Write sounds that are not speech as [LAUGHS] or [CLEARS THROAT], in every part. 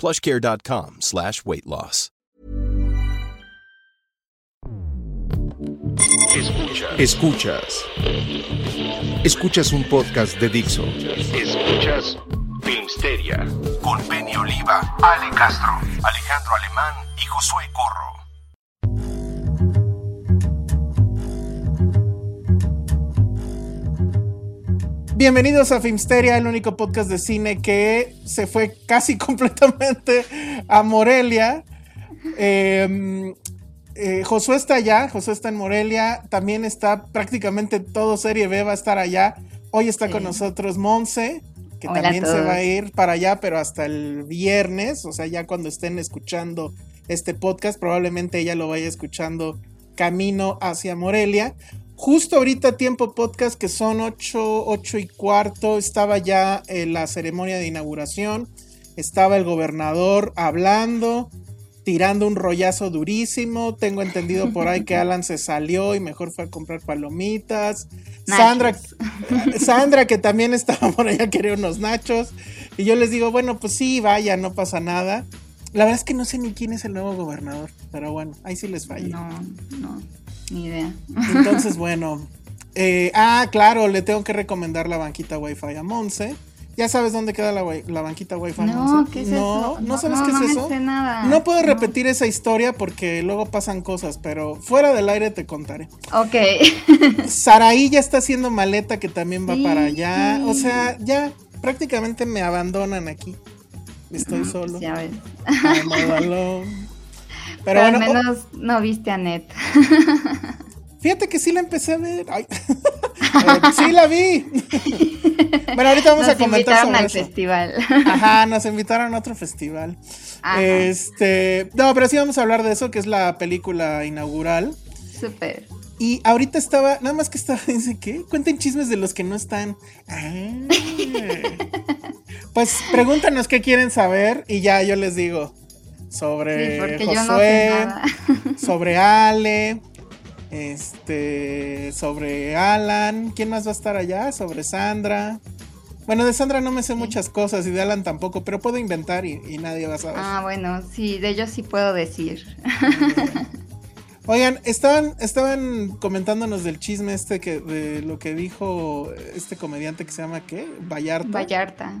plushcare.com slash weight loss. Escuchas. Escuchas. Escuchas un podcast de Dixo. Escuchas Filmsteria con Penny Oliva, Ale Castro, Alejandro Alemán y Josué Corro. Bienvenidos a Filmsteria, el único podcast de cine que se fue casi [LAUGHS] completamente a Morelia. Eh, eh, Josué está allá, Josué está en Morelia, también está prácticamente todo Serie B va a estar allá. Hoy está Sí. con nosotros Monse, que Hola también se va a ir para allá, pero hasta el viernes, o sea, ya cuando estén escuchando este podcast, probablemente ella lo vaya escuchando camino hacia Morelia. Justo ahorita tiempo podcast que son 8, 8 y cuarto, estaba ya en la ceremonia de inauguración, estaba el gobernador hablando, tirando un rollazo durísimo, tengo entendido por ahí que Alan se salió y mejor fue a comprar palomitas. Sandra, Sandra que también estaba por allá quería unos nachos y yo les digo, bueno, pues sí, vaya, no pasa nada. La verdad es que no sé ni quién es el nuevo gobernador, pero bueno, ahí sí les falla. No, no, ni idea. Entonces, bueno. eh, ah, claro, le tengo que recomendar la banquita Wi-Fi a Monse. ¿Ya sabes dónde queda la, banquita Wi-Fi, No, Monse? ¿qué es no, eso? ¿No No, sabes no, qué es eso? nada. No puedo repetir esa historia porque luego pasan cosas, pero fuera del aire te contaré. Ok. [LAUGHS] Saraí ya está haciendo maleta que también va Sí. para allá. O sea, ya prácticamente me abandonan aquí. Estoy Ah, solo. pues ya ves. Pero, Pero al bueno, oh, menos no viste a Net. [LAUGHS] Fíjate que sí la empecé a ver. Ay. [LAUGHS] Eh, sí la vi. [LAUGHS] bueno, ahorita vamos Nos a comentar sobre al eso. festival. Ajá, nos invitaron a otro festival. Ajá. Este, no, pero sí vamos a hablar de eso, que es la película inaugural. Súper. Y ahorita estaba, nada más que estaba, dice que cuenten chismes de los que no están. Ah. Pues pregúntanos qué quieren saber y ya yo les digo sobre Sí, no Josué, [LAUGHS] sobre Ale, este, sobre Alan, ¿quién más va a estar allá? Sobre Sandra. Bueno, de Sandra no me sé muchas cosas y de Alan tampoco, pero puedo inventar y, y nadie va a saber. Ah, bueno, sí, de ellos sí puedo decir. [LAUGHS] Oigan, estaban, estaban comentándonos del chisme este que de lo que dijo este comediante que se llama ¿qué? Vallarta. Vallarta.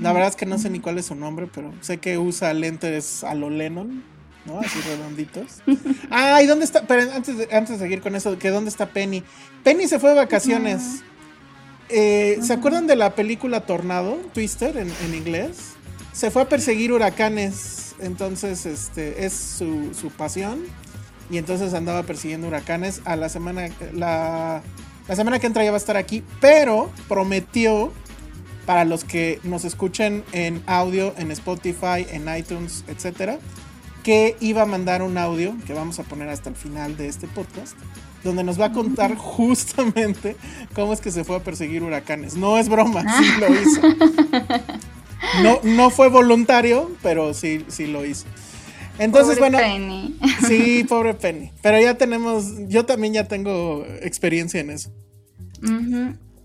La verdad es que no sé ni cuál es su nombre, pero sé que usa lentes a lo Lennon, ¿no? Así redonditos. [LAUGHS] Ah, ¿y dónde está? Pero antes de, antes de seguir con eso, que dónde está Penny. Penny se fue de vacaciones. Eh, ¿Se acuerdan de la película Tornado, Twister en, en inglés? Se fue a perseguir huracanes. Entonces, este, es su, su pasión. Y entonces andaba persiguiendo huracanes. A la semana, la, la semana que entra ya va a estar aquí. Pero prometió para los que nos escuchen en audio, en Spotify, en iTunes, etcétera, que iba a mandar un audio que vamos a poner hasta el final de este podcast, donde nos va a contar [LAUGHS] justamente cómo es que se fue a perseguir huracanes. No es broma, sí [LAUGHS] lo hizo. No, no fue voluntario, pero sí, sí lo hizo. Entonces, Pobre bueno, Penny. sí, [LAUGHS] pobre Penny. Pero ya tenemos, yo también ya tengo experiencia en eso,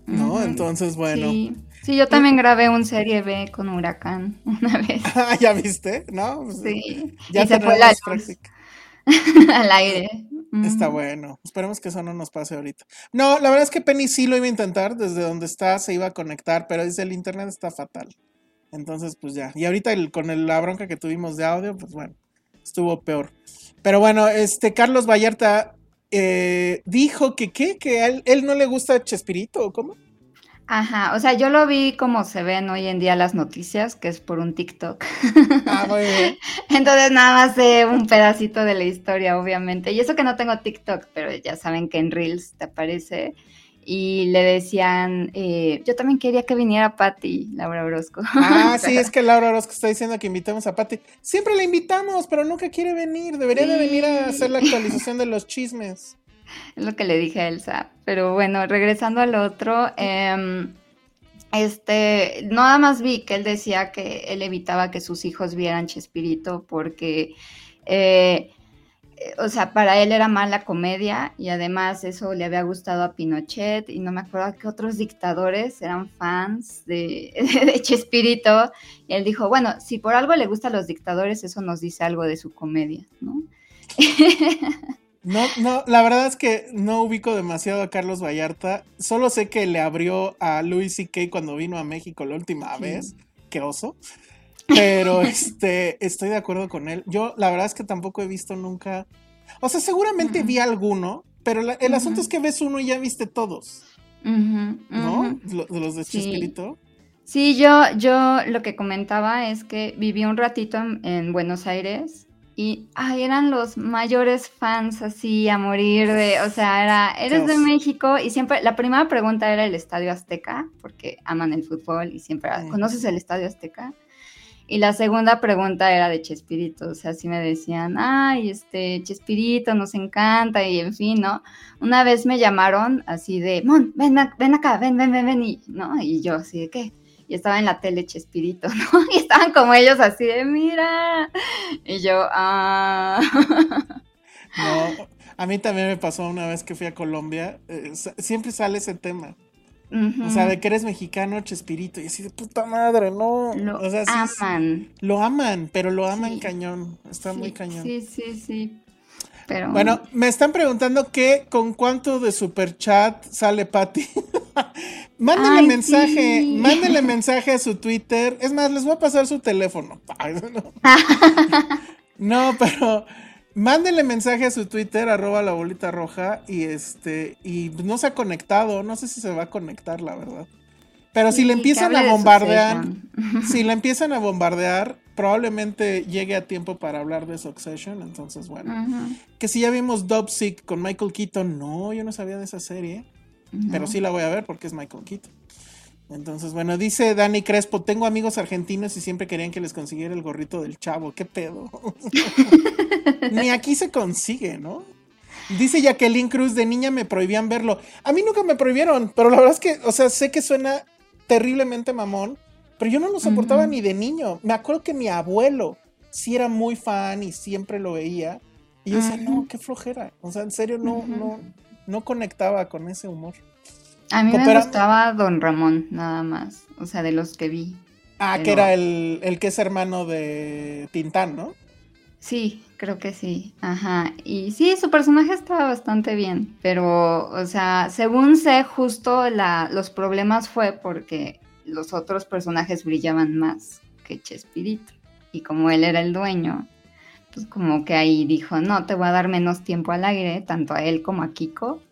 ¿no? Entonces, bueno. Sí. Sí, yo también grabé un serie B con huracán [LAUGHS] una vez. [LAUGHS] Ah, ¿Ya viste? ¿No? Pues, Sí. Ya y se fue la al aire. Está bueno. Esperemos que eso no nos pase ahorita. No, la verdad es que Penny sí lo iba a intentar. Desde donde está se iba a conectar, pero dice el internet está fatal. Entonces, pues ya. Y ahorita el, con el- la bronca que tuvimos de audio, pues bueno, estuvo peor. Pero bueno, este Carlos Vallarta eh, dijo que qué, que a él, él no le gusta Chespirito, ¿o cómo? Ajá, o sea, yo lo vi como se ven hoy en día las noticias, que es por un TikTok. Ah, muy bien. [LAUGHS] Entonces nada más un pedacito de la historia, obviamente. Y eso que no tengo TikTok, pero ya saben que en Reels te aparece. Y le decían, eh, yo también quería que viniera Patty, Laura Orozco. Ah, [LAUGHS] sí, es que Laura Orozco está diciendo que invitemos a Patti. Siempre la invitamos, pero nunca quiere venir. Debería de venir a hacer la actualización de [LAUGHS] los chismes. Es lo que le dije a Elsa. Pero bueno, regresando al otro, em, este, nada más vi que él decía que él evitaba que sus hijos vieran Chespirito porque, eh, o sea, para él era mala comedia y además eso le había gustado a Pinochet y no me acuerdo que otros dictadores eran fans de, [LAUGHS] de Chespirito. Y él dijo, bueno, si por algo le gustan los dictadores, eso nos dice algo de su comedia, ¿no? [LAUGHS] No, no, la verdad es que no ubico demasiado a Carlos Vallarta. Solo sé que le abrió a Louis C.K. cuando vino a México la última Sí. vez. Qué oso. Pero [LAUGHS] este, estoy de acuerdo con él. Yo, la verdad es que tampoco he visto nunca. O sea, seguramente vi alguno, pero la- el asunto es que ves uno y ya viste todos, ¿no? Lo- de los de. Chespirito. Sí, yo, yo lo que comentaba es que viví un ratito en, en Buenos Aires y ay, eran los mayores fans así a morir de, o sea, era, eres de. México y siempre, la primera pregunta era el Estadio Azteca, porque aman el fútbol y siempre, Mm. ¿conoces el Estadio Azteca? Y la segunda pregunta era de Chespirito, o sea, sí me decían, ay, este, Chespirito, nos encanta, y en fin, ¿no? Una vez me llamaron así de, Mon, ven, ven acá, ven, ven, ven, ven, y, ¿no? Y yo así de, ¿qué? Y estaba en la tele Chespirito, [LAUGHS] ¿no? Y estaban como ellos así de, mira. Y yo, ah. No, a mí también me pasó una vez que fui a Colombia. eh, siempre sale ese tema. O sea, de que eres mexicano, Chespirito. Y así de puta madre, no. Lo o sea, sí aman. Lo aman, pero lo aman Sí. cañón. Está muy cañón. Sí, sí, sí. Pero. Bueno, me están preguntando que con cuánto de super chat sale Patty. [LAUGHS] Mándele Ay, mensaje, sí. [LAUGHS] mándele mensaje a su Twitter. Es más, les voy a pasar su teléfono. [LAUGHS] No, pero mándele mensaje a su Twitter, arroba la bolita roja, y este, y no se ha conectado. No sé si se va a conectar, la verdad. Pero si Sí, le empiezan a de bombardear, [LAUGHS] [LAUGHS] si la empiezan a bombardear, probablemente llegue a tiempo para hablar de Succession. Entonces, bueno. Que si ya vimos Sick con Michael Keaton, no, yo no sabía de esa serie, pero sí la voy a ver porque es Michael Keaton. Entonces, bueno, dice Dani Crespo, tengo amigos argentinos y siempre querían que les consiguiera el gorrito del chavo, qué pedo. [LAUGHS] Ni aquí se consigue, ¿no? Dice Jacqueline Cruz, de niña me prohibían verlo. A mí nunca me prohibieron, pero la verdad es que, o sea, sé que suena terriblemente mamón, pero yo no lo soportaba ni de niño. Me acuerdo que mi abuelo sí era muy fan y siempre lo veía. Y yo decía, no, qué flojera. O sea, en serio, no, no, no conectaba con ese humor. A mí me gustaba Don Ramón, nada más. O sea, de los que vi. Ah, que era el, el que es hermano de Tintán, ¿no? Sí, creo que sí. Ajá. Y sí, su personaje estaba bastante bien. Pero, o sea, según sé, justo la, los problemas fue porque los otros personajes brillaban más que Chespirito. Y como él era el dueño, pues como que ahí dijo, no, te voy a dar menos tiempo al aire, tanto a él como a Kiko.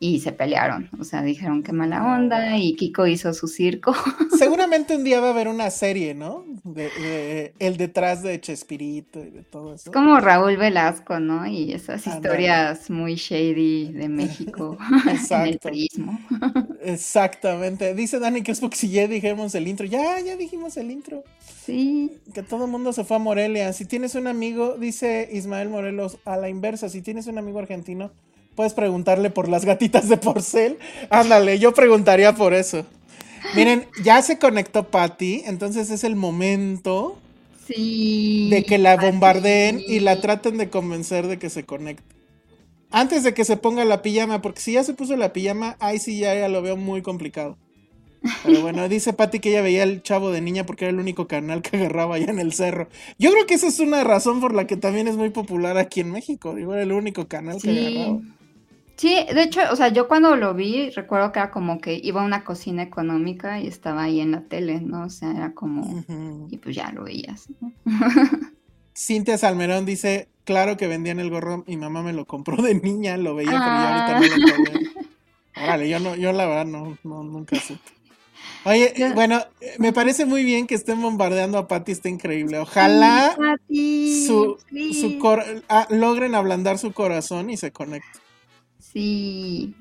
Y se pelearon. O sea, dijeron que mala onda. Y Kiko hizo su circo. [LAUGHS] Seguramente un día va a haber una serie, ¿no? De, de el detrás de Chespirito y de todo eso. Como Raúl Velasco, ¿no? Y esas historias muy shady de México [LAUGHS] [LAUGHS] en el. Exactamente. Dice Dani que si ya dijimos el intro. Ya, ya dijimos el intro. Sí, Que todo el mundo se fue a Morelia. Si tienes un amigo, dice Ismael Morelos, a la inversa, si tienes un amigo argentino, puedes preguntarle por las gatitas de porcel. Ándale, yo preguntaría por eso. Miren, ya se conectó Patty, entonces es el momento sí. de que la bombardeen y la traten de convencer de que se conecte. Antes de que se ponga la pijama, porque si ya se puso la pijama, ahí sí ya, ya lo veo muy complicado. Pero bueno, dice Patty que ella veía el chavo de niña porque era el único canal que agarraba allá en el cerro. Yo creo que esa es una razón por la que también es muy popular aquí en México. Digo, era el único canal que agarraba. Sí. De hecho, o sea, yo cuando lo vi, recuerdo que era como que iba a una cocina económica y estaba ahí en la tele, ¿no? O sea, era como, y pues ya lo veías, ¿no? Cintia Salmerón dice, claro que vendían el gorro, mi mamá me lo compró de niña, lo veía, pero yo ahorita no lo tengo. Vale, yo no, yo la verdad no, no nunca supe. Oye, bueno, me parece muy bien que estén bombardeando a Patty, está increíble. Ojalá su, ah, logren ablandar su corazón y se conecten. Sí.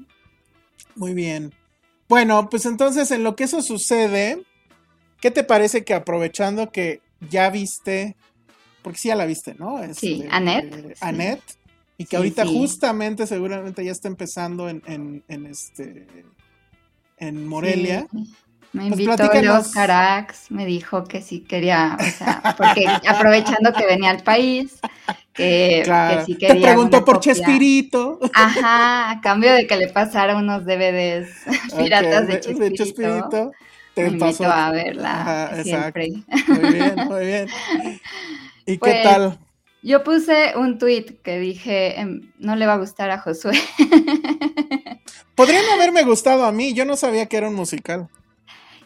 Muy bien. Bueno, pues entonces en lo que eso sucede, ¿qué te parece que aprovechando que ya viste, porque sí ya la viste, ¿no? sí, Annette. Annette. Y que ahorita justamente seguramente ya está empezando en, en, en este en Morelia. Me pues invitó los Carax, me dijo que sí quería, o sea, porque aprovechando que venía al país, que, sí quería. Te preguntó por Chespirito. Ajá, a cambio de que le pasara unos DVDs [LAUGHS] piratas de, Chespirito. te me pasó. a verla siempre. Muy bien, muy bien. ¿Y qué pues, tal? Yo puse un tweet que dije, em, no le va a gustar a Josué. Podría no haberme gustado a mí, yo no sabía que era un musical.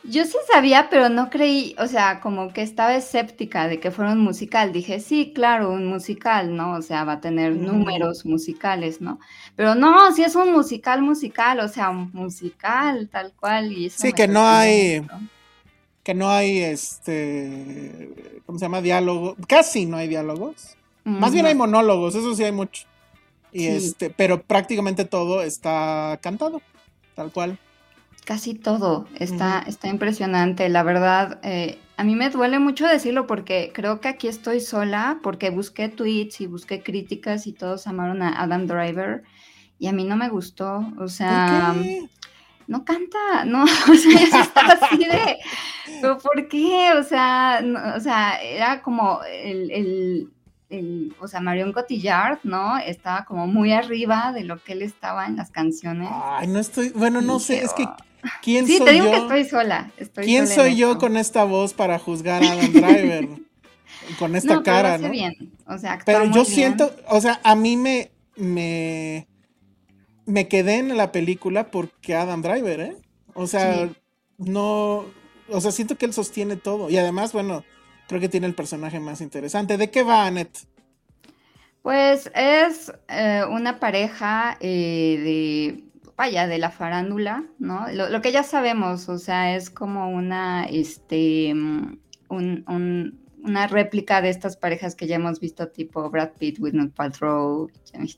Yo sí sabía, pero no creí, o sea, como que estaba escéptica de que fuera un musical. Dije, sí, claro, un musical, ¿no? O sea, va a tener números musicales, ¿no? Pero no, sí es un musical musical, o sea, un musical tal cual. Y sí, que no hay, que no hay, este, ¿cómo se llama? Diálogo, casi no hay diálogos. Más bien hay monólogos, eso sí hay mucho. Y este, pero prácticamente todo está cantado, tal cual casi todo. Está, está impresionante. La verdad, eh, a mí me duele mucho decirlo porque creo que aquí estoy sola, porque busqué tweets y busqué críticas y todos amaron a Adam Driver y a mí no me gustó. O sea, no canta, [LAUGHS] no, o sea, estaba así de, ¿por qué? O sea, o sea, era como el, el, o sea, Marion Cotillard, ¿no? Estaba como muy arriba de lo que él estaba en las canciones. Ay, no estoy, bueno, no sé, es que ¿Quién sí, te digo que estoy sola. ¿Quién soy yo con esta voz para juzgar a Adam Driver? [LAUGHS] con esta cara, ¿no? bien. O sea, pero yo siento, o sea, a mí me, me, me quedé en la película porque Adam Driver, ¿eh? O sea, no, o sea, siento que él sostiene todo. Y además, bueno, creo que tiene el personaje más interesante. ¿De qué va Annette? Pues es eh, una pareja eh, de vaya, de la farándula, ¿no? Lo, que ya sabemos, o sea, es como una, este, mm, una réplica de estas parejas que ya hemos visto, tipo Brad Pitt, Whitney Paltrow,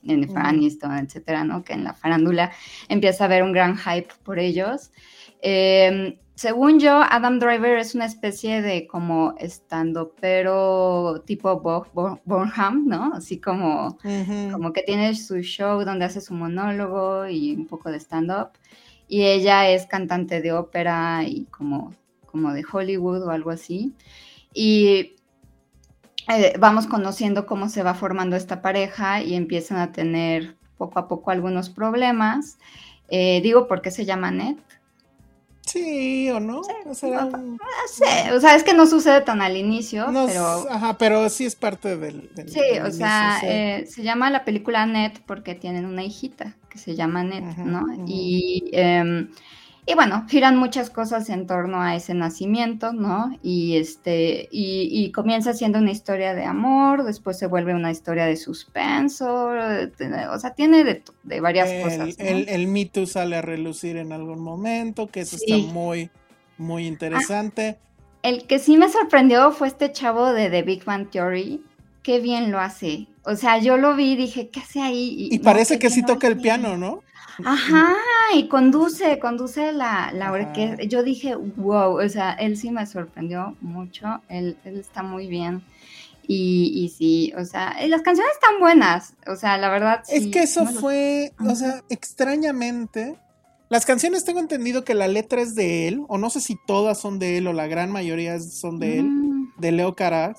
Jennifer Aniston, etcétera, ¿no? Que en la farándula empieza a haber un gran hype por ellos. Eh, según yo, Adam Driver es una especie de como estando, pero tipo Bob Burnham, ¿no? Así como, como que tiene su show donde hace su monólogo y un poco de stand-up. Y ella es cantante de ópera y como, como de Hollywood o algo así. Y eh, vamos conociendo cómo se va formando esta pareja y empiezan a tener poco a poco algunos problemas. Eh, digo, ¿por qué se llama Net? Sí o no. o sea, es que no sucede tan al inicio, pero... Ajá, pero sí es parte del... sí, o sea, eh, se llama la película Net porque tienen una hijita que se llama Net, ¿no? Y em, y bueno, giran muchas cosas en torno a ese nacimiento, ¿no? Y este, y, comienza siendo una historia de amor, después se vuelve una historia de suspenso, o sea, tiene de, varias cosas. El, el mito sale a relucir en algún momento, que eso está muy, muy interesante. Ah, el que sí me sorprendió fue este chavo de The Big Bang Theory, qué bien lo hace. O sea, yo lo vi y dije, ¿qué hace ahí? Y, parece que sí toca el piano, ¿no? Ajá, y conduce, conduce la, la orquesta. Yo dije, wow, o sea, él sí me sorprendió mucho, él, él está muy bien. Y, y, sí, o sea, las canciones están buenas, o sea, la verdad. es que eso fue, o sea, extrañamente, las canciones tengo entendido que la letra es de él, o no sé si todas son de él, o la gran mayoría son de él, mm. de Leo Caraz,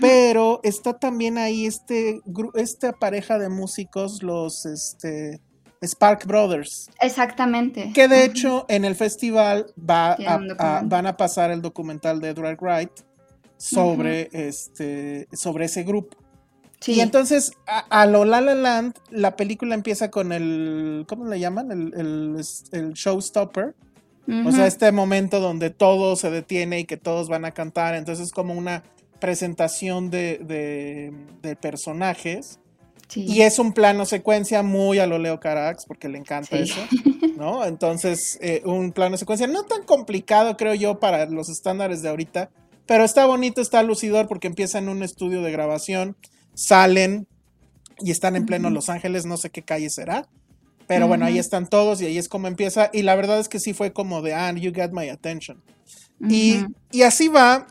pero está también ahí este, esta pareja de músicos, los, este, Spark Brothers. Exactamente. Que de hecho en el festival va van a pasar el documental de Edward Wright sobre, este, sobre ese grupo. Y entonces, a, lo La La Land, la película empieza con el, ¿cómo le llaman? El, el, el showstopper. O sea, este momento donde todo se detiene y que todos van a cantar. Entonces es como una presentación de, de, personajes. Y es un plano secuencia muy a lo Leo Carax, porque le encanta eso, [LAUGHS] ¿no? Entonces, eh, un plano secuencia no tan complicado, creo yo, para los estándares de ahorita, pero está bonito, está lucidor, porque empieza en un estudio de grabación, salen y están en pleno Los Ángeles, no sé qué calle será, pero bueno, ahí están todos y ahí es como empieza. Y la verdad es que sí fue como de, ah, you got my attention. y, y, así va.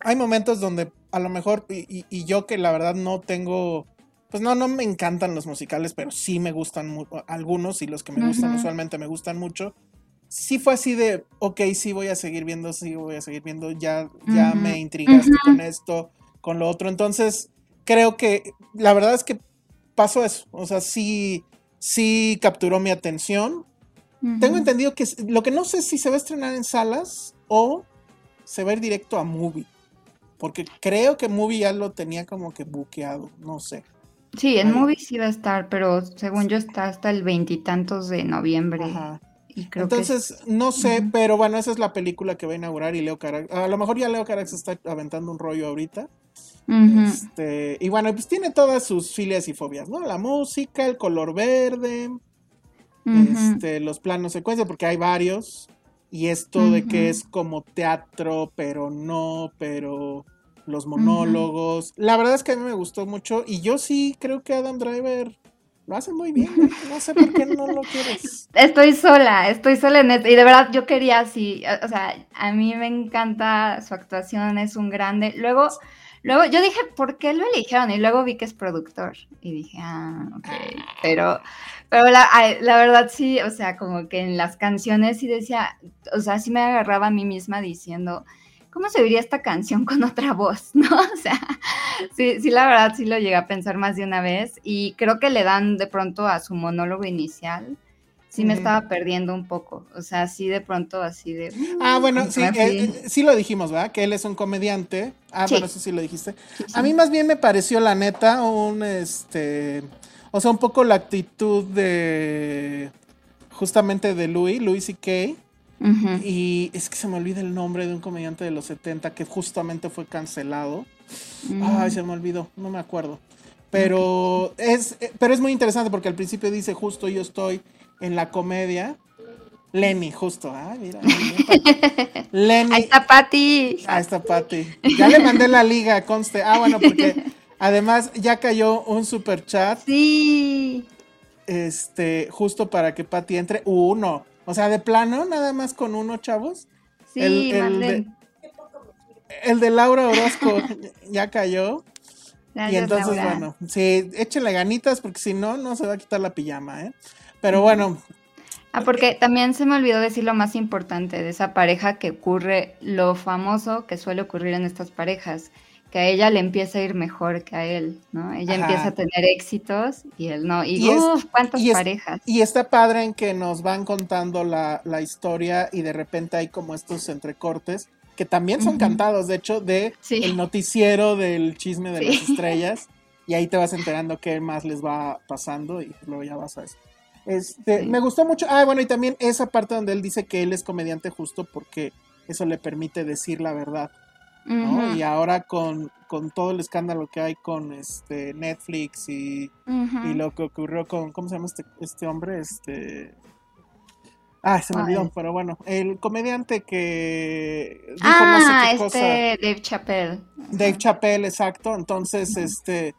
Hay momentos donde a lo mejor, y, y, yo que la verdad no tengo, pues no, no me encantan los musicales, pero sí me gustan algunos y los que me gustan usualmente me gustan mucho. Sí fue así de, ok, sí voy a seguir viendo, sí voy a seguir viendo, ya, ya me intrigaste con esto, con lo otro. Entonces, creo que la verdad es que pasó eso. O sea, sí sí capturó mi atención. Tengo entendido que lo que no sé si se va a estrenar en salas o se va a ir directo a movie. Porque creo que movie ya lo tenía como que buqueado, no sé. Sí, en movie sí va a estar, pero según yo está hasta el veintitantos de noviembre. Ajá. Entonces, no sé, pero bueno, esa es la película que va a inaugurar y Leo Carax. A lo mejor ya Leo Carax está aventando un rollo ahorita. Este, y bueno, pues tiene todas sus filias y fobias, ¿no? La música, el color verde, este, los planos secuencia, porque hay varios. Y esto de que es como teatro, pero no, pero los monólogos. La verdad es que a mí me gustó mucho. Y yo sí creo que Adam Driver lo hace muy bien. No sé por qué no lo quieres. [LAUGHS] Estoy sola, estoy sola en esto. Y de verdad yo quería así. O sea, a mí me encanta su actuación, es un grande. Luego. Luego yo dije, ¿por qué lo eligieron? Y luego vi que es productor. Y dije, ah, ok. Pero, pero la, la, verdad sí, o sea, como que en las canciones sí decía, o sea, sí me agarraba a mí misma diciendo, ¿cómo se oiría esta canción [LAUGHS] con otra voz? ¿No? O sea, sí, sí, la verdad sí lo llegué a pensar más de una vez. Y creo que le dan de pronto a su monólogo inicial sí me estaba perdiendo un poco. O sea, sí de pronto así de. Ah, bueno, sí, eh, eh, sí lo dijimos, ¿verdad? Que él es un comediante. Ah, bueno, eso sí lo dijiste. A mí más bien me pareció, la neta, un este. O sea, un poco la actitud de. Justamente de Louis, Louis C.K. Y es que se me olvida el nombre de un comediante de los 70 que justamente fue cancelado. Mm. Ay, se me olvidó, no me acuerdo. Pero es, pero es muy interesante porque al principio dice justo yo estoy en la comedia. Lenny, justo. Ah, mira. [LAUGHS] Lenny. Ahí está Patty. Ahí está Patty. Ya le mandé la liga, conste. Ah, bueno, porque [LAUGHS] además ya cayó un super chat. Sí. Este, justo para que Patty entre. Uno. O sea, de plano, nada más con uno, chavos. Sí, el, el, de, el de Laura Orozco [LAUGHS] ya cayó. y entonces, bueno, sí, échenle ganitas porque si no, no se va a quitar la pijama, ¿eh? Pero bueno. Ah, porque también se me olvidó decir lo más importante de esa pareja que ocurre, lo famoso que suele ocurrir en estas parejas, que a ella le empieza a ir mejor que a él, ¿no? Ella empieza a tener éxitos y él no. Y, uff, cuántas parejas. y está padre en que nos van contando la, historia y de repente hay como estos entrecortes que también son cantados, de hecho, de el noticiero del chisme de las [LAUGHS] estrellas. Y ahí te vas enterando qué más les va pasando y luego ya vas a eso. Este, Me gustó mucho. Ah, bueno, y también esa parte donde él dice que él es comediante justo porque eso le permite decir la verdad. ¿No? Y ahora con, con, todo el escándalo que hay con este Netflix y, y lo que ocurrió con, ¿cómo se llama este, este hombre? Este... Ah, se me olvidó, pero bueno, el comediante que dijo ah, no sé qué este Dave Chappelle. Dave Chappelle, exacto. Entonces, este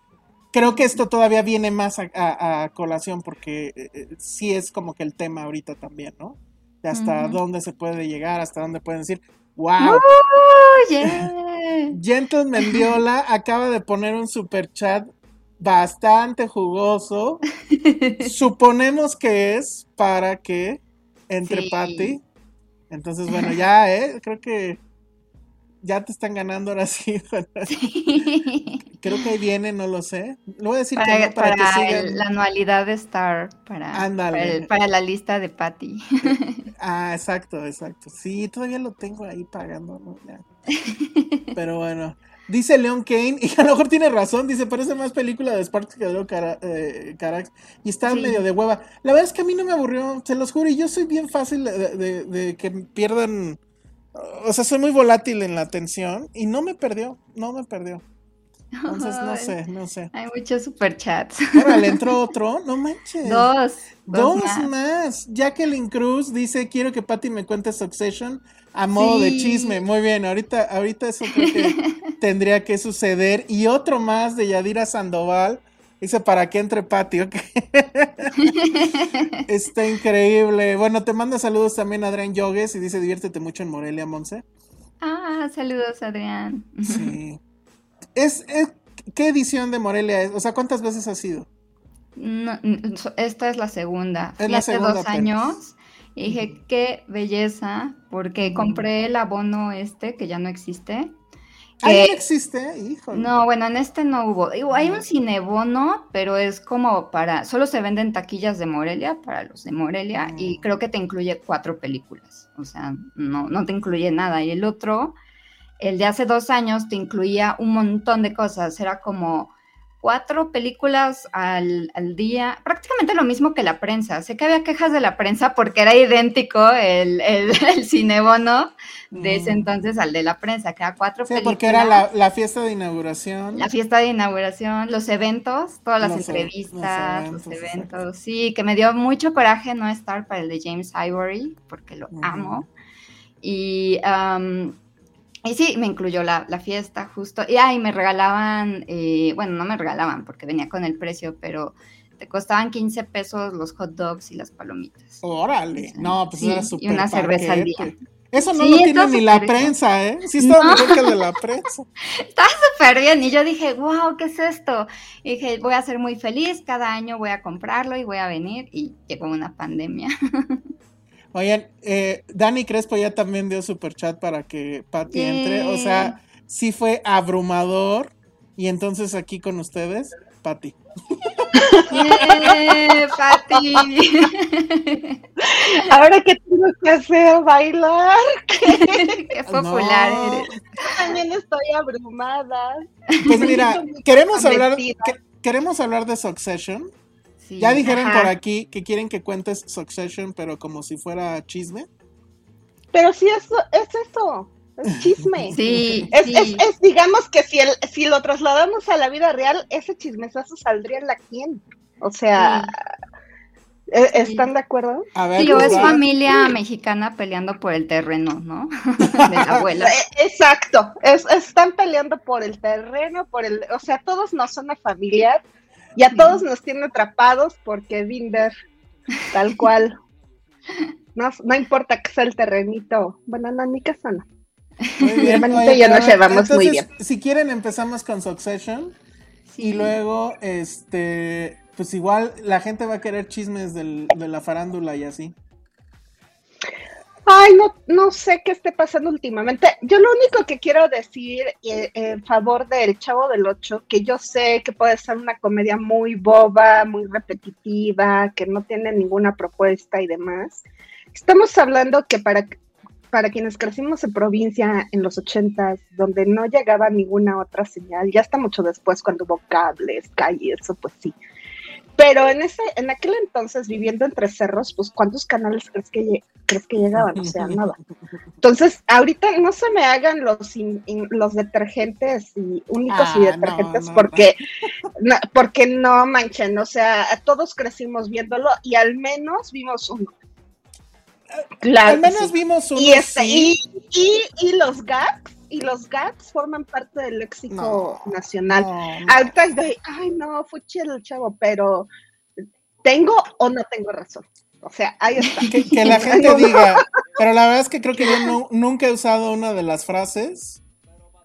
creo que esto todavía viene más a, colación porque eh, eh, sí es como que el tema ahorita también, ¿no? De hasta dónde se puede llegar, hasta dónde pueden decir, wow. Gentle Mendiola acaba de poner un super chat bastante jugoso. [LAUGHS] Suponemos que es para que entre Patty. Entonces, bueno, ya, [LAUGHS] ¿eh? Creo que ya te están ganando ahora [LAUGHS] sí. Creo que ahí viene, no lo sé. Le voy a decir para, que no, para, que sigan. la anualidad de Star, para, para, la lista de Patty. Ah, exacto, exacto. Sí, todavía lo tengo ahí pagando, ¿no? [LAUGHS] Pero bueno. Dice Leon Kane, y a lo mejor tiene razón, dice, parece más película de Sparks que de eh, y está Sí. medio de hueva. La verdad es que a mí no me aburrió, se los juro, y yo soy bien fácil de, de- de que pierdan, o sea, soy muy volátil en la atención, y no me perdió, no me perdió. Entonces, no sé, no sé. Hay muchos superchats. Órale, entró [LAUGHS] otro, no manches. Dos. Dos más. más. Jacqueline Cruz dice, quiero que Patty me cuente Succession a modo de chisme. Muy bien, ahorita, ahorita eso creo que [LAUGHS] tendría que suceder. Y otro más de Yadira Sandoval. Dice, para que entre Patty, ok. [LAUGHS] Está increíble. Bueno, te manda saludos también Adrián Yogues y dice, diviértete mucho en Morelia, Monse. Ah, saludos, Adrián. Sí. Es, es- ¿Qué edición de Morelia es? O sea, ¿cuántas veces has ido? No, n- esta es la segunda. Fui hace dos apenas. años y dije, qué belleza, porque compré el abono este que ya no existe. ¿Ahí que- no existe? Híjole. No, bueno, en este no hubo. Hay un cinebono, pero es como para, solo se venden taquillas de Morelia para los de Morelia y creo que te incluye cuatro películas. O sea, no, no te incluye nada. Y el otro, el de hace dos años, te incluía un montón de cosas. Era como cuatro películas al, al día, prácticamente lo mismo que la prensa. Sé que había quejas de la prensa porque era idéntico el, el, [LAUGHS] el cinebono de ese entonces al de la prensa, que era cuatro Sí, películas. porque era la, la fiesta de inauguración. La fiesta de inauguración, los eventos, todas las Los e- entrevistas, los los eventos, sí, que me dio mucho coraje no estar para el de James Ivory, porque lo amo. Y, am, y sí, me incluyó la, la fiesta justo. Y ahí me regalaban, eh, bueno, no me regalaban porque venía con el precio, pero te costaban 15 pesos los hot dogs y las palomitas. Órale. No, pues Sí, era y súper una cerveza al día. Eso no Sí, lo tiene ni la bien. prensa, ¿eh? Sí estaba No. mejor que el de la [LAUGHS] prensa. súper bien. Y yo dije, wow, ¿qué es esto? Y dije, voy a ser muy feliz, cada año voy a comprarlo y voy a venir. Y llegó una pandemia. [LAUGHS] Oigan, eh, Dani Crespo ya también dio super chat para que Patty entre. O sea, sí fue abrumador. Y entonces aquí con ustedes, Patty. ¡Eh, Pati! [LAUGHS] Ahora que tengo que hacer bailar, [LAUGHS] ¡Qué popular No. eres! también estoy abrumada. Pues mira, [LAUGHS] queremos hablar, que- queremos hablar de Succession. Sí. Ya dijeron Ajá. por aquí que quieren que cuentes Succession, pero como si fuera chisme. Pero sí, eso, es eso, es chisme. Sí, Es, sí. es, es, digamos que si, el, si lo trasladamos a la vida real, ese chismesazo saldría en la quien. O sea, ¿e- ¿están de acuerdo? A ver, Sí, o es familia mexicana peleando por el terreno, ¿no? [LAUGHS] De la abuela. Eh, Exacto, es, están peleando por el terreno, por el, o sea, todos nos son familiar y a todos nos tiene atrapados porque Binder, tal cual. No, no importa que sea el terrenito. Bueno, no, en mi casa no. Muy bien. hermanito Oye, y yo nos llevamos muy entonces, Si quieren, empezamos con Succession. Sí. Y luego, este, pues igual la gente va a querer chismes del- de la farándula y así. Ay, no, no sé qué esté pasando últimamente. Yo lo único que quiero decir eh, en favor del Chavo del Ocho, que yo sé que puede ser una comedia muy boba, muy repetitiva, que no tiene ninguna propuesta y demás. Estamos hablando que para, para quienes crecimos en provincia en los ochentas, donde no llegaba ninguna otra señal, ya hasta mucho después cuando hubo cables, calles, eso pues sí. Pero en ese, en aquel entonces, viviendo entre cerros, pues ¿cuántos canales crees que, crees que llegaban? O sea, nada. Entonces, ahorita no se me hagan los in- in- los detergentes y únicos Ah, y no, detergentes no, porque no, [LAUGHS] porque no manchen, o sea, todos crecimos viéndolo y al menos vimos uno. Claro, Al menos sí. vimos uno. y, este, sí. y, y, y los gags, y los gags forman parte del léxico No, nacional. No, no. Ahorita es de, ay no, fue chido el chavo, pero ¿tengo o no tengo razón? O sea, ahí está. [LAUGHS] Que, que la [LAUGHS] gente diga. Pero la verdad es que creo que yo nu- nunca he usado una de las frases.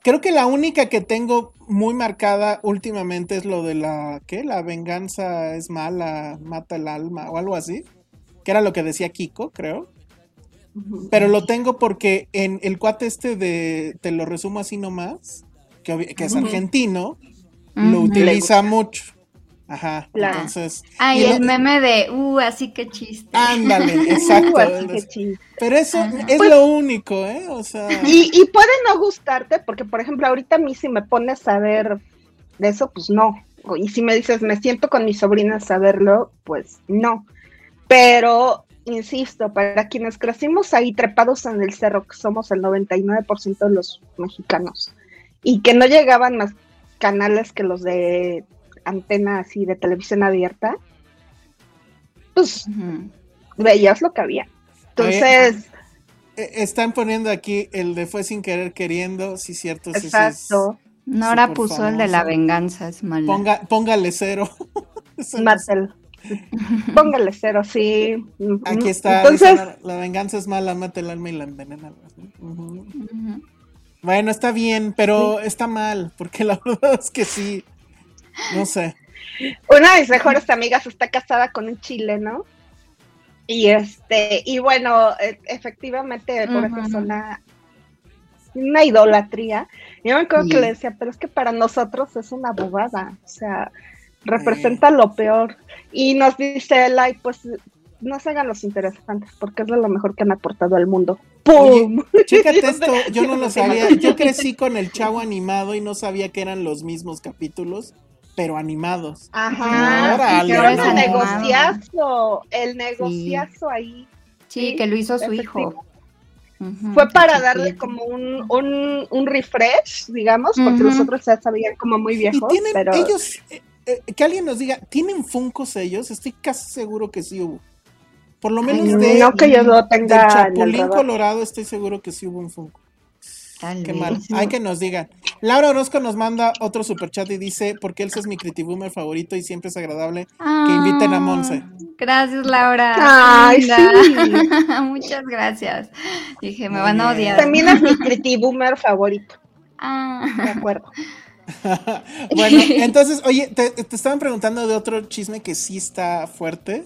Creo que la única que tengo muy marcada últimamente es lo de la. ¿Qué? La venganza es mala, mata el alma o algo así. Que era lo que decía Kiko, creo. Pero lo tengo porque en el cuate este de. Te lo resumo así nomás. Que, es argentino. Lo utiliza mucho. Ajá, Claro. entonces. Ah, y y el lo- meme de, uh, así que chiste. Ándale, [LAUGHS] exacto. Uh, así que chis. Pero eso es lo único, ¿eh? O sea. Y, y puede no gustarte, porque por ejemplo, ahorita a mí si me pones a ver de eso, pues no. Y si me dices, me siento con mis sobrinas a verlo, pues no. Pero, insisto, para quienes crecimos ahí trepados en el cerro, que somos el 99% de los mexicanos, y que no llegaban más canales que los de antena así de televisión abierta, pues veías lo que había. Entonces, eh, Están poniendo aquí el de fue sin querer queriendo, sí, cierto. exacto. Nora puso el de la venganza, es mala. Ponga, póngale cero. [LAUGHS] Marcel. Póngale cero, sí. Aquí está. Entonces, dice, la, la venganza es mala, mata el alma y la envenena. Bueno, está bien, pero está mal, porque la [LAUGHS] verdad es que sí. No sé. una de mis mejores amigas está casada con un chileno. Y este, y bueno, e- efectivamente, por eso es una, una idolatría. Yo me acuerdo Sí. que le decía, pero es que para nosotros es una bobada. O sea, representa lo peor. Y nos dice él, ay, pues no se hagan los interesantes, porque es de lo mejor que han aportado al mundo. ¡Pum! Chécate [LAUGHS] esto, yo no lo sabía. Yo crecí con el chavo animado y no sabía que eran los mismos capítulos, pero animados. Ajá. Ahora es el negociazo, el negociazo ahí. Sí, que lo hizo su efectivo. hijo. Fue para darle sí. como un, un, un refresh, digamos, porque los otros ya sabían como muy Y viejos, tienen, pero ellos, eh, que alguien nos diga, ¿tienen Funcos ellos? Estoy casi seguro que sí hubo. Por lo Ay, menos de, no que yo lo del tenga en el Chapulín. Colorado estoy seguro que sí hubo un Funko. Tal Qué vez. mal. Hay que nos digan. Laura Orozco nos manda otro superchat y dice, porque él es mi Critiboomer favorito y siempre es agradable que inviten a Monse. Ah, Gracias, Laura. Ay, sí. [LAUGHS] Muchas gracias. Dije, me Muy van a odiar. también es mi Pretty Boomer favorito, Ah. de acuerdo. [LAUGHS] bueno, [LAUGHS] entonces, oye, te, te estaban preguntando de otro chisme que sí está fuerte.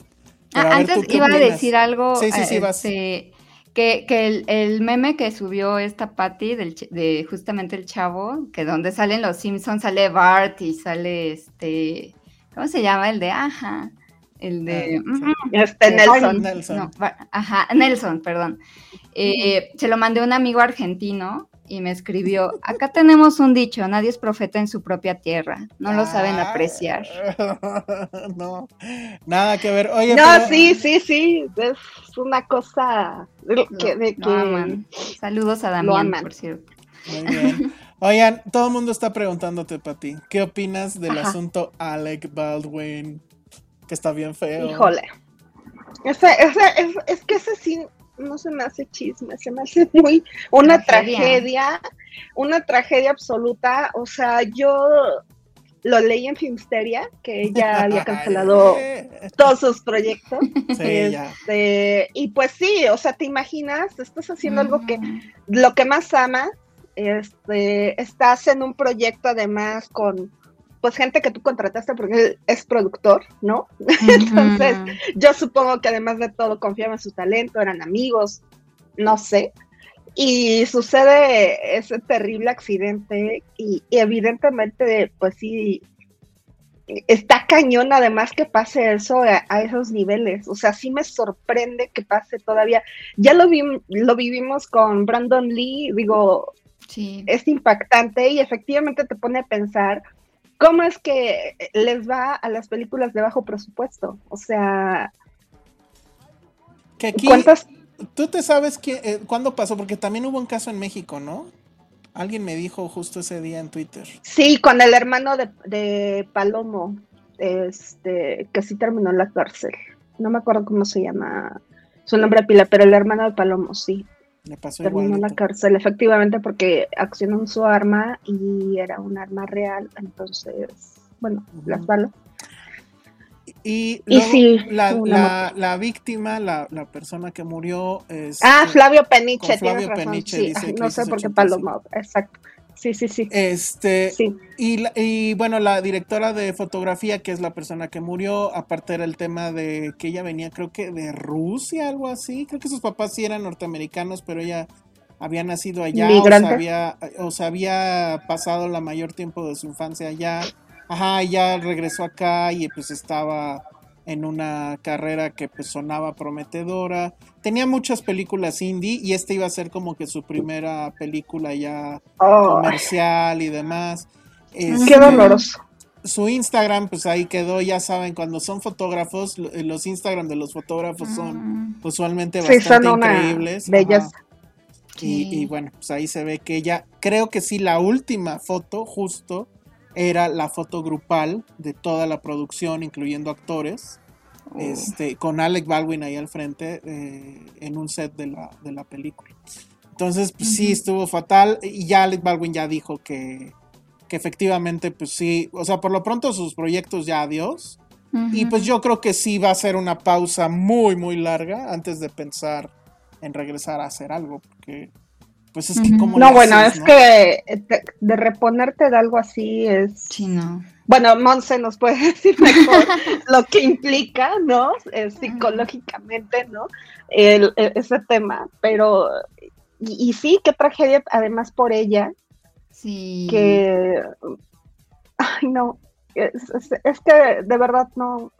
Ah, a ver, ¿tú antes iba a decir algo. Sí, sí, sí, eh, vas. este, que, que el, el meme que subió esta Patty del, de justamente el chavo, que donde salen los Simpsons, sale Bart y sale este. ¿Cómo se llama? El de Ajá. El de. Ah, sí. Este eh, Nelson. Nelson. No, ajá, Nelson, perdón. Eh, Se lo mandé a un amigo argentino y me escribió: Acá tenemos un dicho, nadie es profeta en su propia tierra. No lo saben Ah, apreciar. [LAUGHS] no, nada que ver. Oye, No, pero- sí, sí, sí, es una cosa de que, de que- aman. Saludos a Damián, por cierto. Muy bien. Oigan, todo el mundo está preguntándote, Pati, ¿qué opinas del Ajá. asunto Alec Baldwin? Que está bien feo. Híjole. Ese, ese, es, es que ese sí no se me hace chisme, se me hace muy una Tragedia. tragedia, una tragedia absoluta. O sea, yo lo leí en Filmsteria, que ya [LAUGHS] había cancelado todos sus proyectos. Sí, ya. Este, y pues sí, o sea, te imaginas, estás haciendo algo que lo que más amas, este, estás en un proyecto además con pues gente que tú contrataste porque él es productor, ¿no? [LAUGHS] Entonces. Yo supongo que además de todo confiaba en su talento, eran amigos, no sé. Y sucede ese terrible accidente y, y evidentemente, pues sí, está cañón además que pase eso a, a esos niveles. O sea, sí me sorprende que pase todavía. Ya lo, vi, lo vivimos con Brandon Lee, digo, Sí. es impactante y efectivamente te pone a pensar cómo es que les va a las películas de bajo presupuesto. O sea, Que aquí, ¿cuántas? tú te sabes que, eh, cuándo pasó, porque también hubo un caso en México, ¿no? Alguien me dijo justo ese día en Twitter. Sí, con el hermano de, de Palomo, este, que sí terminó en la cárcel. No me acuerdo cómo se llama su nombre pila, pero el hermano de Palomo sí, Le pasó terminó en la cárcel, efectivamente, porque accionó su arma y era un arma real, entonces, bueno, las balas. Y, Y luego sí, la, la, la víctima, la, la persona que murió es... Ah, Flavio Peniche, Flavio tienes razón. Peniche, sí, dice no sé por qué 85. Palomo, exacto. Sí, sí, sí. Este, Sí. y, la- y bueno, la directora de fotografía, que es la persona que murió, aparte era el tema de que ella venía, creo que de Rusia, algo así. Creo que sus papás sí eran norteamericanos, pero ella había nacido allá o se Migrante. había, o se había pasado la mayor tiempo de su infancia allá. Ajá, ya regresó acá y pues estaba en una carrera que pues sonaba prometedora. Tenía muchas películas indie y este iba a ser como que su primera película ya Oh. comercial y demás. Qué Este, doloroso. Su Instagram, pues ahí quedó, ya saben, cuando son fotógrafos, lo- los Instagram de los fotógrafos son Mm, usualmente Sí, bastante son una increíbles. belleza. Ajá. Y, Sí. y bueno, pues ahí se ve que ella, creo que sí, la última foto justo era la foto grupal de toda la producción, incluyendo actores, Oh. este, con Alec Baldwin ahí al frente eh, en un set de la, de la película. Entonces, pues sí, Ujú. estuvo fatal y ya Alec Baldwin ya dijo que, que efectivamente, pues sí, o sea, por lo pronto sus proyectos ya adiós. Y ujú. pues yo creo que sí va a ser una pausa muy, muy larga antes de pensar en regresar a hacer algo, porque pues es que como No, bueno, es que de, de reponerte de algo así es... Sí, no. Bueno, Monse nos puede [LAUGHS] decir mejor [LAUGHS] lo que implica, ¿no? Eh, psicológicamente, ¿no? El- el- ese tema, pero... Y, y sí, qué tragedia, además por ella, Sí. que... Ay, no, es, es- es que de verdad no...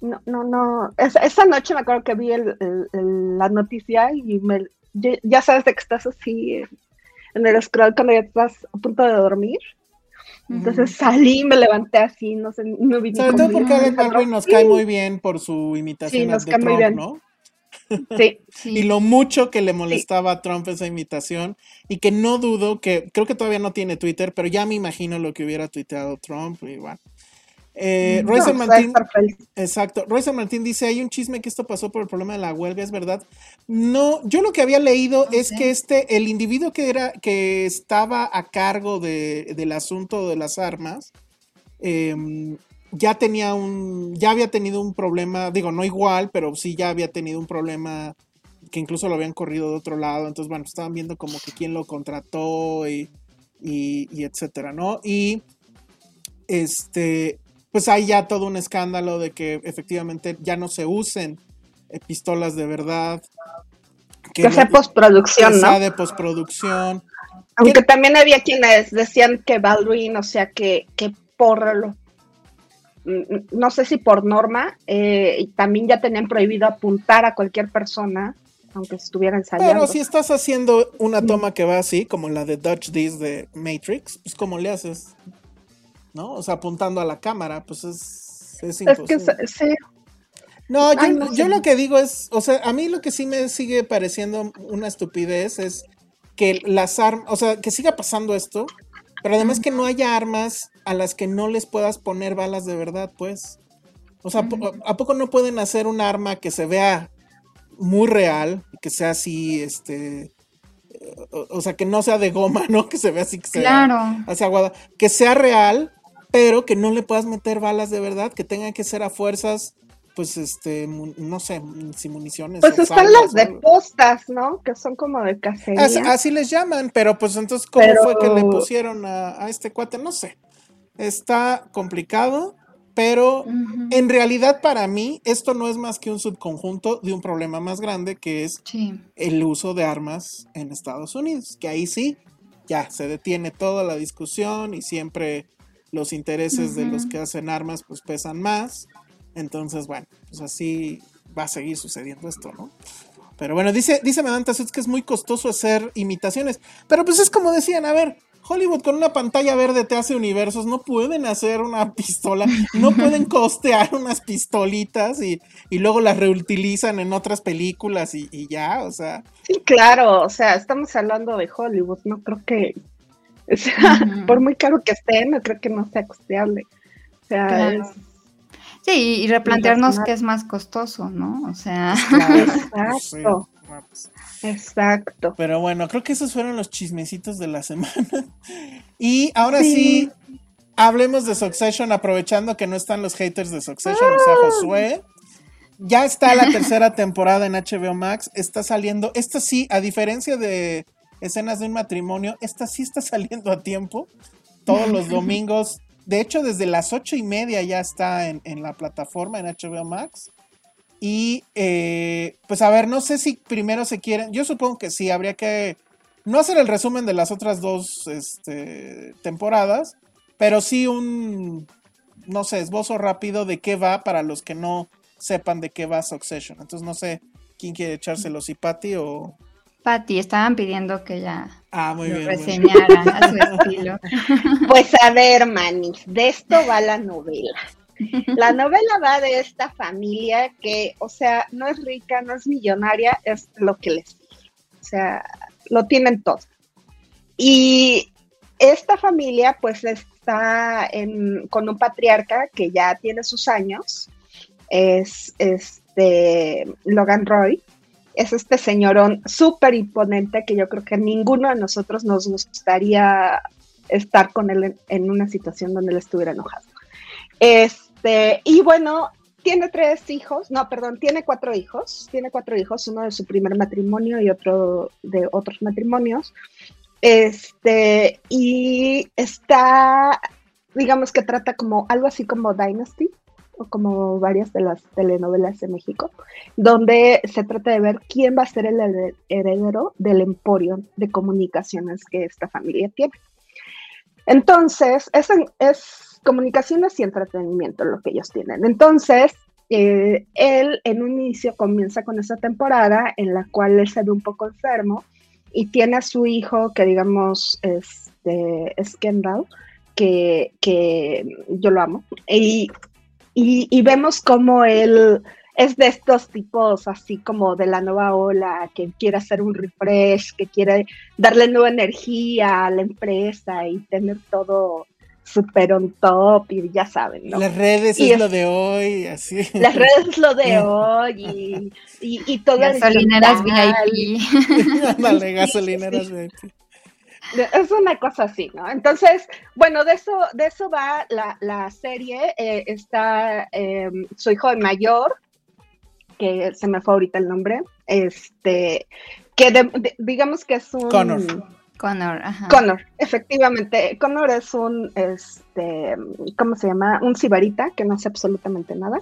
No, no, no. Esa, esa noche me acuerdo que vi el- el- el- la noticia y me, ya- sabes de que estás así en, el scroll cuando ya estás a punto de dormir. Entonces salí, me levanté así, no sé, no vi Sobre todo porque. Alec Baldwin nos cae muy bien por su imitación Sí, nos de cae muy Trump, bien. ¿no? Sí, Sí. [LAUGHS] Y lo mucho que le molestaba a Trump esa imitación y que no dudo que, creo que todavía no tiene Twitter, pero ya me imagino lo que hubiera tuiteado Trump y bueno. Eh, no, Martín. Exacto. Roy San Martín dice, hay un chisme que esto pasó por el problema de la huelga, ¿es verdad? No, yo lo que había leído es que este, el individuo que era, que estaba a cargo de- del asunto de las armas, em, ya tenía un, ya había tenido un problema, digo, no igual, pero sí ya había tenido un problema que incluso lo habían corrido de otro lado, entonces bueno, estaban viendo como que quién lo contrató y, y, y etcétera, ¿no? Y este, pues hay ya todo un escándalo de que efectivamente ya no se usen eh, pistolas de verdad. Que no- sea postproducción, que ¿no? sea de postproducción. Aunque también había quienes decían que Baldwin, o sea, que, que por lo, mm, no sé si por norma, eh, también ya tenían prohibido apuntar a cualquier persona, aunque estuviera ensayando. Pero si estás haciendo una toma que va así, como la de Dutch This de Matrix, pues ¿cómo le haces? ¿No? O sea, apuntando a la cámara, pues es, es es que imposible. sí, No, yo, Ay, no yo sé. lo que digo es, o sea, a mí lo que sí me sigue pareciendo una estupidez es que las armas, o sea, que siga pasando esto, pero además que no haya armas a las que no les puedas poner balas de verdad, pues. O sea, ¿a poco no pueden hacer un arma que se vea muy real, que sea así, este, eh, o, o sea, que no sea de goma, [LAUGHS] ¿no? Que se vea así, que sea Claro. hacia aguada, que sea real, pero que no le puedas meter balas de verdad, que tengan que ser a fuerzas, pues, este, no sé, sin municiones. pues están salvas las de postas, ¿no? Que son como de cacería. Así, así les llaman, pero pues entonces, ¿cómo Pero- fue que le pusieron a, a este cuate? No sé. Está complicado, pero en realidad para mí esto no es más que un subconjunto de un problema más grande que es Sí. el uso de armas en Estados Unidos, que ahí sí, ya se detiene toda la discusión y siempre los intereses de los que hacen armas pues pesan más. Entonces, bueno, pues así va a seguir sucediendo esto, ¿no? Pero bueno, dice, dice Madame Tussauds que es muy costoso hacer imitaciones. Pero pues es como decían, a ver, Hollywood con una pantalla verde te hace universos, no pueden hacer una [LAUGHS] pistola, no pueden costear unas pistolitas y, y luego las reutilizan en otras películas y, y ya, o sea, Sí, claro, o sea, estamos hablando de Hollywood, no creo que, o sea, por muy caro que esté, no creo que no sea costeable. O sea, Claro. es- Sí, y replantearnos que es más costoso, ¿no? O sea, claro, [LAUGHS] Exacto. pues, exacto. Pero bueno, creo que esos fueron los chismecitos de la [LAUGHS] semana. Y ahora Sí. sí, hablemos de Succession, aprovechando que no están los haters de Succession, o sea, Ah. Josué. Ya está la tercera temporada en HBO Max, está saliendo, esta sí, a diferencia de escenas de un matrimonio, esta sí está [LAUGHS] saliendo a tiempo, todos los [LAUGHS] domingos. De hecho, desde las ocho y media ya está en, en la plataforma, en HBO Max. Y eh, pues a ver, no sé si primero se quieren, yo supongo que sí, habría que no hacer el resumen de las otras dos este, temporadas, pero sí un, no sé, esbozo rápido de qué va para los que no sepan de qué va Succession. Entonces no sé quién quiere echárselo, si Patty o... Patty, estaban pidiendo que ya ah, muy lo bien, reseñara a su [LAUGHS] estilo. Pues a ver, Manis, de esto va la novela. La novela va de esta familia que, o sea, no es rica, no es millonaria, es lo que les sigue. O sea, lo tienen todo. Y esta familia, pues, está con un patriarca que ya tiene sus años, es este Logan Roy, es este señorón súper imponente que yo creo que ninguno de nosotros nos gustaría estar con él en, una situación donde él estuviera enojado. Este, y bueno, tiene tres hijos, no, perdón, tiene cuatro hijos, tiene cuatro hijos, uno de su primer matrimonio y otro de otros matrimonios. Este, y está, digamos que trata como algo así como Dynasty, como varias de las telenovelas de México, donde se trata de ver quién va a ser el heredero del emporio de comunicaciones que esta familia tiene. Entonces, es, es comunicaciones y entretenimiento lo que ellos tienen. Entonces, eh, él en un inicio comienza con esa temporada en la cual él se ve un poco enfermo y tiene a su hijo que digamos este, es Kendall, que, que yo lo amo. Y y, vemos como él es de estos tipos así como de la nueva ola, que quiere hacer un refresh, que quiere darle nueva energía a la empresa y tener todo súper on top y ya saben, ¿no? Las redes es, lo de hoy, así. Las redes es lo de [LAUGHS] hoy y, y, todo Gasolineras VIP. [LAUGHS] Dale, [LAUGHS] gasolineras VIP. Es una cosa así, ¿no? Entonces, bueno, de eso, de eso va la, serie. Eh, está em, su hijo mayor, que se me fue ahorita el nombre, este, que digamos que es un... Connor. Connor, ajá. Connor, efectivamente. Connor es un, este, ¿cómo se llama? Un sibarita que no hace absolutamente nada.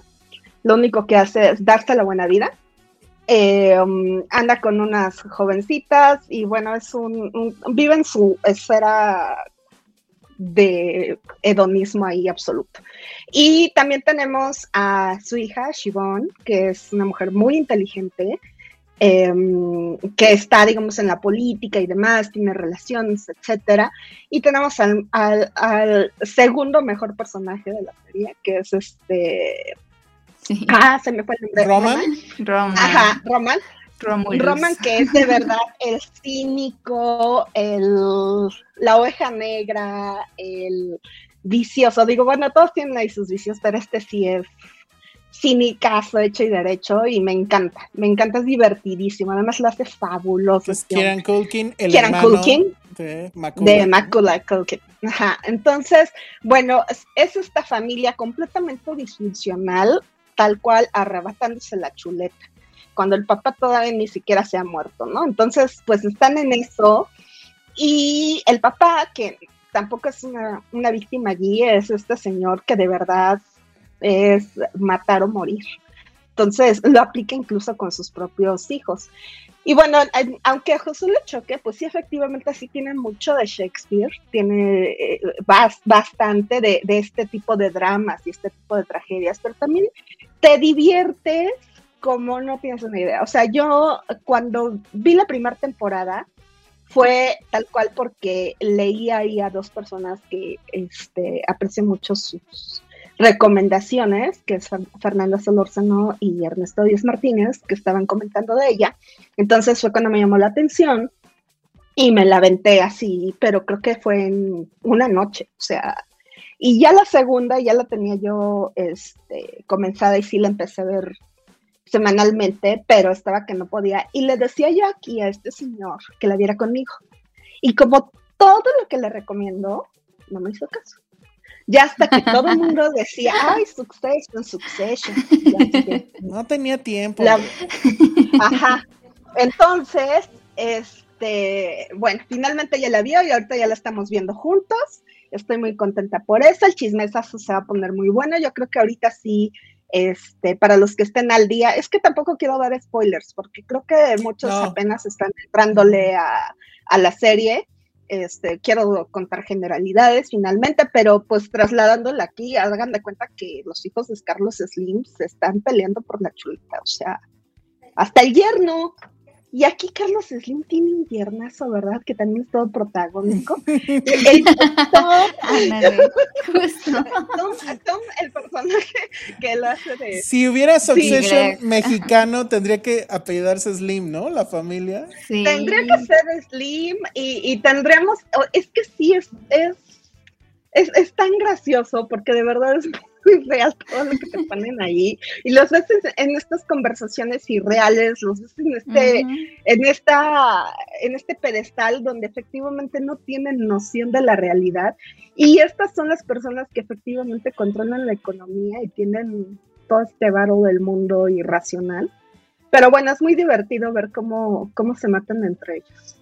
Lo único que hace es darse la buena vida eh, um, anda con unas jovencitas y bueno, es un, vive en su esfera de hedonismo ahí absoluto. Y también tenemos a su hija, Shivon, que es una mujer muy inteligente, em, que está, digamos, en la política y demás, tiene relaciones, etcétera. Y tenemos al, al, segundo mejor personaje de la serie, que es este Ah, se me fue el nombre. ¿Roman? Roman. Ajá, Roman. Roman, que es de verdad el cínico, el, la oveja negra, el vicioso. Digo, bueno, todos tienen ahí sus vicios, pero este sí es cínicazo, hecho y derecho, y me encanta. Me encanta, es divertidísimo. Además, lo hace fabuloso. Es Kieran Culkin, el Kieran Culkin, de Macula. Culkin. Ajá. Entonces, bueno, es esta familia completamente disfuncional, tal cual arrebatándose la chuleta, cuando el papá todavía ni siquiera se ha muerto, ¿no? Entonces, pues están en eso y el papá, que tampoco es una, víctima allí, es este señor que de verdad es matar o morir. Entonces lo aplica incluso con sus propios hijos. Y bueno, aunque a José le choque, pues sí, efectivamente sí tiene mucho de Shakespeare, tiene eh, bastante de, de, este tipo de dramas y este tipo de tragedias, pero también te diviertes como no tienes una idea. O sea, yo cuando vi la primera temporada fue tal cual porque leí ahí a dos personas que este, aprecio mucho sus recomendaciones, que Fernanda Solórzano y Ernesto Díaz Martínez, que estaban comentando de ella. Entonces fue cuando me llamó la atención y me la aventé así, pero creo que fue en una noche, o sea, y ya la segunda ya la tenía yo este, comenzada y sí la empecé a ver semanalmente, pero estaba que no podía. Y le decía yo aquí a este señor que la viera conmigo. Y como todo lo que le recomiendo, no me hizo caso. Ya hasta que todo el mundo [LAUGHS] decía, ay, Succession, Succession. No tenía tiempo. Ajá. Entonces, este, bueno, finalmente ya la vio y ahorita ya la estamos viendo juntos. Estoy muy contenta por eso. El chismesazo se va a poner muy bueno. Yo creo que ahorita sí, este, para los que estén al día, es que tampoco quiero dar spoilers, porque creo que muchos apenas están entrándole a, la serie. Este, quiero contar generalidades finalmente, pero pues trasladándola aquí, hagan de cuenta que los hijos de Carlos Slim se están peleando por la chulita, o sea, hasta el yerno y aquí Carlos Slim tiene un tiernazo, ¿verdad? Que también es todo protagónico. [LAUGHS] el, [LAUGHS] Tom, el personaje que lo hace de... Si hubiera Succession mexicano, tendría que apellidarse Slim, ¿no? La familia. Sí. Tendría que ser Slim y, y tendríamos... Es que sí, es, es, es, es tan gracioso porque de verdad es real todo lo que te ponen ahí y los ves en estas conversaciones irreales, los ves en este, en esta, en este pedestal donde efectivamente no tienen noción de la realidad y estas son las personas que efectivamente controlan la economía y tienen todo este varo del mundo irracional. Pero bueno, es muy divertido ver cómo, cómo se matan entre ellos.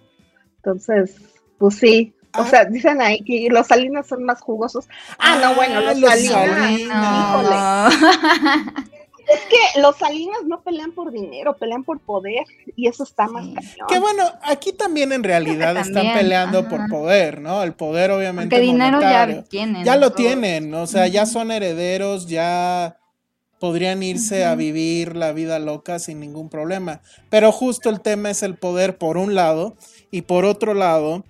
Entonces, pues sí, o sea, dicen ahí que los salinas son más jugosos. Ah, no, bueno, los, salinas. Es que los salinas no pelean por dinero, pelean por poder y eso está más cañón. Que bueno, aquí también en realidad están peleando por poder, ¿no? El poder obviamente Porque dinero ya tienen. Ya lo tienen, o sea, ya son herederos, ya podrían irse a vivir la vida loca sin ningún problema. Pero justo el tema es el poder por un lado y por otro lado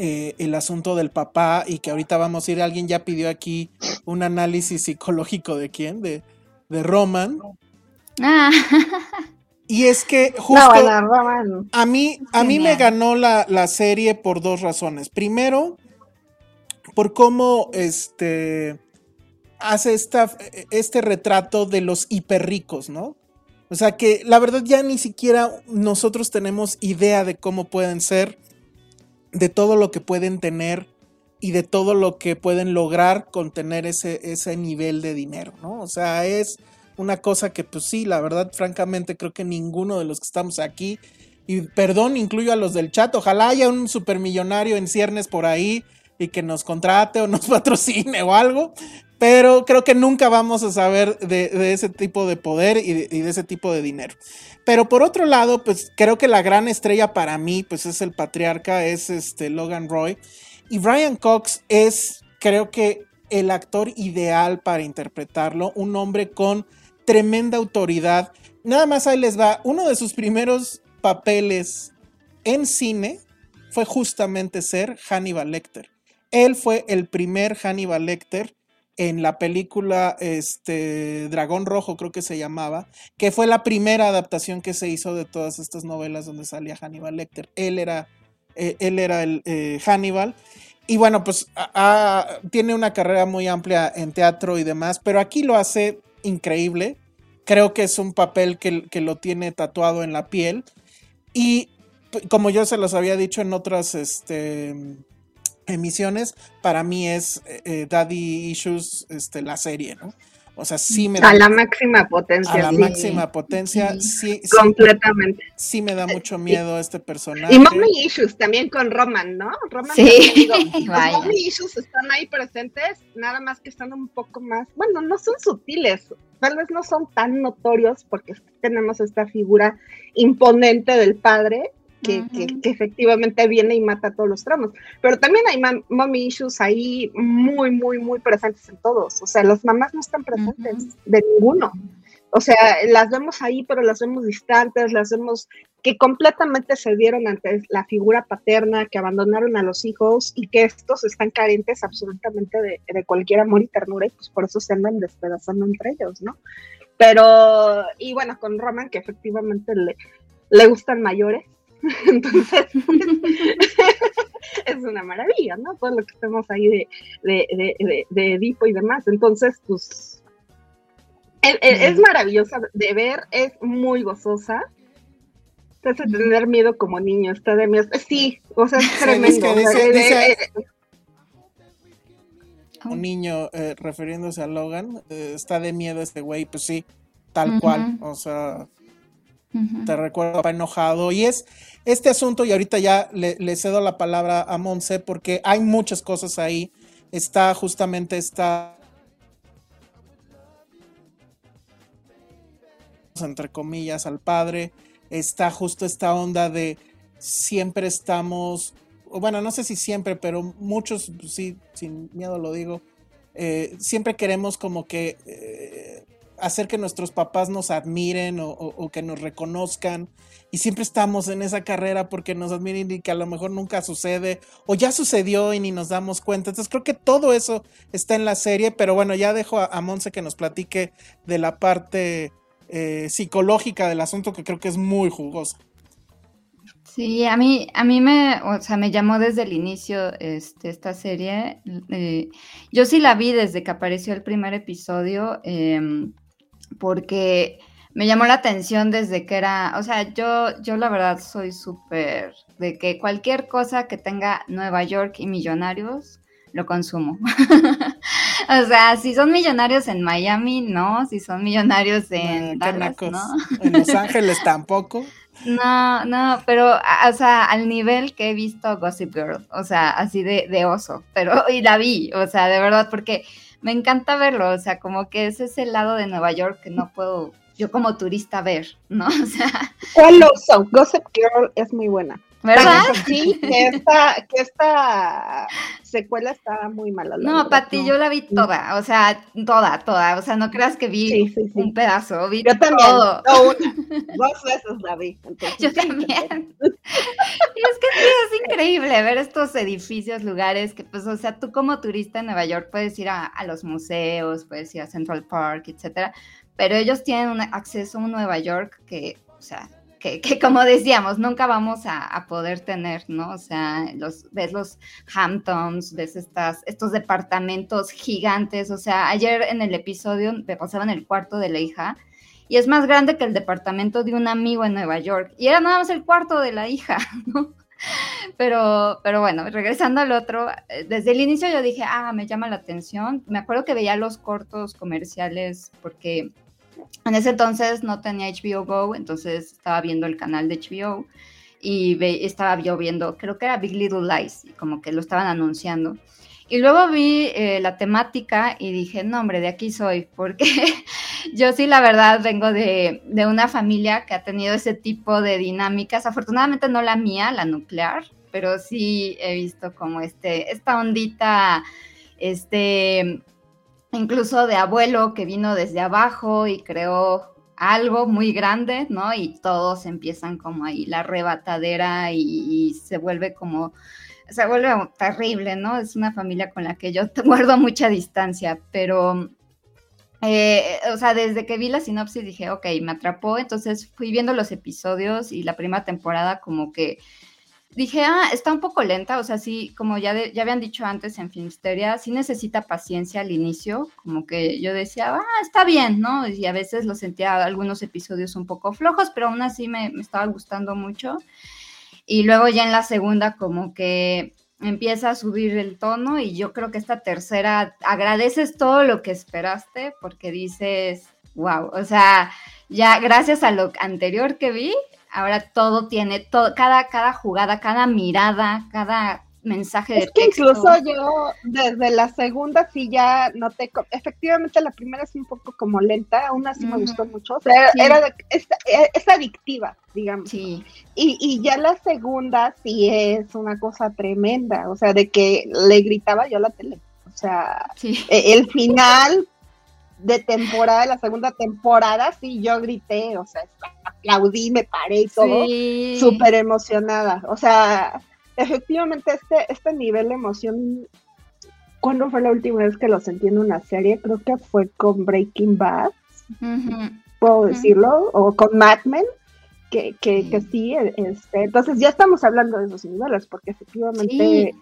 eh, el asunto del papá y que ahorita vamos a ir, alguien ya pidió aquí un análisis psicológico de quién, de, de Roman. Ah. Y es que justo a mí, a mí me ganó la, la, serie por dos razones. Primero, por cómo este hace esta, este retrato de los hiperricos, ¿no? O sea que la verdad ya ni siquiera nosotros tenemos idea de cómo pueden ser de todo lo que pueden tener y de todo lo que pueden lograr con tener ese, ese nivel de dinero, ¿no? O sea, es una cosa que pues sí, la verdad, francamente, creo que ninguno de los que estamos aquí, y perdón, incluyo a los del chat, ojalá haya un supermillonario en ciernes por ahí y que nos contrate o nos [LAUGHS] patrocine o algo, pero creo que nunca vamos a saber de, ese tipo de poder y de, y de, ese tipo de dinero. Pero por otro lado, pues creo que la gran estrella para mí, pues es el patriarca, es este Logan Roy. Y Brian Cox es, creo que, el actor ideal para interpretarlo, un hombre con tremenda autoridad. Nada más ahí les va, uno de sus primeros papeles en cine fue justamente ser Hannibal Lecter. Él fue el primer Hannibal Lecter en la película este, Dragón Rojo, creo que se llamaba, que fue la primera adaptación que se hizo de todas estas novelas donde salía Hannibal Lecter. Él era, eh, él era el eh, Hannibal. Y bueno, pues tiene una carrera muy amplia en teatro y demás, pero aquí lo hace increíble. Creo que es un papel que, que lo tiene tatuado en la piel. Y como yo se los había dicho en otras este, emisiones, para mí es eh, eh, Daddy Issues, este, la serie, ¿no? O sea, sí me da. A la máxima potencia. A la máxima potencia, sí. Completamente. Sí, me da mucho miedo este personaje. Y Mommy Issues también con Roman, ¿no? Roman sí. [LAUGHS] los Mommy Issues están ahí presentes, nada más que están un poco más. Bueno, no son sutiles, tal vez no son tan notorios porque tenemos esta figura imponente del padre, que, efectivamente viene y mata todos los tramos. Pero también hay mommy issues ahí muy, muy, muy presentes en todos. O sea, las mamás no están presentes de ninguno. O sea, las vemos ahí, pero las vemos distantes, las vemos que completamente se dieron ante la figura paterna, que abandonaron a los hijos y que estos están carentes absolutamente de, de cualquier amor y ternura y pues por eso se andan despedazando entre ellos, ¿no? Pero, y bueno, con Roman, que efectivamente le, le gustan mayores, [LAUGHS] Entonces, [LAUGHS] es una maravilla, ¿no? Todo lo que estemos ahí de, de, de, Edipo y demás. Entonces, pues, es, maravillosa de ver, es muy gozosa. Entonces, tener miedo como niño, está de miedo. Sí, o sea, es tremendo. un niño eh, refiriéndose a Logan, eh, está de miedo este güey, pues sí, tal cual, o sea, te recuerdo, enojado. Y es este asunto, y ahorita ya le, cedo la palabra a Monse, porque hay muchas cosas ahí. Está justamente esta. entre comillas, al padre. Está justo esta onda de siempre estamos bueno, no sé si siempre, pero muchos, sí, sin miedo lo digo, eh, siempre queremos como que eh, hacer que nuestros papás nos admiren o, que nos reconozcan. Y siempre estamos en esa carrera porque nos admiren y que a lo mejor nunca sucede o ya sucedió y ni nos damos cuenta. Entonces creo que todo eso está en la serie, pero bueno, ya dejo a, Monse que nos platique de la parte eh, psicológica del asunto que creo que es muy jugosa. Sí, a mí, a mí me, o sea, me llamó desde el inicio este, esta serie. Eh, yo sí la vi desde que apareció el primer episodio. Em, porque me llamó la atención desde que era, o sea, yo, yo la verdad soy súper de que cualquier cosa que tenga Nueva York y millonarios, lo consumo. [LAUGHS] o sea, si son millonarios en Miami, no, si son millonarios en Dallas, ¿no? en Los Ángeles tampoco. [LAUGHS] No, no, pero, o sea, al nivel que he visto Gossip Girl, o sea, así de, de oso, pero, y la vi, o sea, de verdad, porque me encanta verlo, o sea, como que es ese lado de Nueva York que no puedo yo como turista ver, ¿no? [LAUGHS] O sea. ¿Cuál Gossip Girl es muy buena. ¿Verdad? Sí, que esta, que esta secuela está muy mala. No, Pati, yo la vi toda, o sea, toda, toda. O sea, no creas que vi un pedazo, vi yo también, todo. [LAUGHS] dos veces la vi. yo también. y es que sí, es increíble ver estos edificios, lugares que, pues, o sea, tú como turista en Nueva York puedes ir a, a los museos, puedes ir a Central Park, etcétera, pero ellos tienen un acceso a un Nueva York que, o sea, que, como decíamos, nunca vamos a, poder tener, ¿no? O sea, los, ves los Hamptons, ves estas, estos departamentos gigantes, o sea, ayer en el episodio me pasaba en el cuarto de la hija y es más grande que el departamento de un amigo en Nueva York y era nada más el cuarto de la hija, [LAUGHS] ¿no? Pero, pero bueno, regresando al otro, eh, desde el inicio yo dije, ah, me llama la atención. Me acuerdo que veía los cortos comerciales porque en ese entonces no tenía HBO Go, entonces estaba viendo el canal de HBO y estaba yo viendo, creo que era Big Little Lies, como que lo estaban anunciando. Y luego vi eh, la temática y dije, no, hombre, de aquí soy, [LAUGHS] porque yo sí, la verdad, vengo de, de, una familia que ha tenido ese tipo de dinámicas. Afortunadamente no la mía, la nuclear, pero sí he visto como este, esta ondita, este, incluso de abuelo que vino desde abajo y creó algo muy grande, ¿no? Y todos empiezan como ahí la arrebatadera y, se vuelve como, se vuelve terrible, ¿no? Es una familia con la que yo [LAUGHS] guardo mucha distancia, pero, eh, o sea, desde que vi la sinopsis dije, ok, me atrapó, entonces fui viendo los episodios y la primera temporada como que dije, ah, está un poco lenta, o sea, sí, como ya, ya habían dicho antes en Filmsteria, sí necesita paciencia al inicio, como que yo decía, ah, está bien, ¿no? Y a veces lo sentía algunos episodios un poco flojos, pero aún así me, me estaba gustando mucho. Y luego ya en la segunda como que empieza a subir el tono y yo creo que esta tercera agradeces todo lo que esperaste porque dices, wow, o sea, ya gracias a lo anterior que vi, ahora todo tiene, todo, cada, cada jugada, cada mirada, cada mensaje de es que Incluso yo desde la segunda sí ya noté, efectivamente la primera es un poco como lenta, aún así me gustó mucho, o sea, era es, es, adictiva, digamos. Sí. Y, y ya la segunda sí es una cosa tremenda, o sea, de que le gritaba yo a la tele. O sea, e, el final de temporada, la segunda temporada, sí, yo grité, o sea, aplaudí, me paré y todo, súper emocionada. O sea, efectivamente este, este nivel de emoción, ¿cuándo fue la última vez que lo sentí en una serie? Creo que fue con Breaking Bad, puedo decirlo, o con Mad Men. Que, que, que sí, este, entonces ya estamos hablando de esos niveles, porque efectivamente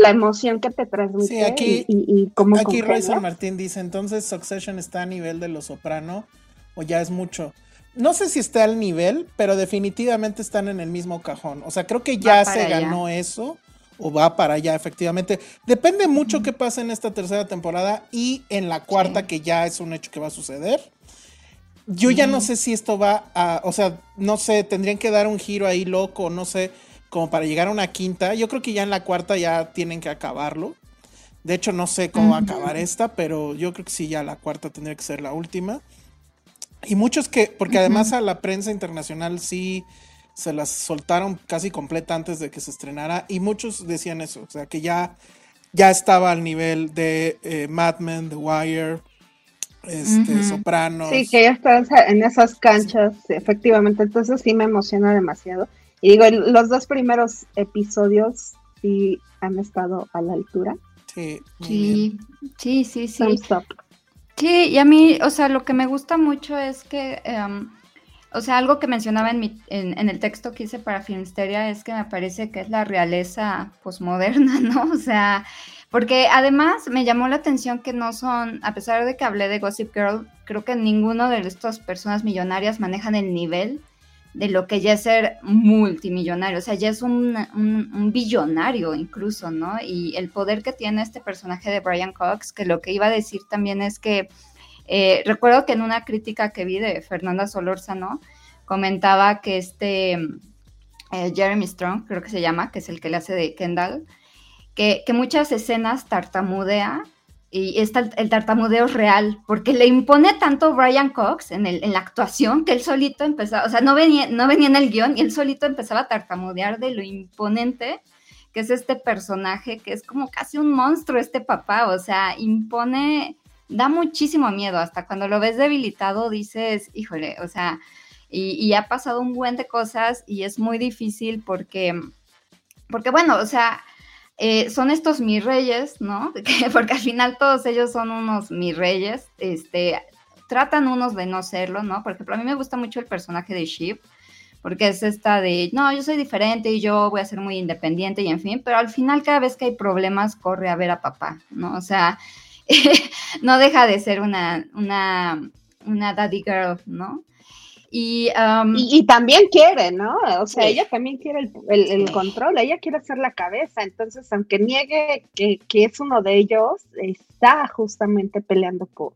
la emoción que te transmite sí, aquí, y, cómo Aquí Roy San Martín dice, entonces Succession está a nivel de Los Soprano o ya es mucho. No sé si está al nivel, pero definitivamente están en el mismo cajón. O sea, creo que ya se ganó eso o va para allá, efectivamente. Depende mucho qué pasa en esta tercera temporada y en la cuarta, que ya es un hecho que va a suceder. Yo ya no sé si esto va a, o sea, no sé, tendrían que dar un giro ahí loco, no sé como para llegar a una quinta. Yo creo que ya en la cuarta ya tienen que acabarlo. De hecho, no sé cómo va a acabar esta, pero yo creo que sí, ya la cuarta tendría que ser la última. Y muchos que, porque además a la prensa internacional sí se las soltaron casi completa antes de que se estrenara y muchos decían eso, o sea, que ya, ya estaba al nivel de eh, Mad Men, The Wire, este, Sopranos. Sí, que ya estás en esas canchas, efectivamente, entonces sí me emociona demasiado. Y digo, los dos primeros episodios sí han estado a la altura. Sí, sí, sí, sí, sí. Sí, y a mí, o sea, lo que me gusta mucho es que, em, o sea, algo que mencionaba en, mi, en, el texto que hice para Filmsteria es que me parece que es la realeza posmoderna, [LAUGHS] ¿no? O sea, porque además me llamó la atención que no son, a pesar de que hablé de Gossip Girl, creo que ninguno de estas personas millonarias manejan el nivel de lo que ya es ser multimillonario, o sea, ya es un, un, billonario incluso, ¿no? Y el poder que tiene este personaje de Brian Cox, que lo que iba a decir también es que, eh, recuerdo que en una crítica que vi de Fernanda Solórzano, comentaba que este eh, Jeremy Strong, creo que se llama, que es el que le hace de Kendall, que, que muchas escenas tartamudea y está el, tartamudeo real, porque le impone tanto Brian Cox en, el, en la actuación que él solito empezaba, o sea, no venía, no venía en el guion y él solito empezaba a tartamudear de lo imponente que es este personaje, que es como casi un monstruo este papá, o sea, impone, da muchísimo miedo, hasta cuando lo ves debilitado dices, híjole, o sea, y, y ha pasado un buen de cosas y es muy difícil porque, porque bueno, o sea, eh, son estos mis reyes, ¿no? [LAUGHS] Porque al final todos ellos son unos mis reyes, este, tratan unos de no serlo, ¿no? Por ejemplo, a mí me gusta mucho el personaje de Sheep, porque es esta de, no, yo soy diferente y yo voy a ser muy independiente y en fin, pero al final cada vez que hay problemas corre a ver a papá, ¿no? O sea, [LAUGHS] no deja de ser una, una, una daddy girl, ¿no? Y, y, también quiere, ¿no? O sea, ella también quiere el, control, ella quiere ser la cabeza, entonces aunque niegue que, es uno de ellos, está justamente peleando por,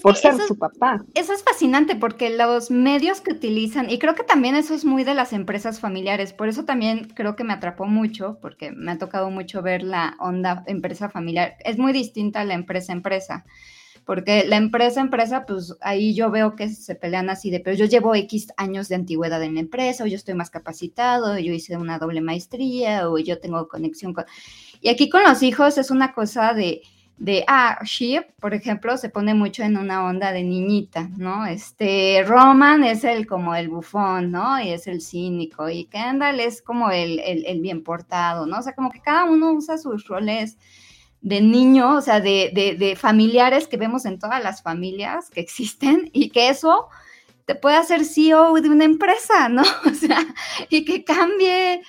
por ser su papá. Eso es fascinante porque los medios que utilizan, y creo que también eso es muy de las empresas familiares, por eso también creo que me atrapó mucho, porque me ha tocado mucho ver la onda empresa familiar, es muy distinta a la empresa empresa porque la empresa, empresa, pues ahí yo veo que se pelean así de, pero yo llevo X años de antigüedad en la empresa, o yo estoy más capacitado, o yo hice una doble maestría, o yo tengo conexión con... Y aquí con los hijos es una cosa de, de, ah, Sheep, por ejemplo, se pone mucho en una onda de niñita, ¿no? Este, Roman es el como el bufón, ¿no? Y es el cínico, y Kendall es como el, el, el bien portado, ¿no? O sea, como que cada uno usa sus roles de niño, o sea, de, familiares que vemos en todas las familias que existen y que eso te puede hacer CEO de una empresa, ¿no? [LAUGHS] O sea, y que cambie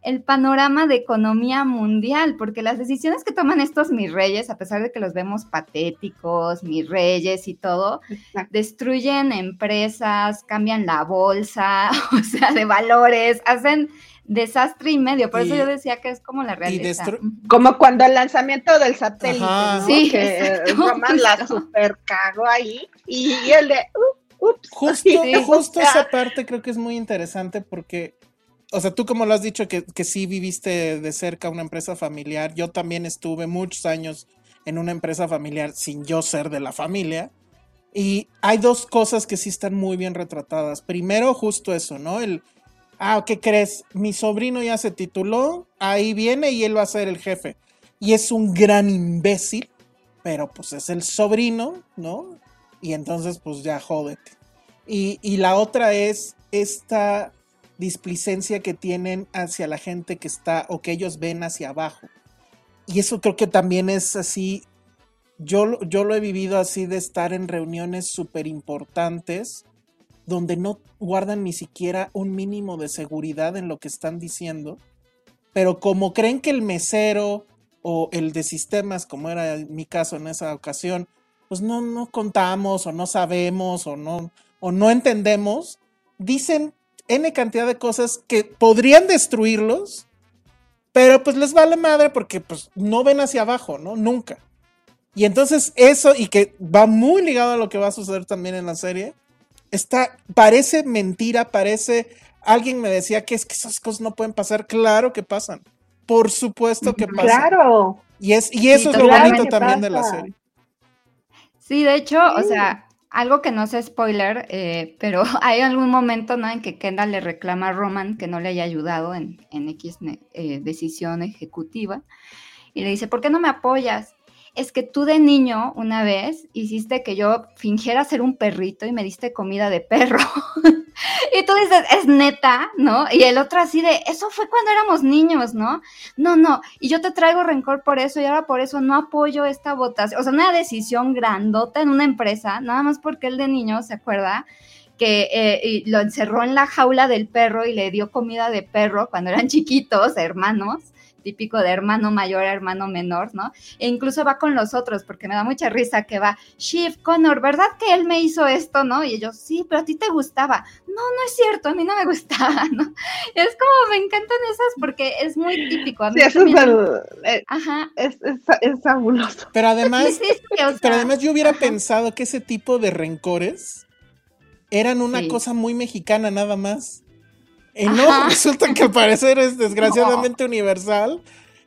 el panorama de economía mundial, porque las decisiones que toman estos mis reyes, a pesar de que los vemos patéticos, mis reyes y todo, destruyen empresas, cambian la bolsa, [LAUGHS] o sea, de valores, hacen desastre y medio. Por eso yo decía que es como la realidad. Como cuando el lanzamiento del satélite, sí, que Roman la super cagó ahí y el de ups. Justo, [LAUGHS] justo esa parte creo que es muy interesante porque, o sea, tú como lo has dicho que, que sí viviste de cerca una empresa familiar, yo también estuve muchos años en una empresa familiar sin yo ser de la familia. Y hay dos cosas que sí están muy bien retratadas. Primero, justo eso, ¿no? El, ah, ¿qué crees? Mi sobrino ya se tituló, ahí viene y él va a ser el jefe. Y es un gran imbécil, pero pues es el sobrino, ¿no? Y entonces pues ya jódete. Y, y la otra es esta displicencia que tienen hacia la gente que está o que ellos ven hacia abajo. Y eso creo que también es así. Yo, yo lo he vivido así de estar en reuniones súper importantes donde no guardan ni siquiera un mínimo de seguridad en lo que están diciendo, pero como creen que el mesero o el de sistemas, como era mi caso en esa ocasión, pues no, no contamos o no sabemos o no, o no entendemos, dicen N cantidad de cosas que podrían destruirlos, pero pues les vale madre porque pues no ven hacia abajo, ¿no? Nunca. Y entonces eso, y que va muy ligado a lo que va a suceder también en la serie, está, parece mentira, parece, alguien me decía que es que esas cosas no pueden pasar, claro que pasan, por supuesto que pasan. Claro. Y, es, y eso es lo bonito también de la serie. Sí, de hecho, o sea, algo que no es spoiler, eh, pero [LAUGHS] hay algún momento ¿no? en que Kendall le reclama a Roman que no le haya ayudado en, en X eh, decisión ejecutiva y le dice, ¿por qué no me apoyas? Es que tú de niño una vez hiciste que yo fingiera ser un perrito y me diste comida de perro. [LAUGHS] y tú dices, es neta, ¿no? Y el otro así de, eso fue cuando éramos niños, ¿no? No, no, y yo te traigo rencor por eso y ahora por eso no apoyo esta votación. O sea, una decisión grandota en una empresa, nada más porque él de niño se acuerda que eh, lo encerró en la jaula del perro y le dio comida de perro cuando eran chiquitos, hermanos típico de hermano mayor hermano menor, ¿no? E incluso va con los otros, porque me da mucha risa que va, Shiv, Connor, ¿verdad que él me hizo esto, no? Y ellos, sí, pero a ti te gustaba. No, no es cierto, a mí no me gustaba, [LAUGHS] ¿no? Es como, me encantan esas porque es muy típico. A mí sí, eso es, eh, Ajá. Es, es, fabuloso. Pero además, [LAUGHS] pero además yo hubiera pensado que ese tipo de rencores eran una cosa muy mexicana nada más. Y no, resulta que al parecer es [LAUGHS] desgraciadamente universal.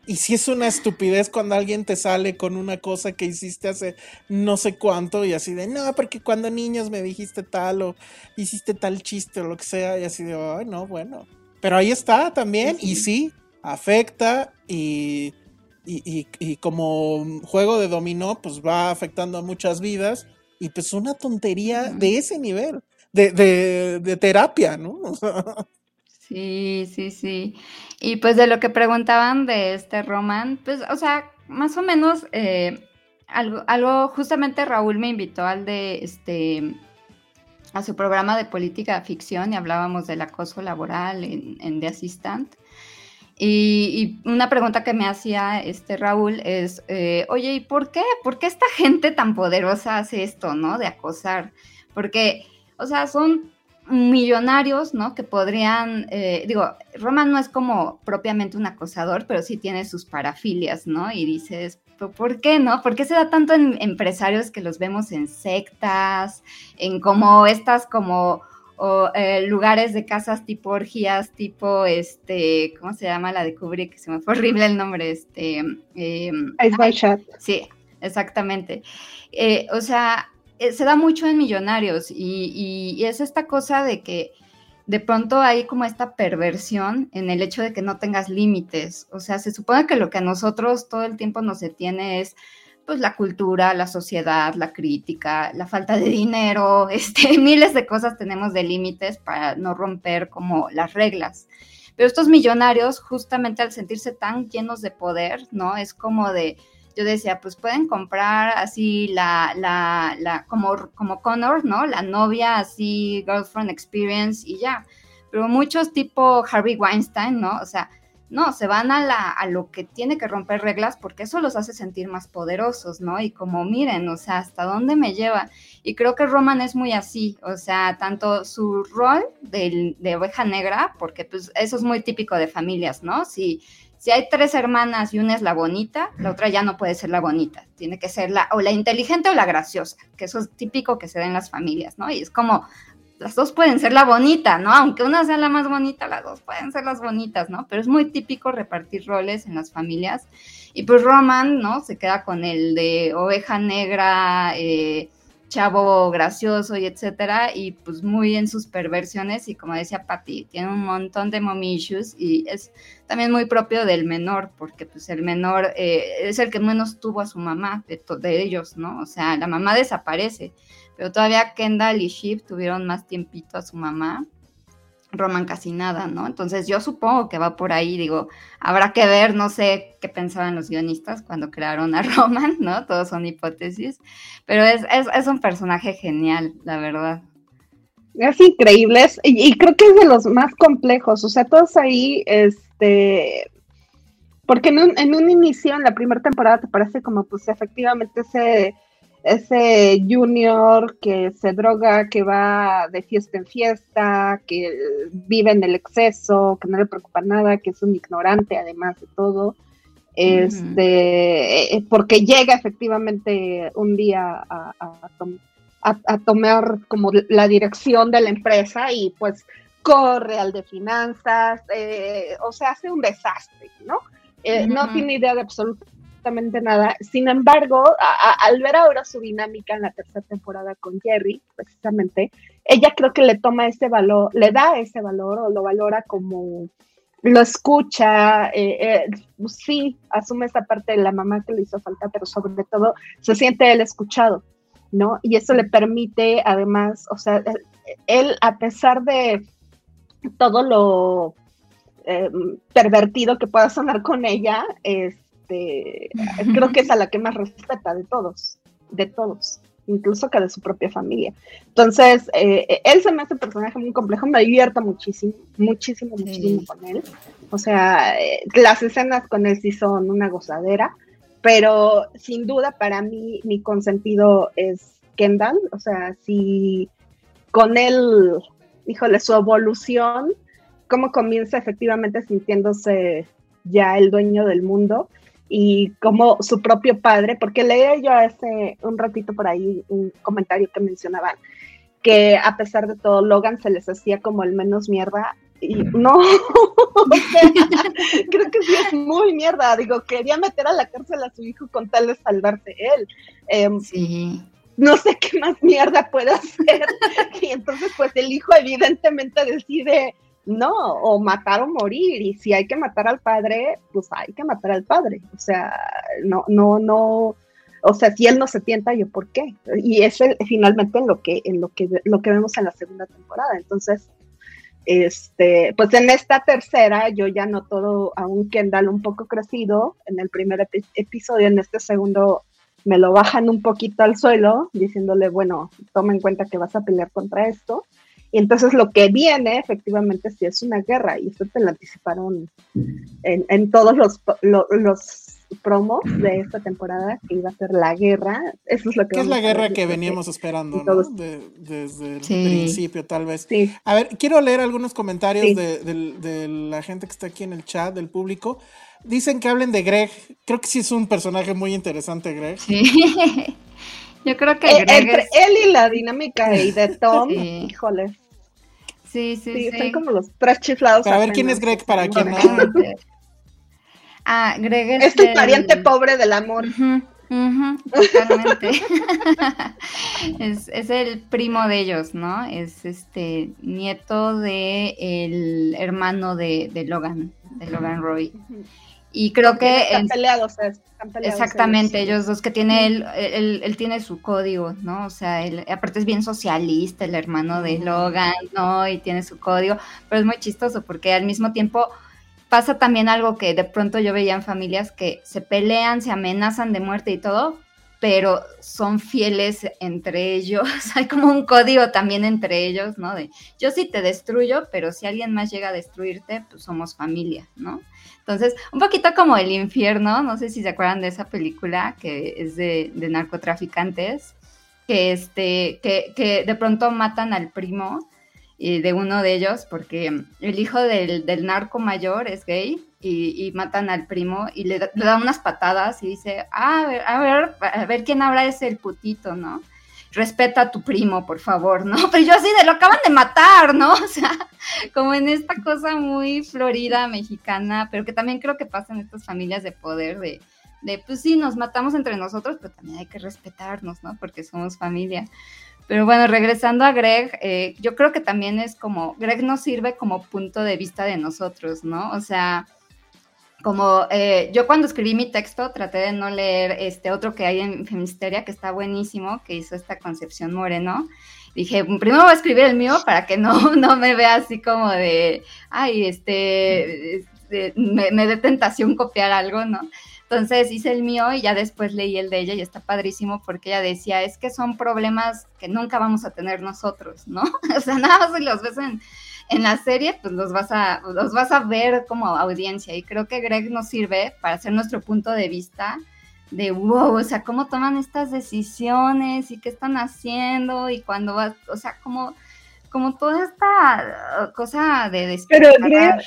Y si es una estupidez cuando alguien te sale con una cosa que hiciste hace no sé cuánto y así de, no, porque cuando niños me dijiste tal o hiciste tal chiste o lo que sea y así de, ay, no, bueno. Pero ahí está también y sí, afecta y, y, y, como juego de dominó, pues va afectando a muchas vidas y pues una tontería de ese nivel, de, de, de terapia, ¿no? [LAUGHS] Sí, sí, sí. Y pues de lo que preguntaban de este Roman, pues, o sea, más o menos, eh, algo, algo, justamente Raúl me invitó al de, este, a su programa de política ficción y hablábamos del acoso laboral en, en The Assistant. Y, una pregunta que me hacía este Raúl es, eh, oye, ¿y por qué? ¿Por qué esta gente tan poderosa hace esto, no? De acosar. Porque, o sea, son millonarios, ¿no? Que podrían, eh, digo, Roman no es como propiamente un acosador, pero sí tiene sus parafilias, ¿no? Y dices, ¿por qué no? ¿Por qué se da tanto en empresarios que los vemos en sectas, en como estas como eh, lugares de casas tipo orgías, tipo, este, ¿cómo se llama la de Kubrick? Se me fue horrible el nombre, este... Eh, Ice by Shot. Sí, exactamente. Eh, o sea, se da mucho en millonarios y, es esta cosa de que de pronto hay como esta perversión en el hecho de que no tengas límites. O sea, se supone que lo que a nosotros todo el tiempo nos detiene es pues la cultura, la sociedad, la crítica, la falta de dinero, [LAUGHS] este, miles de cosas tenemos de límites para no romper como las reglas. Pero estos millonarios, justamente al sentirse tan llenos de poder, ¿no? Es como de, yo decía, pues pueden comprar así la, la, la, como, como Connor, ¿no? La novia así, girlfriend experience y ya. Pero muchos tipo Harvey Weinstein, ¿no? O sea, no, se van a, la, a lo que tiene que romper reglas porque eso los hace sentir más poderosos, ¿no? Y como miren, o sea, hasta dónde me lleva. Y creo que Roman es muy así, o sea, tanto su rol de, de oveja negra, porque pues eso es muy típico de familias, ¿no? Si si hay tres hermanas y una es la bonita, la otra ya no puede ser la bonita, tiene que ser la o la inteligente o la graciosa, que eso es típico que se da en las familias, ¿no? Y es como, las dos pueden ser la bonita, ¿no? Aunque una sea la más bonita, las dos pueden ser las bonitas, ¿no? Pero es muy típico repartir roles en las familias. Y pues Roman, ¿no? Se queda con el de oveja negra, eh, chavo gracioso y etcétera, y pues muy en sus perversiones y como decía Patti, tiene un montón de mommy y es también muy propio del menor, porque pues el menor eh, es el que menos tuvo a su mamá de, de ellos, ¿no? O sea, la mamá desaparece, pero todavía Kendall y Shiv tuvieron más tiempito a su mamá Roman casi nada, ¿no? Entonces yo supongo que va por ahí, digo, habrá que ver, no sé qué pensaban los guionistas cuando crearon a [LAUGHS] Roman, ¿no? Todos son hipótesis, pero es, es, un personaje genial, la verdad. Es increíble, y, creo que es de los más complejos, o sea, todos ahí, este, porque en un, en un inicio, en la primera temporada, te parece como, pues efectivamente ese ese junior que se droga, que va de fiesta en fiesta, que vive en el exceso, que no le preocupa nada, que es un ignorante además de todo, este, eh, porque llega efectivamente un día a, tomar como la dirección de la empresa y pues corre al de finanzas, eh, o sea, hace un desastre, ¿no? Eh, no tiene idea de absolutamente nada. Sin embargo, al ver ahora su dinámica en la tercera temporada con Jerry, precisamente, ella creo que le toma ese valor, le da ese valor o lo valora como lo escucha, eh, eh, sí, asume esta parte de la mamá que le hizo falta, pero sobre todo se siente él escuchado, ¿no? Y eso le permite, además, o sea, él, a pesar de todo lo em, pervertido que pueda sonar con ella, este, creo que es a la que más respeta de todos, de todos incluso que de su propia familia. Entonces, eh, él se me hace un personaje muy complejo, me divierta muchísimo, muchísimo, muchísimo con él. O sea, eh, las escenas con él sí son una gozadera, pero sin duda para mí mi consentido es Kendall, o sea, si con él, híjole, su evolución, cómo comienza efectivamente sintiéndose ya el dueño del mundo y como su propio padre, porque leí yo hace un ratito por ahí un comentario que mencionaban que a pesar de todo Logan se les hacía como el menos mierda y no, [LAUGHS] creo que sí es muy mierda, digo, quería meter a la cárcel a su hijo con tal de salvarse él. Em, sí. No sé qué más mierda puede hacer. [LAUGHS] y entonces pues el hijo evidentemente decide no, o matar o morir, y si hay que matar al padre, pues hay que matar al padre, o sea, no, no, no, o sea, si él no se tienta, yo por qué, y es finalmente en lo que, en lo que, lo que vemos en la segunda temporada, entonces, este, pues en esta tercera yo ya noto a un Kendall un poco crecido, en el primer episodio, en este segundo me lo bajan un poquito al suelo, diciéndole, bueno, toma en cuenta que vas a pelear contra esto, y entonces lo que viene efectivamente sí es una guerra y esto te lo anticiparon en, todos los, los, promos de esta temporada que iba a ser la guerra. Eso es lo que... es la guerra que veníamos esperando desde el principio tal vez. A ver, quiero leer algunos comentarios de, la gente que está aquí en el chat, del público. Dicen que hablen de Greg. Creo que sí es un personaje muy interesante, Greg. Sí. [LAUGHS] Yo creo que eh, Greg entre él y la dinámica y de Tom, [LAUGHS] híjole. Sí, sí, sí. Son como los tres chiflados. a ver quién es Greg para quien no. [LAUGHS] Ah, Greg es, es tu pariente pobre del amor. totalmente. [LAUGHS] es, es, el primo de ellos, ¿no? Es este nieto de el hermano de, de Logan, de Logan Roy. Y creo que... Están peleados, Exactamente, ellos dos que tiene él, él, tiene su código, ¿no? O sea, él, aparte es bien socialista, el hermano de Logan, ¿no? Y tiene su código, pero es muy chistoso porque al mismo tiempo pasa también algo que de pronto yo veía en familias que se pelean, se amenazan de muerte y todo, pero son fieles entre ellos. [LAUGHS] Hay como un código también entre ellos, ¿no? De yo sí te destruyo, pero si alguien más llega a destruirte, pues somos familia, ¿no? Entonces, un poquito como El infierno, no sé si se acuerdan de esa película que es de, narcotraficantes, que, este, que, que, de pronto matan al primo eh, de uno de ellos porque el hijo del, narco mayor es gay y, matan al primo y le, le, dan unas patadas y dice, ah, a ver, a ver, a ver quién habla es el putito, ¿no? Respeta a tu primo, por favor, ¿no? [LAUGHS] Pero yo así de lo acaban de matar, ¿no? [LAUGHS] O sea, como en esta cosa muy florida mexicana, pero que también creo que pasa en estas familias de poder, de, de pues sí, nos matamos entre nosotros, pero también hay que respetarnos, ¿no? Porque somos familia. Pero bueno, regresando a Greg, eh, yo creo que también es como, Greg nos sirve como punto de vista de nosotros, ¿no? O sea, como eh, yo cuando escribí mi texto traté de no leer este otro que hay en Femisteria que está buenísimo, que hizo esta Concepción Moreno. Dije, primero voy a escribir el mío para que no, [LAUGHS] no me vea así como de, ay, este, este me, me dé tentación copiar algo, ¿no? Entonces hice el mío y ya después leí el de ella y está padrísimo porque ella decía, es que son problemas que nunca vamos a tener nosotros, ¿no? [LAUGHS] o sea, nada más los ves en, en la serie, pues los vas a, los vas a ver como audiencia. Y creo que Greg nos sirve para hacer nuestro punto de vista de wow, o sea, cómo toman estas decisiones y qué están haciendo y cuando vas, o sea, como, como toda esta cosa de Pero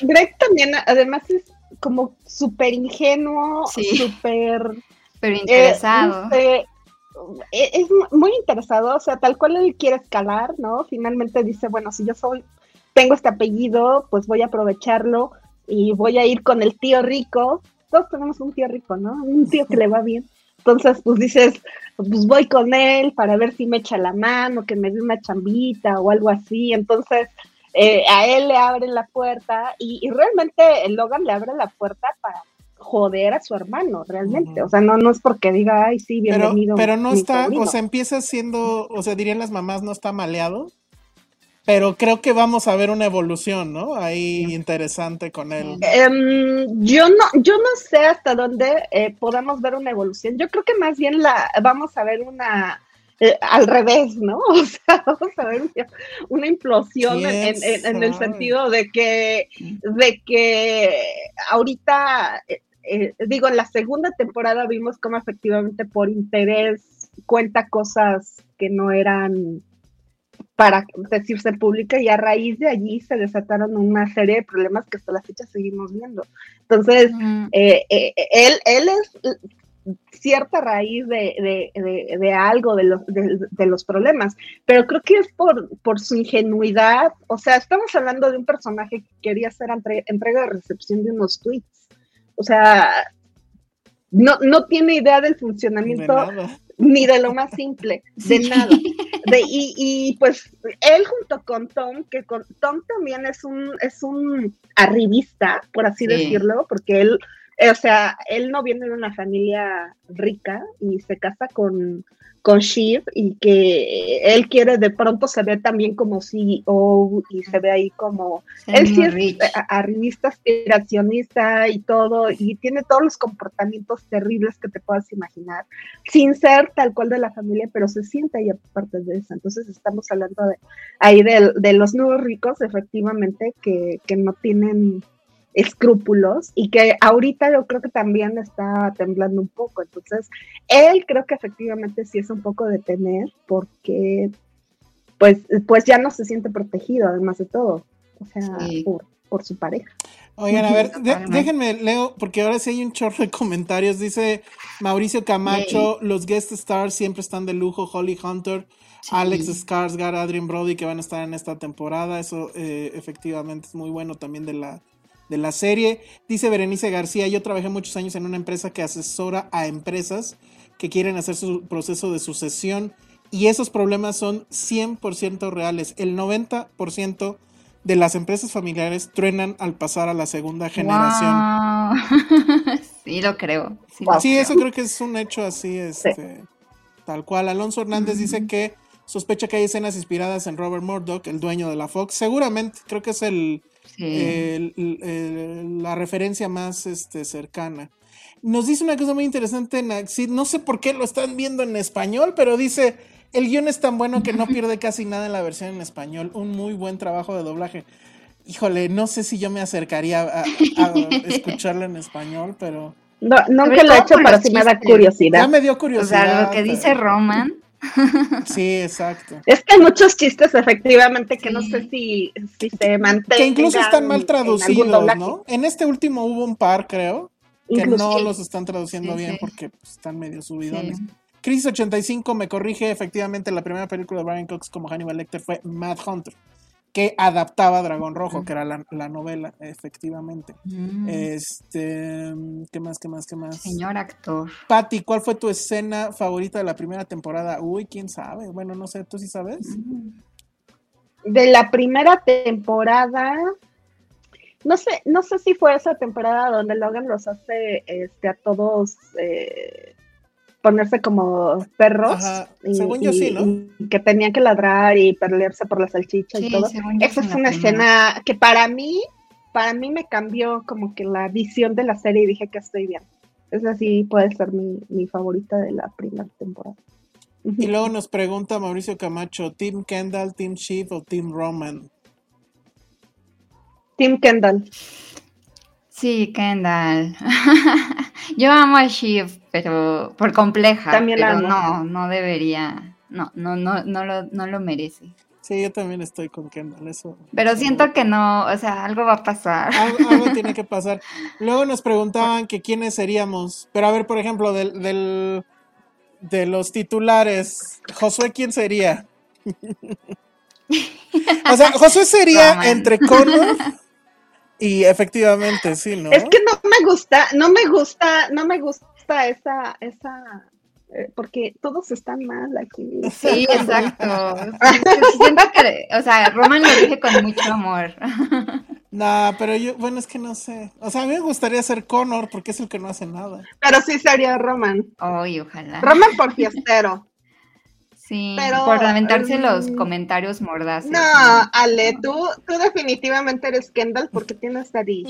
Greg, también, además, es como súper ingenuo, súper... [LAUGHS] Pero interesado. Eh, es muy interesado, o sea, tal cual él quiere escalar, ¿no? Finalmente dice, bueno, si yo soy tengo este apellido, pues voy a aprovecharlo y voy a ir con el tío rico todos tenemos un tío rico, ¿no? Un tío que le va bien. Entonces, pues dices, pues voy con él para ver si me echa la mano, que me dé una chambita o algo así. Entonces, eh, a él le abren la puerta y, y, realmente Logan le abre la puerta para joder a su hermano, realmente. O sea, no, no es porque diga, ay, sí, bienvenido. Pero, pero no está, o sea, empieza siendo, o sea, dirían las mamás, no está maleado. Pero creo que vamos a ver una evolución, ¿no? Ahí interesante con él. Em, yo no, yo no sé hasta dónde eh, podamos ver una evolución. Yo creo que más bien la vamos a ver una eh, al revés, ¿no? [LAUGHS] O sea, vamos a ver una implosión en, en, el sentido de que, de que ahorita eh, eh, digo, en la segunda temporada vimos cómo efectivamente por interés cuenta cosas que no eran para decirse pública y a raíz de allí se desataron una serie de problemas que hasta la fecha seguimos viendo. Entonces, eh, eh, él, él es cierta raíz de, de, de, algo de los, de, los problemas, pero creo que es por, por su ingenuidad, o sea, estamos hablando de un personaje que quería hacer entrega de recepción de unos tweets. O sea, no, no tiene idea del funcionamiento ni de lo más simple, de nada. De, y, y, pues él junto con Tom, que con, Tom también es un, es un arribista, por así decirlo, porque él, o sea, él no viene de una familia rica y se casa con, con Shiv y que él quiere de pronto se ve también como CEO y se ve ahí como él sí es arribista, aspiracionista y todo y tiene todos los comportamientos terribles que te puedas imaginar sin ser tal cual de la familia pero se siente ahí aparte de eso. Entonces estamos hablando de ahí de, de los nuevos ricos efectivamente que, que no tienen escrúpulos y que ahorita yo creo que también está temblando un poco. Entonces, él creo que efectivamente sí es un poco de temer porque pues, pues ya no se siente protegido además de todo, o sea, por, por, su pareja. Oigan, a ver, déjenme, leo, porque ahora sí hay un chorro de [LAUGHS] comentarios. Dice Mauricio Camacho, los guest stars siempre están de lujo, Holly Hunter, Alex Skarsgård, Adrian Brody, que van a estar en esta temporada. Eso eh, efectivamente es muy bueno también de la de la serie. Dice Berenice García, yo trabajé muchos años en una empresa que asesora a empresas que quieren hacer su proceso de sucesión y esos problemas son 100% reales. El 90% de las empresas familiares truenan al pasar a la segunda generación. [LAUGHS] sí, lo creo. Sí, eso creo que es un hecho así, este, tal cual. Alonso Hernández dice que sospecha que hay escenas inspiradas en Robert Murdoch, el dueño de la Fox. Seguramente, creo que es el, la referencia más este, cercana. Nos dice una cosa muy interesante, Naxid. No sé por qué lo están viendo en español, pero dice: el guion es tan bueno que no [LAUGHS] pierde casi nada en la versión en español. Un muy buen trabajo de doblaje. Híjole, no sé si yo me acercaría a, [LAUGHS] escucharlo en español, pero. No, nunca lo he hecho, pero sí me da curiosidad. Ya me dio curiosidad. O sea, lo que dice Roman Sí, exacto. Es que hay muchos chistes, efectivamente, que no sé si, si se mantienen. Que incluso están mal traducidos, ¿no? En este último hubo un par, creo, que no los están traduciendo bien porque pues, están medio subidones. Crisis 85 me corrige, efectivamente, la primera película de Brian Cox como Hannibal Lecter fue Mad Hunter que adaptaba Dragón Rojo, que era la, novela, efectivamente. Mm. Este, ¿qué más, qué más, qué más? Señor actor. Patti, ¿cuál fue tu escena favorita de la primera temporada? Uy, quién sabe. Bueno, no sé, ¿tú sí sabes? Mm. De la primera temporada, no sé, no sé si fue esa temporada donde Logan los hace este, a todos eh, ponerse como perros. Según yo sí, ¿no? que tenían que ladrar y pelearse por la salchicha y todo. Esa es una escena que para mí, para mí me cambió como que la visión de la serie y dije que estoy bien. Es así, puede ser mi, favorita de la primera temporada. Y [LAUGHS] luego nos pregunta Mauricio Camacho, ¿Team Kendall, Team Chief o Team Roman? Team Kendall. Sí, Kendall. [LAUGHS] Yo amo a Shiv, pero por compleja. También pero no, no debería. No, no, no, no lo, no lo merece. Sí, yo también estoy con Kendall, eso. Pero siento que no, o sea, algo va a pasar. Algo, tiene [LAUGHS] que pasar. Luego nos preguntaban que quiénes seríamos. Pero a ver, por ejemplo, del, del de los titulares, Josué, ¿quién sería? [LAUGHS] o sea, Josué sería entre Connor y efectivamente, sí, ¿no? Es que no me gusta, no me gusta, no me gusta esa, esa, eh, porque todos están mal aquí. Sí, exacto. Siento que, o sea, Roman lo dije con mucho amor. [LAUGHS] No, pero yo, bueno, es que no sé. O sea, a mí me gustaría ser Connor porque es el que no hace nada. Pero sí sería Roman. Ay, ojalá. Roman por fiestero. Sí, Pero, por lamentarse los mm, comentarios mordaces. No, Ale, tú, tú definitivamente eres Kendall porque tienes daddy.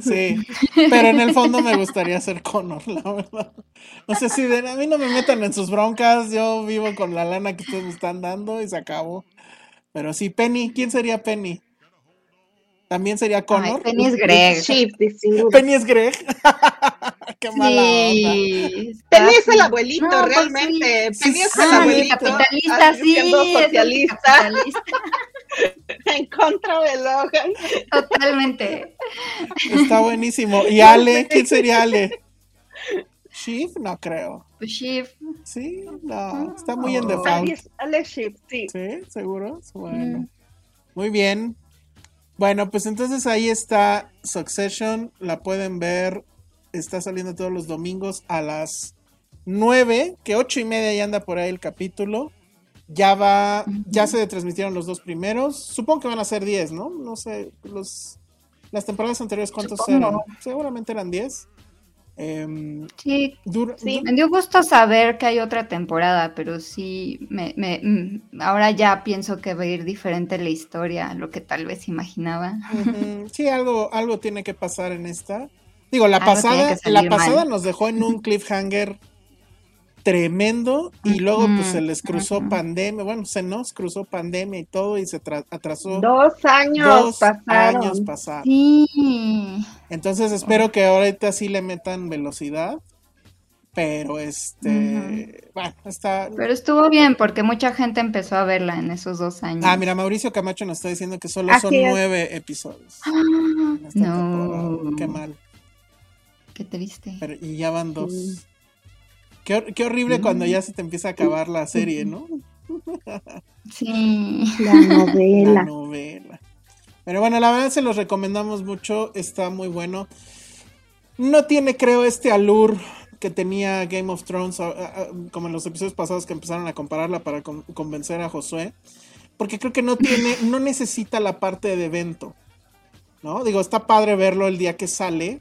Sí, pero en el fondo me gustaría ser Connor, la verdad. No sé si de, a mí no me metan en sus broncas, yo vivo con la lana que ustedes me están dando y se acabó. Pero sí, Penny, ¿quién sería Penny? ¿También sería Connor? Ay, [LAUGHS] Penny es Greg. Shift. Penny es Greg. [LAUGHS] Qué mala onda. Sí. Penny es el abuelito, No, pues realmente. sí. Penny es Sí, el abuelito. capitalista, sí. socialista capitalista, [LAUGHS] en contra de Logan. Totalmente. Está buenísimo. ¿Y Ale? ¿Quién sería Ale? ¿Shiv? No creo. Pues Shiv. Sí, no. Está muy en Oh. default. Ale, Ale Shift, sí. Sí, seguro. Bueno. Mm. Muy bien. Bueno, pues entonces ahí está Succession. La pueden ver. Está saliendo todos los domingos a las 9, que ocho y media ya anda por ahí el capítulo. Ya va, ya se transmitieron los dos primeros. Supongo que van a ser 10, ¿no? No sé, los, las temporadas anteriores, ¿cuántos Supongo. eran? Seguramente eran 10. Em, Sí, Sí. me dio gusto saber que hay otra temporada, pero sí, me, me- mm, ahora ya pienso que va a ir diferente la historia a lo que tal vez imaginaba. [LAUGHS] Sí, algo, algo tiene que pasar en esta. Digo, la Algo pasada, la pasada mal. nos dejó en un cliffhanger tremendo y luego pues se les cruzó pandemia, bueno, se nos cruzó pandemia y todo y se tra- atrasó Dos años dos pasaron. años pasaron. Sí, Entonces espero que ahorita sí le metan velocidad, pero este, bueno, está... pero estuvo bien porque mucha gente empezó a verla en esos dos años. Ah, mira, Mauricio Camacho nos está diciendo que solo Así son es. nueve episodios. Ah, temporada. no, Qué mal. qué triste. Pero- y ya van dos. Sí. Qué, hor- qué horrible cuando ya se te empieza a acabar la serie, ¿no? Sí, La [LAUGHS] La novela. novela. Pero bueno, la verdad se los recomendamos mucho. Está muy bueno. No tiene, creo, este allure que tenía Game of Thrones, como en los episodios pasados que empezaron a compararla para con- convencer a Josué. Porque creo que no tiene, [LAUGHS] no necesita la parte de evento. ¿No? Digo, está padre verlo el día que sale.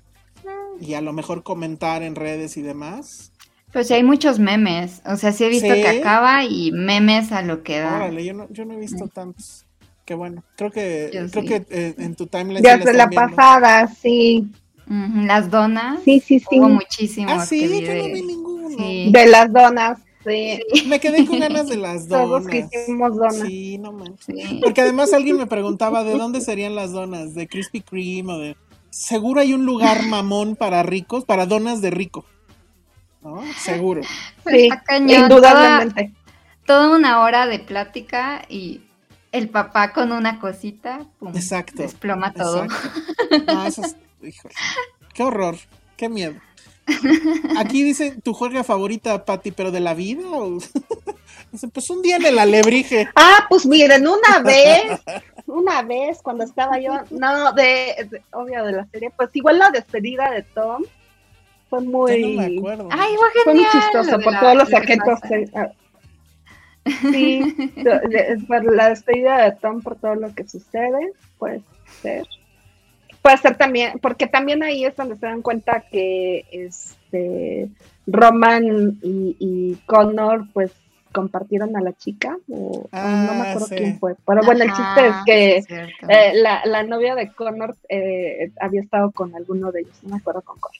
Y a lo mejor comentar en redes y demás. Pues sí hay muchos memes, o sea, sí he visto Sí. que acaba y memes a lo que da. Órale, yo no, yo no he visto tantos. Qué bueno. Creo que, Yo creo sí. que eh, en tu timeline están la viendo. pasada, sí. Las donas, Sí, sí, sí. hubo muchísimos Ah, sí, que yo no vi ninguno. Sí. De las donas, sí. Me quedé con ganas de [LAUGHS] las Todos donas. quisimos donas. Sí, no manches. Sí. Porque además alguien me preguntaba de dónde serían las donas, de Krispy Kreme o de. Seguro hay un lugar mamón para ricos, para donas de rico. ¿No? Seguro. [LAUGHS] Sí, cañón, indudablemente. Toda, toda una hora de plática y el papá con una cosita, pum, Exacto. desploma todo. Exacto. No, [LAUGHS] eso es- híjole. Qué horror, qué miedo. Aquí dice tu juega favorita, Patti, pero de la vida. [LAUGHS] Dice, pues un día en el alebrije. Ah, pues miren, una vez, una vez cuando estaba yo, no, de, de- obvio de la serie, pues igual la despedida de Tom fue Ya muy, no me acuerdo. Ay, fue fue muy chistoso por la- todos los objetos. ah. Sí, por la despedida de Tom por todo lo que sucede, puede ser. Puede ser también, porque también ahí es donde se dan cuenta que este Roman y, y Connor pues compartieron a la chica, o, no me Ah, acuerdo sí. quién fue. Pero bueno, el chiste es que eh, la, la novia de Connor eh, había estado con alguno de ellos, no me acuerdo con cuál.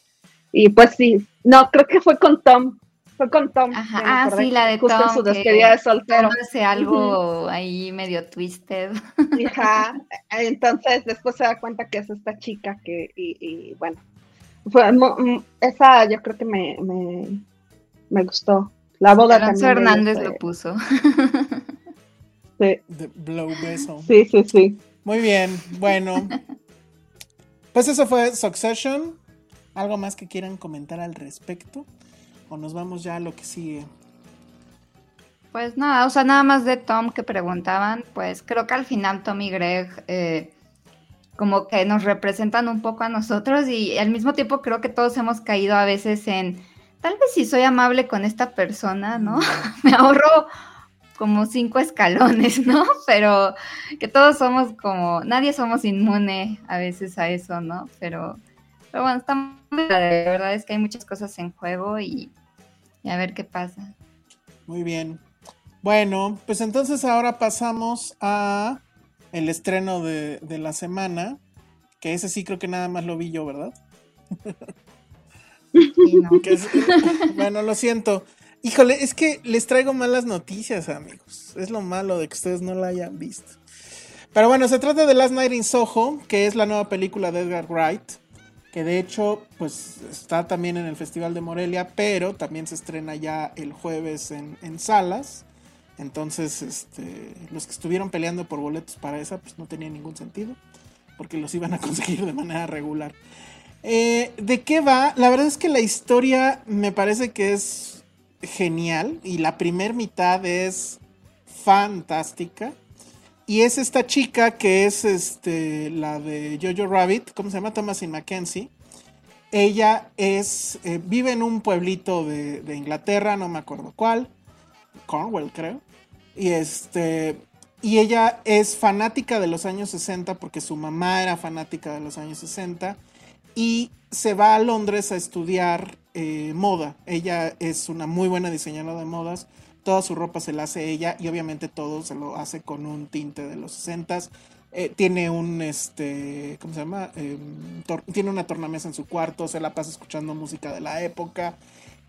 Y pues sí, no, creo que fue con Tom. Fue con Tom. Ajá, ah, sí, la de Justo en Tom, su que- despedida de soltero. Hace algo ahí medio twisted. Ajá. [LAUGHS] Entonces después se da cuenta que es esta chica que, y, y bueno, fue esa yo creo que me, me, me gustó. La boda Alonso Hernández lo puso. [LAUGHS] fue- De Blow Beso. Sí, sí, sí, sí. Muy bien, bueno. [LAUGHS] Pues eso fue Succession. ¿Algo más que quieran comentar al respecto? ¿O nos vamos ya a lo que sigue? Pues nada, o sea, nada más de Tom que preguntaban, pues creo que al final Tom y Greg, eh, como que nos representan un poco a nosotros y al mismo tiempo creo que todos hemos caído a veces en, tal vez si soy amable con esta persona, ¿no? [LAUGHS] Me ahorro como cinco escalones, ¿no? Pero que todos somos como, nadie somos inmune a veces a eso, ¿no? Pero, pero bueno, está muy de verdad es que hay muchas cosas en juego y, y a ver qué pasa. Muy bien. Bueno, pues entonces ahora pasamos a el estreno de, la semana, que ese sí creo que nada más lo vi yo, ¿verdad? [LAUGHS] bueno, lo siento. Híjole, es que les traigo malas noticias, amigos. Es lo malo de que ustedes no la hayan visto. Pero bueno, se trata de Last Night in Soho, que es la nueva película de Edgar Wright, que de hecho, pues está también en el Festival de Morelia, pero también se estrena ya el jueves en, en salas. Entonces, este, los que estuvieron peleando por boletos para esa, pues no tenía ningún sentido, porque los iban a [LAUGHS] conseguir de manera regular. Eh, ¿De qué va? La verdad es que la historia me parece que es genial y la primer mitad es fantástica. Y es esta chica que es este, la de Jojo Rabbit, ¿cómo se llama? Thomasin Mackenzie. Ella es, eh, vive en un pueblito de, Inglaterra, no me acuerdo cuál. Cornwall, creo. Y este. Y ella es fanática de los años 60 porque su mamá era fanática de los años 60 y se va a Londres a estudiar eh, moda. Ella es una muy buena diseñadora de modas. Toda su ropa se la hace ella y obviamente todo se lo hace con un tinte de los 60 eh, tiene un, este, ¿cómo se llama? Em, tiene una tornamesa en su cuarto, se la pasa escuchando música de la época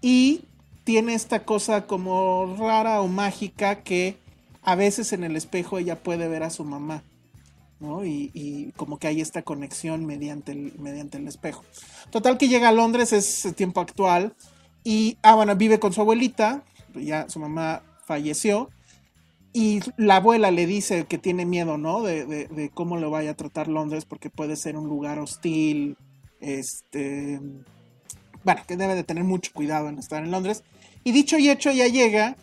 y tiene esta cosa como rara o mágica que a veces en el espejo ella puede ver a su mamá, ¿no? Y, como que hay esta conexión mediante el, mediante el espejo. Total que llega a Londres, es tiempo actual, y, ah, bueno, vive con su abuelita, ya su mamá falleció, y la abuela le dice que tiene miedo, ¿no? De, de, cómo lo vaya a tratar Londres, porque puede ser un lugar hostil, este, bueno, que debe de tener mucho cuidado en estar en Londres. Y dicho y hecho, ya llega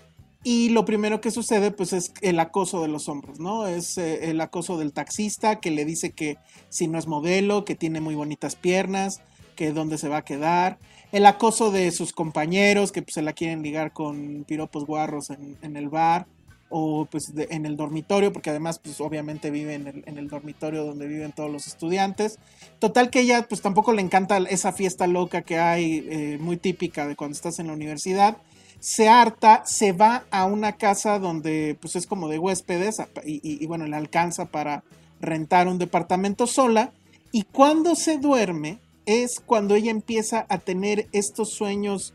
y lo primero que sucede pues es el acoso de los hombres, ¿no? Es eh, el acoso del taxista que le dice que si no es modelo, que tiene muy bonitas piernas, que dónde se va a quedar. El acoso de sus compañeros que pues, se la quieren ligar con piropos guarros en, el bar o pues en el dormitorio, porque además pues obviamente vive en el, en el, dormitorio donde viven todos los estudiantes. Total que ella pues tampoco le encanta esa fiesta loca que hay, eh, muy típica de cuando estás en la universidad se harta, se va a una casa donde pues es como de huéspedes y, bueno, le alcanza para rentar un departamento sola y cuando se duerme es cuando ella empieza a tener estos sueños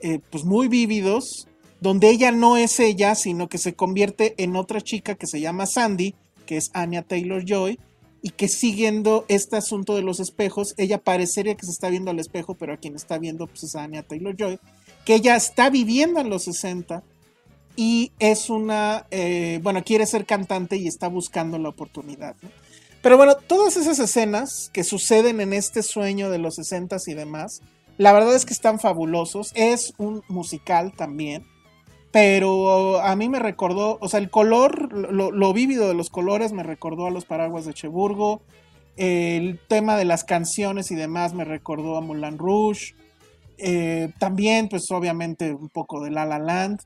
eh, pues muy vívidos donde ella no es ella sino que se convierte en otra chica que se llama Sandy que es Anya Taylor Joy y que siguiendo este asunto de los espejos ella parecería que se está viendo al espejo pero a quien está viendo pues es Anya Taylor Joy que ella está viviendo en los 60 y es una, eh, bueno, quiere ser cantante y está buscando la oportunidad. Pero bueno, todas esas escenas que suceden en este sueño de los 60 y demás, la verdad es que están fabulosos. Es un musical también, pero a mí me recordó, o sea, el color, lo, vívido de los colores me recordó a los paraguas de Cheburgo. El tema de las canciones y demás me recordó a Moulin Rouge. Eh, también, pues obviamente un poco de La La Land.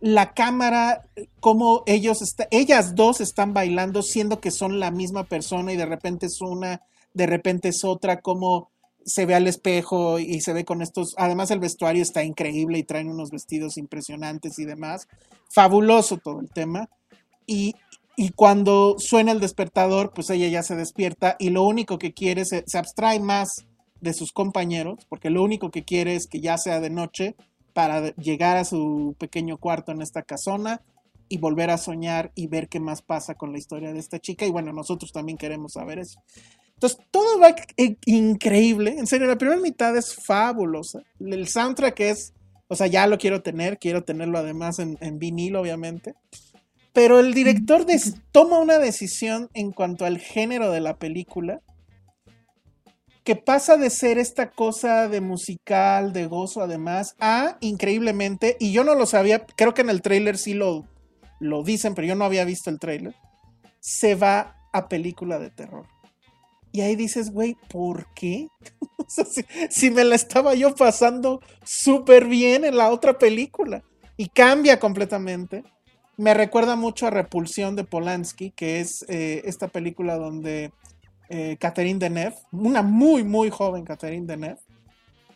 La cámara, como ellos, ellas dos están bailando siendo que son la misma persona y de repente es una, de repente es otra, como se ve al espejo y se ve con estos, además el vestuario está increíble y traen unos vestidos impresionantes y demás. Fabuloso todo el tema. Y, cuando suena el despertador, pues ella ya se despierta y lo único que quiere, se abstrae más de sus compañeros, porque lo único que quiere es que ya sea de noche para llegar a su pequeño cuarto en esta casona y volver a soñar y ver qué más pasa con la historia de esta chica. Y bueno, nosotros también queremos saber eso. Entonces, todo va increíble. En serio, la primera mitad es fabulosa. El soundtrack es, o sea, ya lo quiero tener, quiero tenerlo además en, en vinil, obviamente. Pero el director toma una decisión en cuanto al género de la película que pasa de ser esta cosa de musical, de gozo además, a increíblemente, y yo no lo sabía, creo que en el trailer sí lo, lo dicen, pero yo no había visto el trailer, se va a película de terror. Y ahí dices, güey, ¿por qué? [LAUGHS] si, me la estaba yo pasando súper bien en la otra película. Y cambia completamente. Me recuerda mucho a Repulsión de Polanski, que es eh, esta película donde eh, Catherine Deneuve, una muy, muy joven Catherine Deneuve,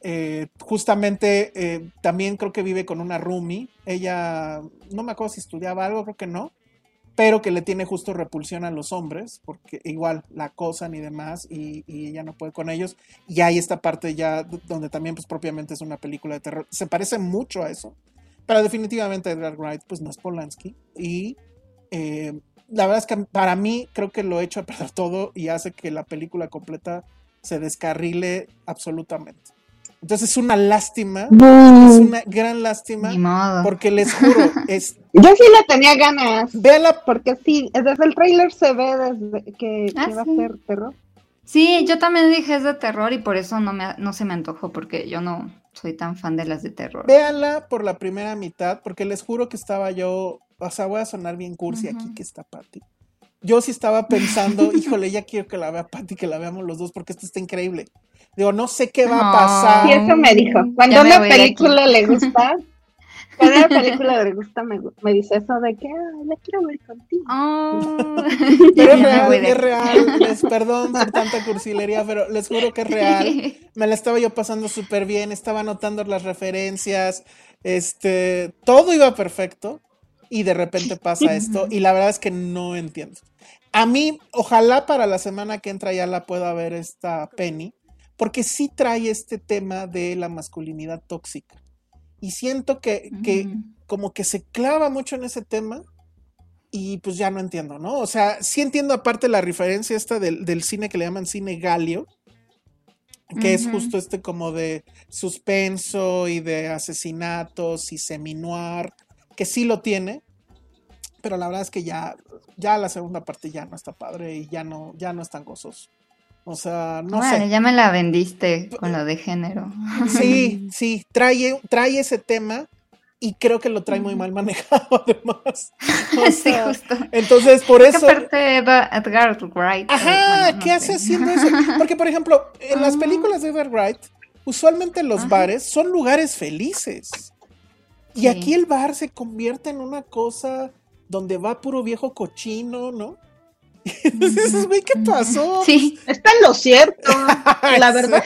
eh, justamente eh, también creo que vive con una roomie. Ella, no me acuerdo si estudiaba algo, creo que no, pero que le tiene justo repulsión a los hombres, porque igual la acosan y demás, y, ella no puede con ellos. Y hay esta parte ya donde también, pues propiamente es una película de terror. Se parece mucho a eso, pero definitivamente Edgar Wright, pues no es Polanski. Y la verdad es que para mí creo que lo he hecho a perder todo y hace que la película completa se descarrile absolutamente. Entonces es una lástima, Mm. es una gran lástima, Ni modo. porque les juro, [LAUGHS] es, Yo sí le tenía ganas. véanla Porque sí, desde el trailer se ve desde que, Ah, que va sí. a ser terror. Sí, yo también dije es de terror y por eso no, me, no se me antojó porque yo no soy tan fan de las de terror. Véanla por la primera mitad, porque les juro que estaba yo, o sea, voy a sonar bien cursi aquí que está Patty. Yo sí estaba pensando, [LAUGHS] híjole, ya quiero que la vea Patty, que la veamos los dos, porque esto está increíble. Digo, no sé qué va a pasar. Sí, eso me dijo. Cuando me una película le [LAUGHS] gusta, cuando una película le gusta, me, me dice eso de que "Ah, la quiero ver contigo. Oh. [LAUGHS] Pero es real, es real. Les perdón por tanta cursilería, pero les juro que es real. Me la estaba yo pasando súper bien, estaba anotando las referencias, este, todo iba perfecto y de repente pasa esto y la verdad es que no entiendo. A mí, ojalá para la semana que entra ya la pueda ver esta Penny, porque sí trae este tema de la masculinidad tóxica. Y siento que, que como que se clava mucho en ese tema y pues ya no entiendo, ¿no? O sea, sí entiendo aparte la referencia esta del, del cine que le llaman cine galio, que es justo este como de suspenso y de asesinatos y semi-noir, que sí lo tiene, pero la verdad es que ya, ya la segunda parte ya no está padre y ya no, ya no es tan gozoso. O sea, no Bueno, sé. ya me la vendiste con lo de género. Sí, [LAUGHS] sí, trae, trae ese tema y creo que lo trae muy mal manejado [LAUGHS] además. [LAUGHS] O sí, justo. entonces, por ¿Qué eso... Edgar Wright? Ajá, Bueno, no ¿qué hace haciendo eso? Porque, por ejemplo, en las Ah. películas de Edgar Wright, usualmente los bares son lugares felices. Y Sí. aquí el bar se convierte en una cosa donde va puro viejo cochino, ¿no? [LAUGHS] Entonces güey, ¿qué pasó? Sí, Está en lo cierto, [LAUGHS] la verdad.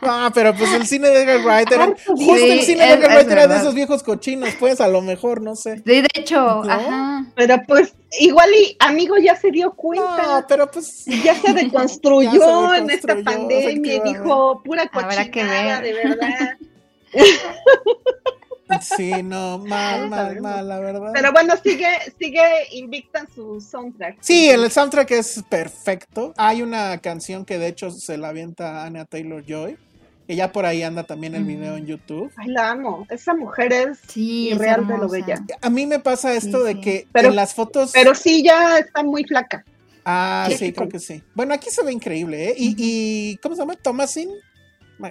No, pero pues el cine de Edgar Wright era, justo el cine de Edgar Wright era de esos viejos cochinos, pues a lo mejor, no sé. sí, de hecho, ¿No? ajá. Pero pues igual y amigo ya se dio cuenta. No, pero pues Ya se [LAUGHS] deconstruyó, Ya se en esta pandemia y dijo pura Habrá que cochinada, ver. de verdad. Sí, no, mal, mal, mal, la verdad. Pero bueno, sigue, sigue invicta en su soundtrack. Sí, el soundtrack es perfecto. Hay una canción que de hecho se la avienta Anya Taylor Joy, que ya por ahí anda también el video en YouTube. Ay, la amo. Esa mujer es Sí, es irreal de lo bella. A mí me pasa esto Sí, de sí. que Pero- en las fotos. Pero sí, ya está muy flaca. ah, sí, creo que sí. Bueno, aquí se ve increíble, ¿eh? Y, y ¿cómo se llama? Thomasin.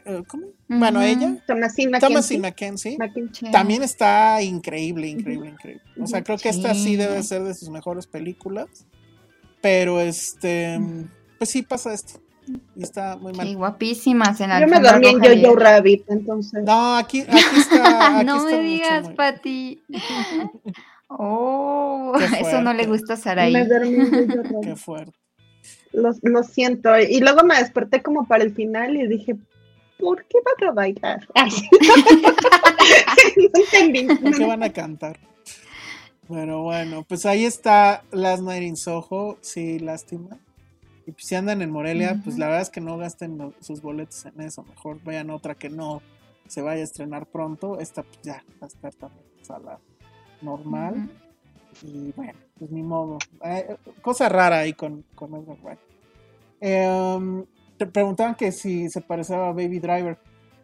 Eh, ¿Cómo? Bueno, ella. Thomasin Thomasin McKenzie. McKenzie. También está increíble, increíble, increíble. O sea, creo que esta sí debe ser de sus mejores películas. Pero este, pues sí pasa esto. Y está muy mal. Sí, guapísimas en la Yo me dormí en Jojo Rabbit, entonces. No, aquí, aquí está. [LAUGHS] Aquí no está me mucho digas, muy- Pati. [LAUGHS] Oh, Qué eso no le gusta a Saraí. Me dormí en Jojo [LAUGHS] Qué fuerte. Lo, lo siento. Y luego me desperté como para el final y dije, ¿por qué van a bailar? No entendí. ¿Por qué van a cantar? Pero bueno, pues ahí está Last Night in Soho. Sí, lástima. Y pues si andan en Morelia, pues la verdad es que no gasten lo- sus boletos en eso. Mejor vayan a otra que no se vaya a estrenar pronto. Esta pues ya va a estar también en sala normal. Y bueno, pues ni modo. Eh, cosa rara ahí con, con Edgar Wright. Em, te preguntaban que si se parecía a Baby Driver.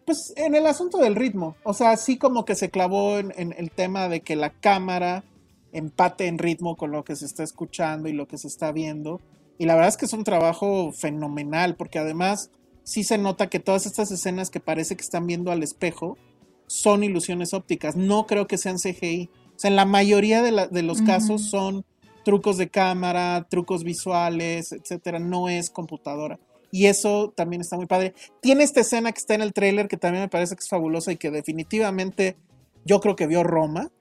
Pues en el asunto del ritmo. O sea, sí como que se clavó en, en el tema de que la cámara empate en ritmo con lo que se está escuchando y lo que se está viendo. Y la verdad es que es un trabajo fenomenal, porque además sí se nota que todas estas escenas que parece que están viendo al espejo son ilusiones ópticas. No creo que sean CGI. O sea, en la mayoría de, la- de los Ujú. casos son trucos de cámara, trucos visuales, etcétera, no es computadora. Y eso también está muy padre. Tiene esta escena que está en el tráiler que también me parece que es fabulosa y que definitivamente yo creo que vio Roma.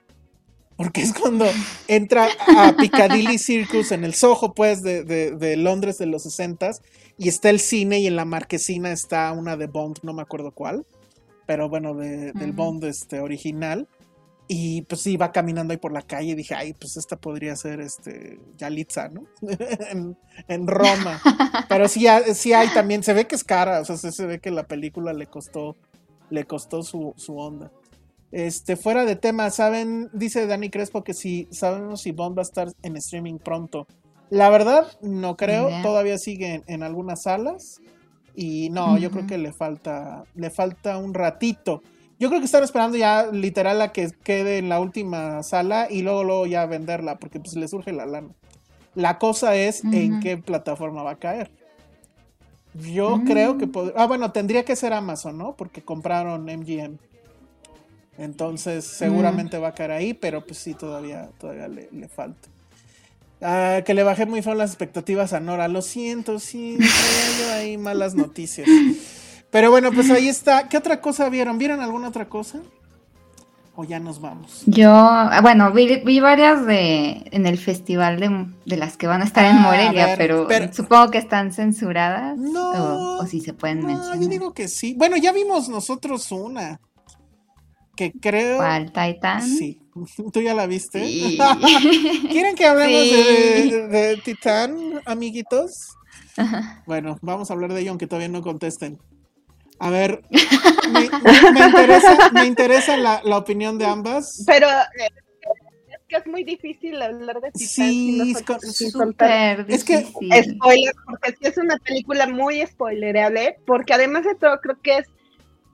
Porque es cuando [LAUGHS] entra a Piccadilly Circus en el Soho, pues, de, de, Londres de los 60 y está el cine y en la marquesina está una de Bond, no me acuerdo cuál, pero bueno, del Bond este, original. Y pues sí, va caminando ahí por la calle y dije, ay, pues esta podría ser este Yalitza, ¿no? [LAUGHS] en, Roma. [LAUGHS] Pero sí, sí hay también, se ve que es cara, o sea, se, ve que la película le costó, le costó su, onda. Este, fuera de tema, ¿saben? Dice Dani Crespo que si sabemos si Bond va a estar en streaming pronto. La verdad, no creo, todavía sigue en, algunas salas. Y no, yo creo que le falta, le falta un ratito. Yo creo que están esperando ya literal a que quede en la última sala y luego, luego ya venderla, porque pues le surge la lana. La cosa es en qué plataforma va a caer. Yo creo que podría. Ah, bueno, tendría que ser Amazon, ¿no? Porque compraron MGM. Entonces, seguramente va a caer ahí, pero pues sí, todavía, todavía le, le falta. Ah, que le bajé muy feo las expectativas a Nora. Lo siento, sí, yo ahí malas noticias. Pero bueno, pues ahí [CLEARS THROAT] está. ¿Qué otra cosa vieron? ¿Vieron alguna otra cosa? ¿O ya nos vamos? Yo, ah, bueno, vi, varias de en el festival de, las que van a estar en ah, Morelia, pero, supongo que están censuradas. No. O, si se pueden no, mencionar. Yo digo que sí. Bueno, ya vimos nosotros una. Que creo. ¿Cuál? ¿Titan? Sí. [LAUGHS] ¿Tú ya la viste? [LAUGHS] ¿Quieren que hablemos de, de, Titán, amiguitos? Bueno, vamos a hablar de ello aunque todavía no contesten. A ver, me, interesa, la, opinión de ambas. Pero eh, es que es muy difícil hablar de Titán sí, sin, contar. Es que spoiler, porque sí es una película muy spoilerable, porque además de todo creo que es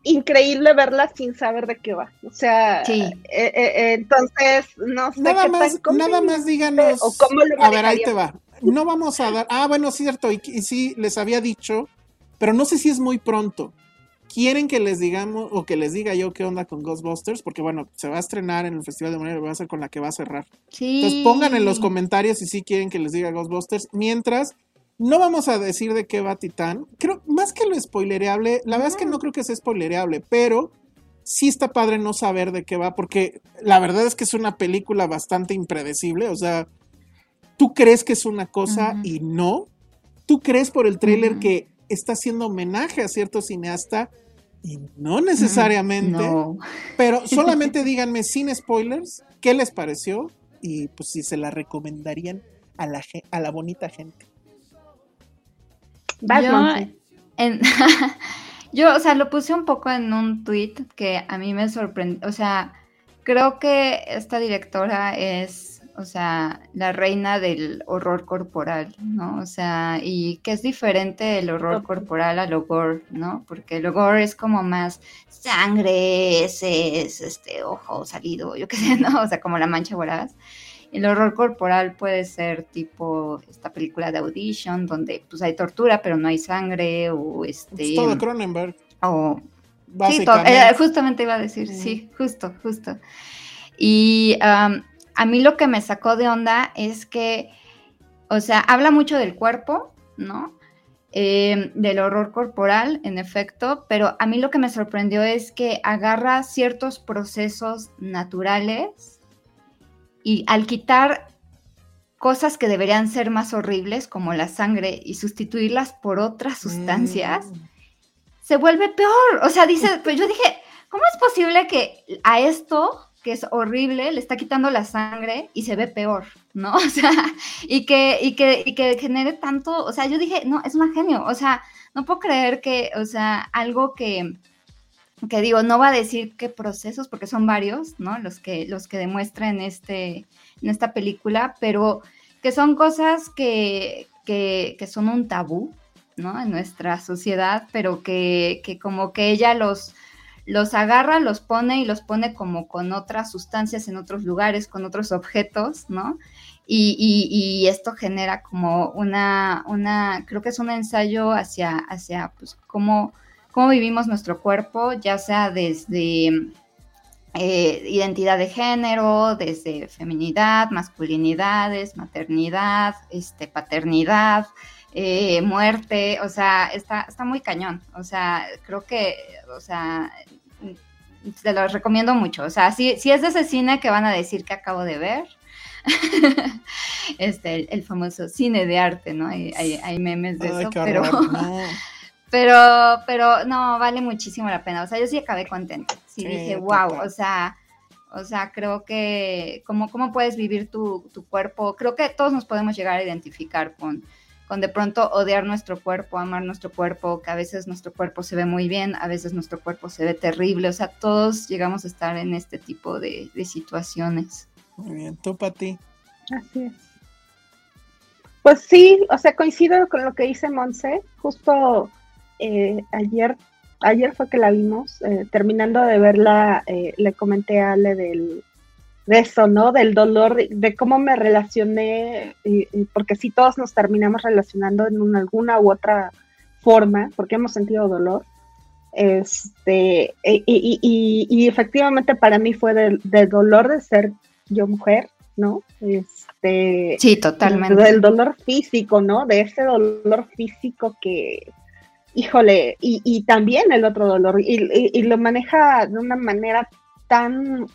increíble verla sin saber de qué va. O sea, eh, eh, entonces no sé nada más, nada más díganos. O cómo a ver, ahí te va. No vamos a dar. Ah, bueno, cierto, y, y sí les había dicho, pero no sé si es muy pronto quieren que les digamos o que les diga yo qué onda con Ghostbusters, porque bueno, se va a estrenar en el Festival de Morelia, va a ser con la que va a cerrar. Sí. Entonces pongan en los comentarios si sí quieren que les diga Ghostbusters. Mientras, no vamos a decir de qué va Titán. Creo, más que lo spoilereable, la verdad es que no creo que sea spoilereable, pero sí está padre no saber de qué va, porque la verdad es que es una película bastante impredecible, o sea, tú crees que es una cosa y no. Tú crees por el tráiler que está haciendo homenaje a cierto cineasta y no necesariamente, pero [LAUGHS] solamente díganme sin spoilers qué les pareció y pues si se la recomendarían a la, a la bonita gente. Yo, [LAUGHS] yo, o sea, lo puse un poco en un tweet que a mí me sorprendió, o sea, creo que esta directora es o sea, la reina del horror corporal, ¿no? O sea, y que es diferente el horror corporal al gore, ¿no? Porque el gore es como más sangre, ese es este ojo salido, yo qué sé, [LAUGHS] ¿no? O sea, como la mancha voraz. El horror corporal puede ser tipo esta película de Audition, donde pues hay tortura, pero no hay sangre, o este... Es todo Cronenberg. O... Sí, eh, justamente iba a decir, sí, justo, justo. Y a mí lo que me sacó de onda es que, o sea, habla mucho del cuerpo, ¿no? Em, del horror corporal, en efecto, pero a mí lo que me sorprendió es que agarra ciertos procesos naturales y al quitar cosas que deberían ser más horribles, como la sangre, y sustituirlas por otras sustancias, mm. se vuelve peor. O sea, dice, pues yo dije, ¿cómo es posible que a esto que es horrible, le está quitando la sangre y se ve peor, ¿no? [LAUGHS] O sea, y que, y que, y que genere tanto, o sea, yo dije, no, es un genio, o sea, no puedo creer que, o sea, algo que, que digo, no va a decir qué procesos, porque son varios, ¿no? Los que, los que demuestra en, este, en esta película, pero que son cosas que, que, que son un tabú, ¿no? En nuestra sociedad, pero que, que como que ella los los agarra, los pone y los pone como con otras sustancias en otros lugares, con otros objetos, ¿no? Y, esto genera como una, una, creo que es un ensayo hacia, hacia pues, cómo, cómo vivimos nuestro cuerpo, ya sea desde, eh, identidad de género, desde feminidad, masculinidades, maternidad, este, paternidad, eh, muerte, o sea, está, está muy cañón. O sea, creo que, o sea, te lo recomiendo mucho. O sea, si, si es de ese cine que van a decir que acabo de ver, [LAUGHS] este, el, famoso cine de arte, ¿no? Hay, hay, memes de eso, pero... [LAUGHS] Pero, pero no, vale muchísimo la pena. O sea, yo sí acabé contenta. Sí, dije, wow, o sea, o sea, creo que cómo, cómo puedes vivir tu, tu, cuerpo. Creo que todos nos podemos llegar a identificar con, con de pronto odiar nuestro cuerpo, amar nuestro cuerpo, que a veces nuestro cuerpo se ve muy bien, a veces nuestro cuerpo se ve terrible. O sea, todos llegamos a estar en este tipo de, de situaciones. Muy bien, tú, Pati. Así es. Pues sí, o sea, coincido con lo que dice Monse. Justo eh, ayer, ayer fue que la vimos, eh, terminando de verla, eh, le comenté a Ale del, de eso, ¿no? Del dolor, de, cómo me relacioné, porque sí todos nos terminamos relacionando en alguna u otra forma, porque hemos sentido dolor. Este, y, efectivamente para mí fue del, dolor de ser yo mujer, ¿no? Este, sí, totalmente. Del dolor físico, ¿no? De ese dolor físico que, híjole, y, también el otro dolor, y, lo maneja de una manera tan,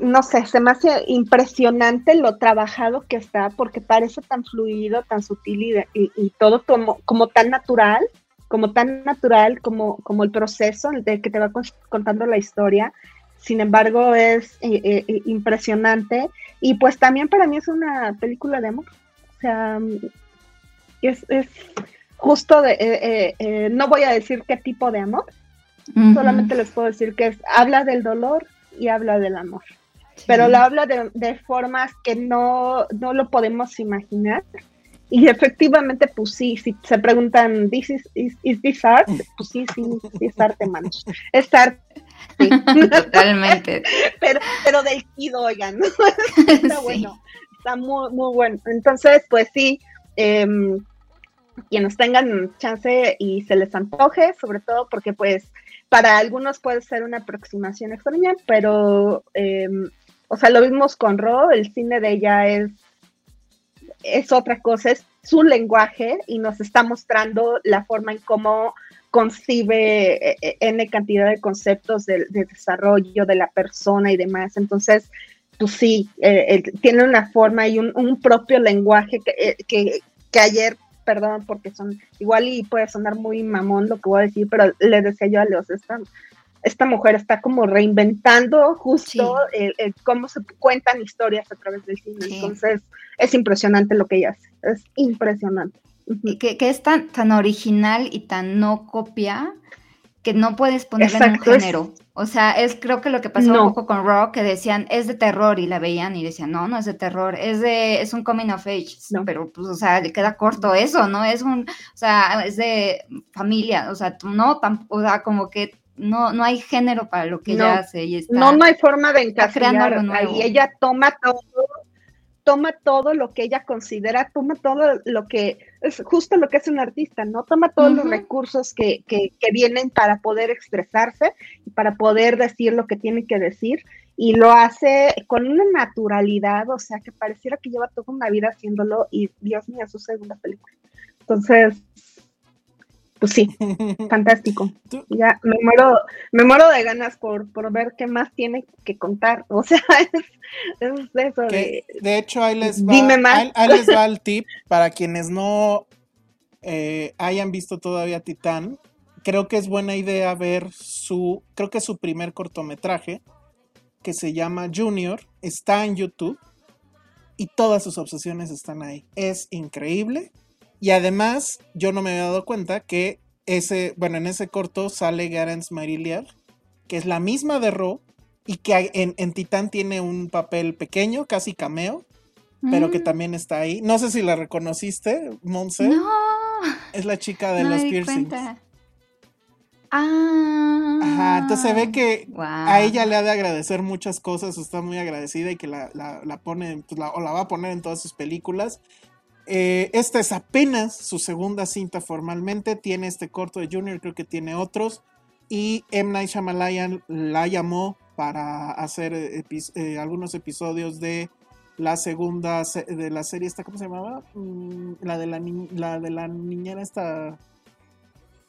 no sé, se me hace impresionante lo trabajado que está, porque parece tan fluido, tan sutil y, todo como, como tan natural, como tan natural como, como el proceso de que te va contando la historia. Sin embargo, es eh, eh, impresionante. Y pues también para mí es una película de amor. O sea, es, es justo de, eh, eh, eh, no voy a decir qué tipo de amor, solamente les puedo decir que es, habla del dolor y habla del amor, pero lo habla de, formas que no, no lo podemos imaginar. Y efectivamente, pues sí, si se preguntan, ¿This is, is, this art? Pues sí, sí, sí es arte, manos. Es arte. [LAUGHS] Totalmente. pero, pero del kido, oigan, [LAUGHS] está bueno, está muy, muy bueno. Entonces, pues sí, eh, quienes tengan chance y se les antoje, sobre todo porque pues para algunos puede ser una aproximación extraña, pero, em, o sea, lo vimos con Ro, el cine de ella es, es otra cosa, es su lenguaje y nos está mostrando la forma en cómo concibe eh, eh, N cantidad de conceptos de, desarrollo de la persona y demás. Entonces, pues sí, eh, tiene una forma y un, propio lenguaje que, que, que ayer perdón porque son igual y puede sonar muy mamón lo que voy a decir, pero le decía yo a Leos, esta, esta mujer está como reinventando justo cómo se cuentan historias a través del cine. Entonces, es impresionante lo que ella hace, es impresionante. Que, que, es tan, tan original y tan no copia que no puedes ponerle en un género. O sea, es creo que lo que pasó un poco con Rock, que decían, es de terror, y la veían y decían, no, no es de terror, es de, es un coming of age, pero pues, o sea, le queda corto eso, ¿no? Es un, o sea, es de familia, o sea, no, tan, o sea, como que no, no hay género para lo que ella hace y está, No, no hay forma de encasillar, ahí. ella toma todo toma todo lo que ella considera, toma todo lo que es justo lo que es un artista, ¿no? Toma todos los recursos que, que, que, vienen para poder expresarse y para poder decir lo que tiene que decir y lo hace con una naturalidad, o sea, que pareciera que lleva toda una vida haciéndolo y Dios mío, su segunda película. Entonces, pues sí, fantástico. [LAUGHS] Ya me muero, me muero de ganas por, por ver qué más tiene que contar. [LAUGHS] O sea, es, eso de. De hecho, ahí les va, Ahí, les va el tip para quienes no eh, hayan visto todavía Titán. Creo que es buena idea ver su, creo que su primer cortometraje, que se llama Junior, está en YouTube y todas sus obsesiones están ahí. Es increíble y además, yo no me había dado cuenta que ese, bueno, en ese corto sale Garance Mariliar, que es la misma de Ro, y que en, en Titán tiene un papel pequeño, casi cameo, pero que mm. también está ahí. No sé si la reconociste, Monse. No. Es la chica de los piercings. Ah. Ajá, entonces se ve que a ella le ha de agradecer muchas cosas, está muy agradecida y que la, la, pone, pues o la va a poner en todas sus películas. Eh, esta es apenas su segunda cinta formalmente. Tiene este corto de Junior, creo que tiene otros. y M. Night Shyamalan la llamó para hacer eh, algunos episodios de la segunda de la serie esta, ¿cómo se llamaba? Mm, la de la, la de la niñera esta...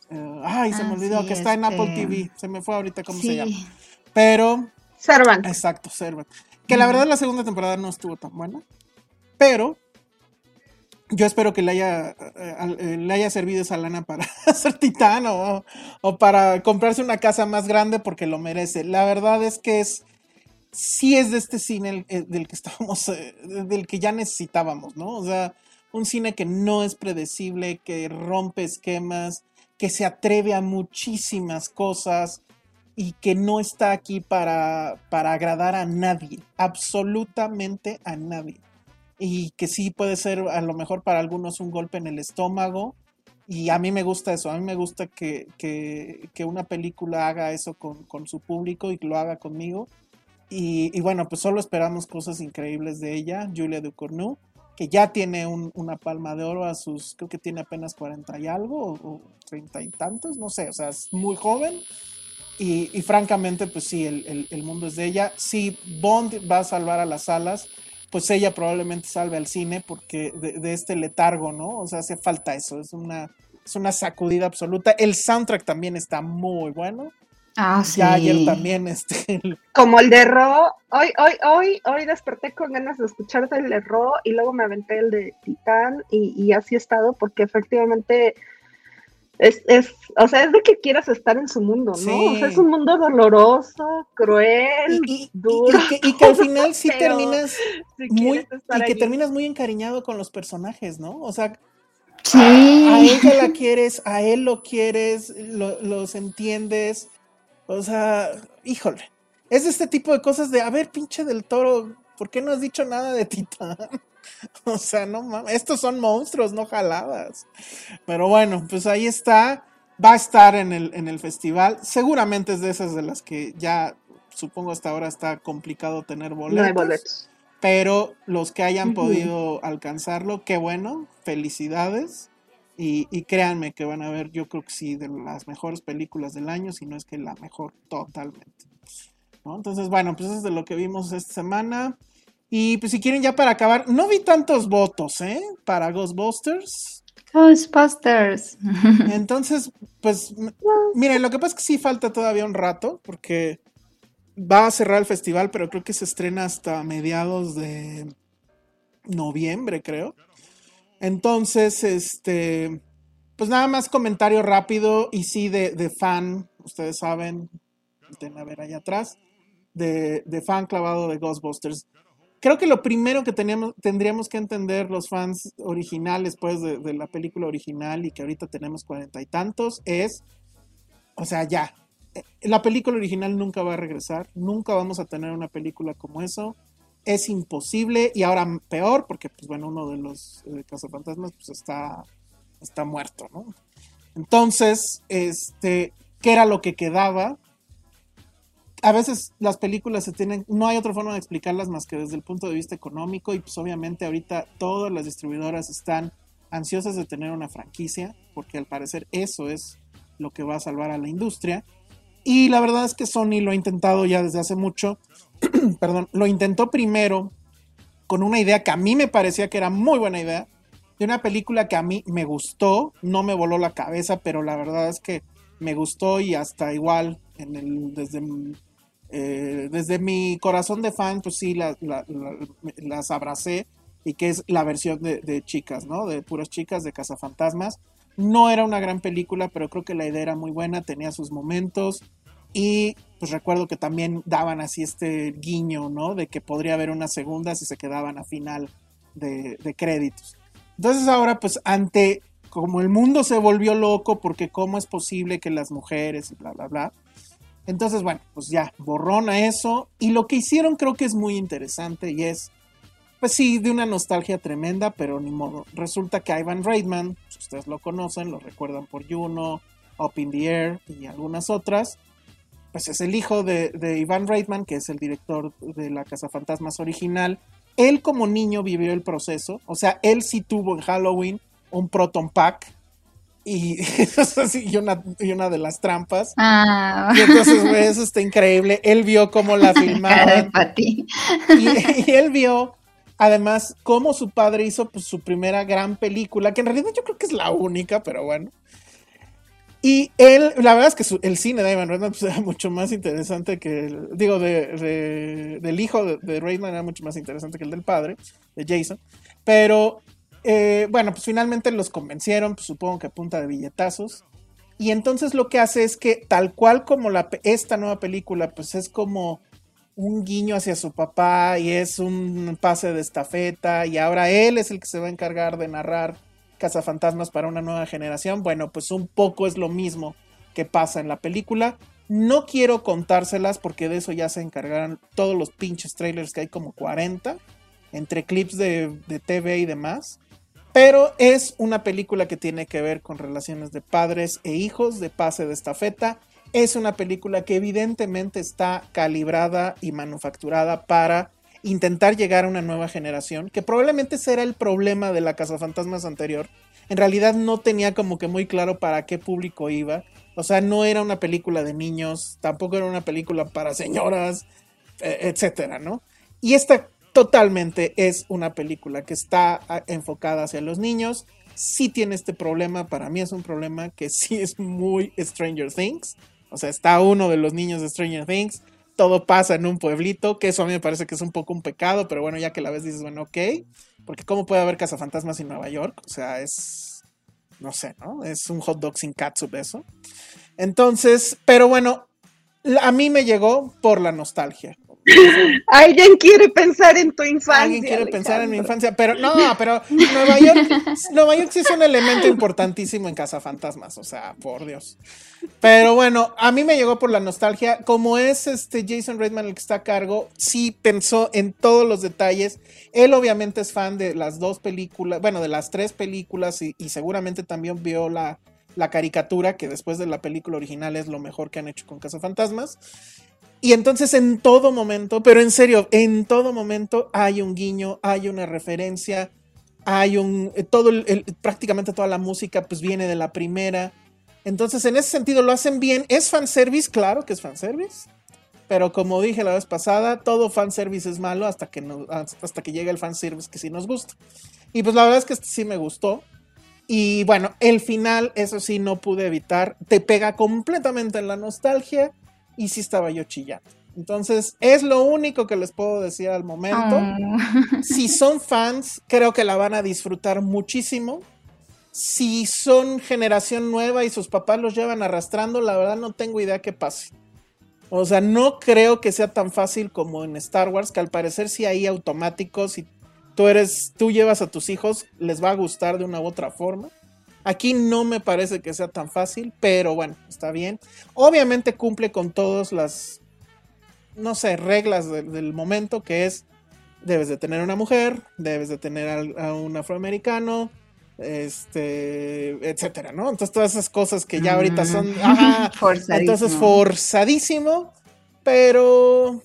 Eh, ay, se me ah, olvidó que está en Apple este, TV. Se me fue ahorita cómo se llama. Pero... Servant. Exacto, Servant. Que la verdad la segunda temporada no estuvo tan buena. Pero yo espero que le haya, eh, eh, le haya servido esa lana para [LAUGHS] ser titán o, para comprarse una casa más grande porque lo merece. La verdad es que es, sí es de este cine del que estábamos, eh, del que ya necesitábamos, ¿no? O sea, un cine que no es predecible, que rompe esquemas, que se atreve a muchísimas cosas y que no está aquí para, para agradar a nadie, absolutamente a nadie y que sí puede ser a lo mejor para algunos un golpe en el estómago. Y a mí me gusta eso, a mí me gusta que, una película haga eso con, su público y que lo haga conmigo. Y, bueno, pues solo esperamos cosas increíbles de ella, Julia Ducournau, que ya tiene una palma de oro a sus, creo que tiene apenas 40 y algo, o, 30 y tantos, no sé, o sea, es muy joven. Y, francamente, pues sí, el, el, mundo es de ella. Sí, Bond va a salvar a las alas, pues ella probablemente salve al cine porque de, este letargo, ¿no? O sea, hace falta eso, es una, es una sacudida absoluta. El soundtrack también está muy bueno. Ah, sí. Ya ayer también, este. Como el de Ro, hoy, hoy, hoy, hoy desperté con ganas de escuchar el de Ro y luego me aventé el de Titán y, y así he estado porque efectivamente es, es, o sea, es de que quieras estar en su mundo, ¿no? O sea, es un mundo doloroso, cruel, duro. Y, que, al [LAUGHS] final sí terminas muy, y que terminas muy encariñado con los personajes, ¿no? O sea, a, ella la quieres, a él lo quieres, los entiendes. O sea, híjole. Es este tipo de cosas de, a ver, pinche del toro, ¿por qué no has dicho nada de Titán? [LAUGHS] O sea, no mames, estos son monstruos, no jaladas. Pero bueno, pues ahí está. Va a estar en el, en el festival. Seguramente es de esas de las que ya, supongo hasta ahora está complicado tener boletos. Pero los que hayan podido alcanzarlo, qué bueno, felicidades. Y, y, créanme que van a ver, yo creo que sí, de las mejores películas del año, si no es que la mejor totalmente. Entonces, bueno, pues eso es de lo que vimos esta semana. Y pues si quieren ya para acabar, no vi tantos votos, ¿eh? Para Ghostbusters. Ghostbusters. [LAUGHS] Entonces, pues, miren, lo que pasa es que sí falta todavía un rato, porque va a cerrar el festival, pero creo que se estrena hasta mediados de noviembre, creo. Entonces, este, pues nada más comentario rápido y sí de, de fan, ustedes saben, a ver allá atrás, de, de fan clavado de Ghostbusters creo que lo primero que teníamos, tendríamos que entender los fans originales, pues, de, la película original y que ahorita tenemos cuarenta y tantos, es, o sea, ya, eh, la película original nunca va a regresar, nunca vamos a tener una película como eso, es imposible y ahora peor porque, pues, bueno, uno de los eh, cazafantasmas, pues, está, está muerto, ¿no? Entonces, este, ¿qué era lo que quedaba? A veces las películas se tienen, no hay otra forma de explicarlas más que desde el punto de vista económico y pues obviamente ahorita todas las distribuidoras están ansiosas de tener una franquicia porque al parecer eso es lo que va a salvar a la industria. Y la verdad es que Sony lo ha intentado ya desde hace mucho, [CLEARS THROAT] perdón, lo intentó primero con una idea que a mí me parecía que era muy buena idea, de una película que a mí me gustó, no me voló la cabeza, pero la verdad es que me gustó y hasta igual en el, desde eh, desde mi corazón de fan, pues sí, las abracé y que es la versión de, chicas, ¿no? De puras chicas, de cazafantasmas. No era una gran película, pero creo que la idea era muy buena, tenía sus momentos y pues recuerdo que también daban así este guiño, ¿no? De que podría haber una segunda si se quedaban a final de, de créditos. Entonces ahora pues ante como el mundo se volvió loco porque cómo es posible que las mujeres y bla, bla, bla, entonces, bueno, pues ya, borrón a eso. Y lo que hicieron creo que es muy interesante y es, pues sí, de una nostalgia tremenda, pero ni modo. Resulta que Ivan Reitman, si ustedes lo conocen, lo recuerdan por Juno, Up in the Air y algunas otras, pues es el hijo de, de Ivan Reitman, que es el director de la Casa Fantasmas original. Él como niño vivió el proceso, o sea, él sí tuvo en Halloween un Proton Pack Y, [LAUGHS] y, una, y una de las trampas. Ah. Y entonces, güey, eso está increíble. Él vio cómo la [LAUGHS] filmaban. y, y él vio Además, cómo su padre hizo pues, su primera gran película, que en realidad yo creo que es la única, pero bueno. Y él, la verdad es que el cine de Ivan Reitman pues, era mucho más interesante que el, digo, de, del hijo de, de, Reitman era mucho más interesante que el del padre, de Jason. Pero, eh, bueno, pues finalmente los convencieron, pues, supongo que a punta de billetazos. Y entonces lo que hace es que tal cual como esta nueva película, pues es como un guiño hacia su papá y es un pase de estafeta y ahora él es el que se va a encargar de narrar Cazafantasmas para una nueva generación. Bueno, pues un poco es lo mismo que pasa en la película. No quiero contárselas porque de eso ya se encargaron todos los pinches trailers que hay como 40 entre clips de, de TV y demás. Pero es una película que tiene que ver con relaciones de padres e hijos, de pase de estafeta es una película que evidentemente está calibrada y manufacturada para intentar llegar a una nueva generación, que probablemente será el problema de la Casa Fantasmas anterior. En realidad no tenía como que muy claro para qué público iba. O sea, no era una película de niños, tampoco era una película para señoras, e, etcétera, ¿no? Y esta totalmente es una película que está enfocada hacia los niños. Sí tiene este problema, para mí es un problema que [LAUGHS] sí es muy Stranger Things. O sea, está uno de los niños de Stranger Things, todo pasa en un pueblito, que eso a mí me parece que es un poco un pecado, pero bueno, ya que la ves dices, bueno, ok, porque ¿cómo puede haber cazafantasmas en Nueva York? O sea, es, no sé, ¿no? Es un hot dog sin catsup eso. Entonces, pero bueno, a mí me llegó por la nostalgia. Alguien quiere pensar en tu infancia. Alguien quiere pensar en mi infancia, pero no, pero Nueva York, Nueva York sí es un elemento importantísimo en Casa Fantasmas, o sea, por Dios. Pero bueno, a mí me llegó por la nostalgia. Como es este Jason Reitman el que está a cargo, sí pensó en todos los detalles. Él obviamente es fan de las dos películas, bueno, de las tres películas y, y seguramente también vio la, la caricatura, que después de la película original es lo mejor que han hecho con Casa Fantasmas. Y entonces en todo momento, pero en serio, en todo momento hay un guiño, hay una referencia, hay un, eh, todo prácticamente toda la música pues viene de la primera. Entonces en ese sentido lo hacen bien. ¿Es fanservice? Claro que es fanservice. Pero como dije la vez pasada, todo fanservice es malo hasta que, no, hasta que llega el fanservice que sí nos gusta. Y pues la verdad es que este sí me gustó. Y bueno, el final, eso sí, no pude evitar. Te pega completamente en la nostalgia y sí estaba yo chillando. Entonces, es lo único que les puedo decir al momento. Oh. Si son fans, creo que la van a disfrutar muchísimo. Si son generación nueva y sus papás los llevan arrastrando, la verdad no tengo idea qué pase. O sea, no creo que sea tan fácil como en Star Wars, que al parecer sí hay automáticos y tú eres, tú llevas a tus hijos, les va a gustar de una u otra forma. Aquí no me parece que sea tan fácil, pero bueno, está bien. Obviamente cumple con todas las, no sé, reglas del momento, que es, debes de tener una mujer, debes de tener a, un afroamericano, este, etcétera, ¿no? Entonces todas esas cosas que ya ahorita son, ajá, [LAUGHS] entonces forzadísimo, pero,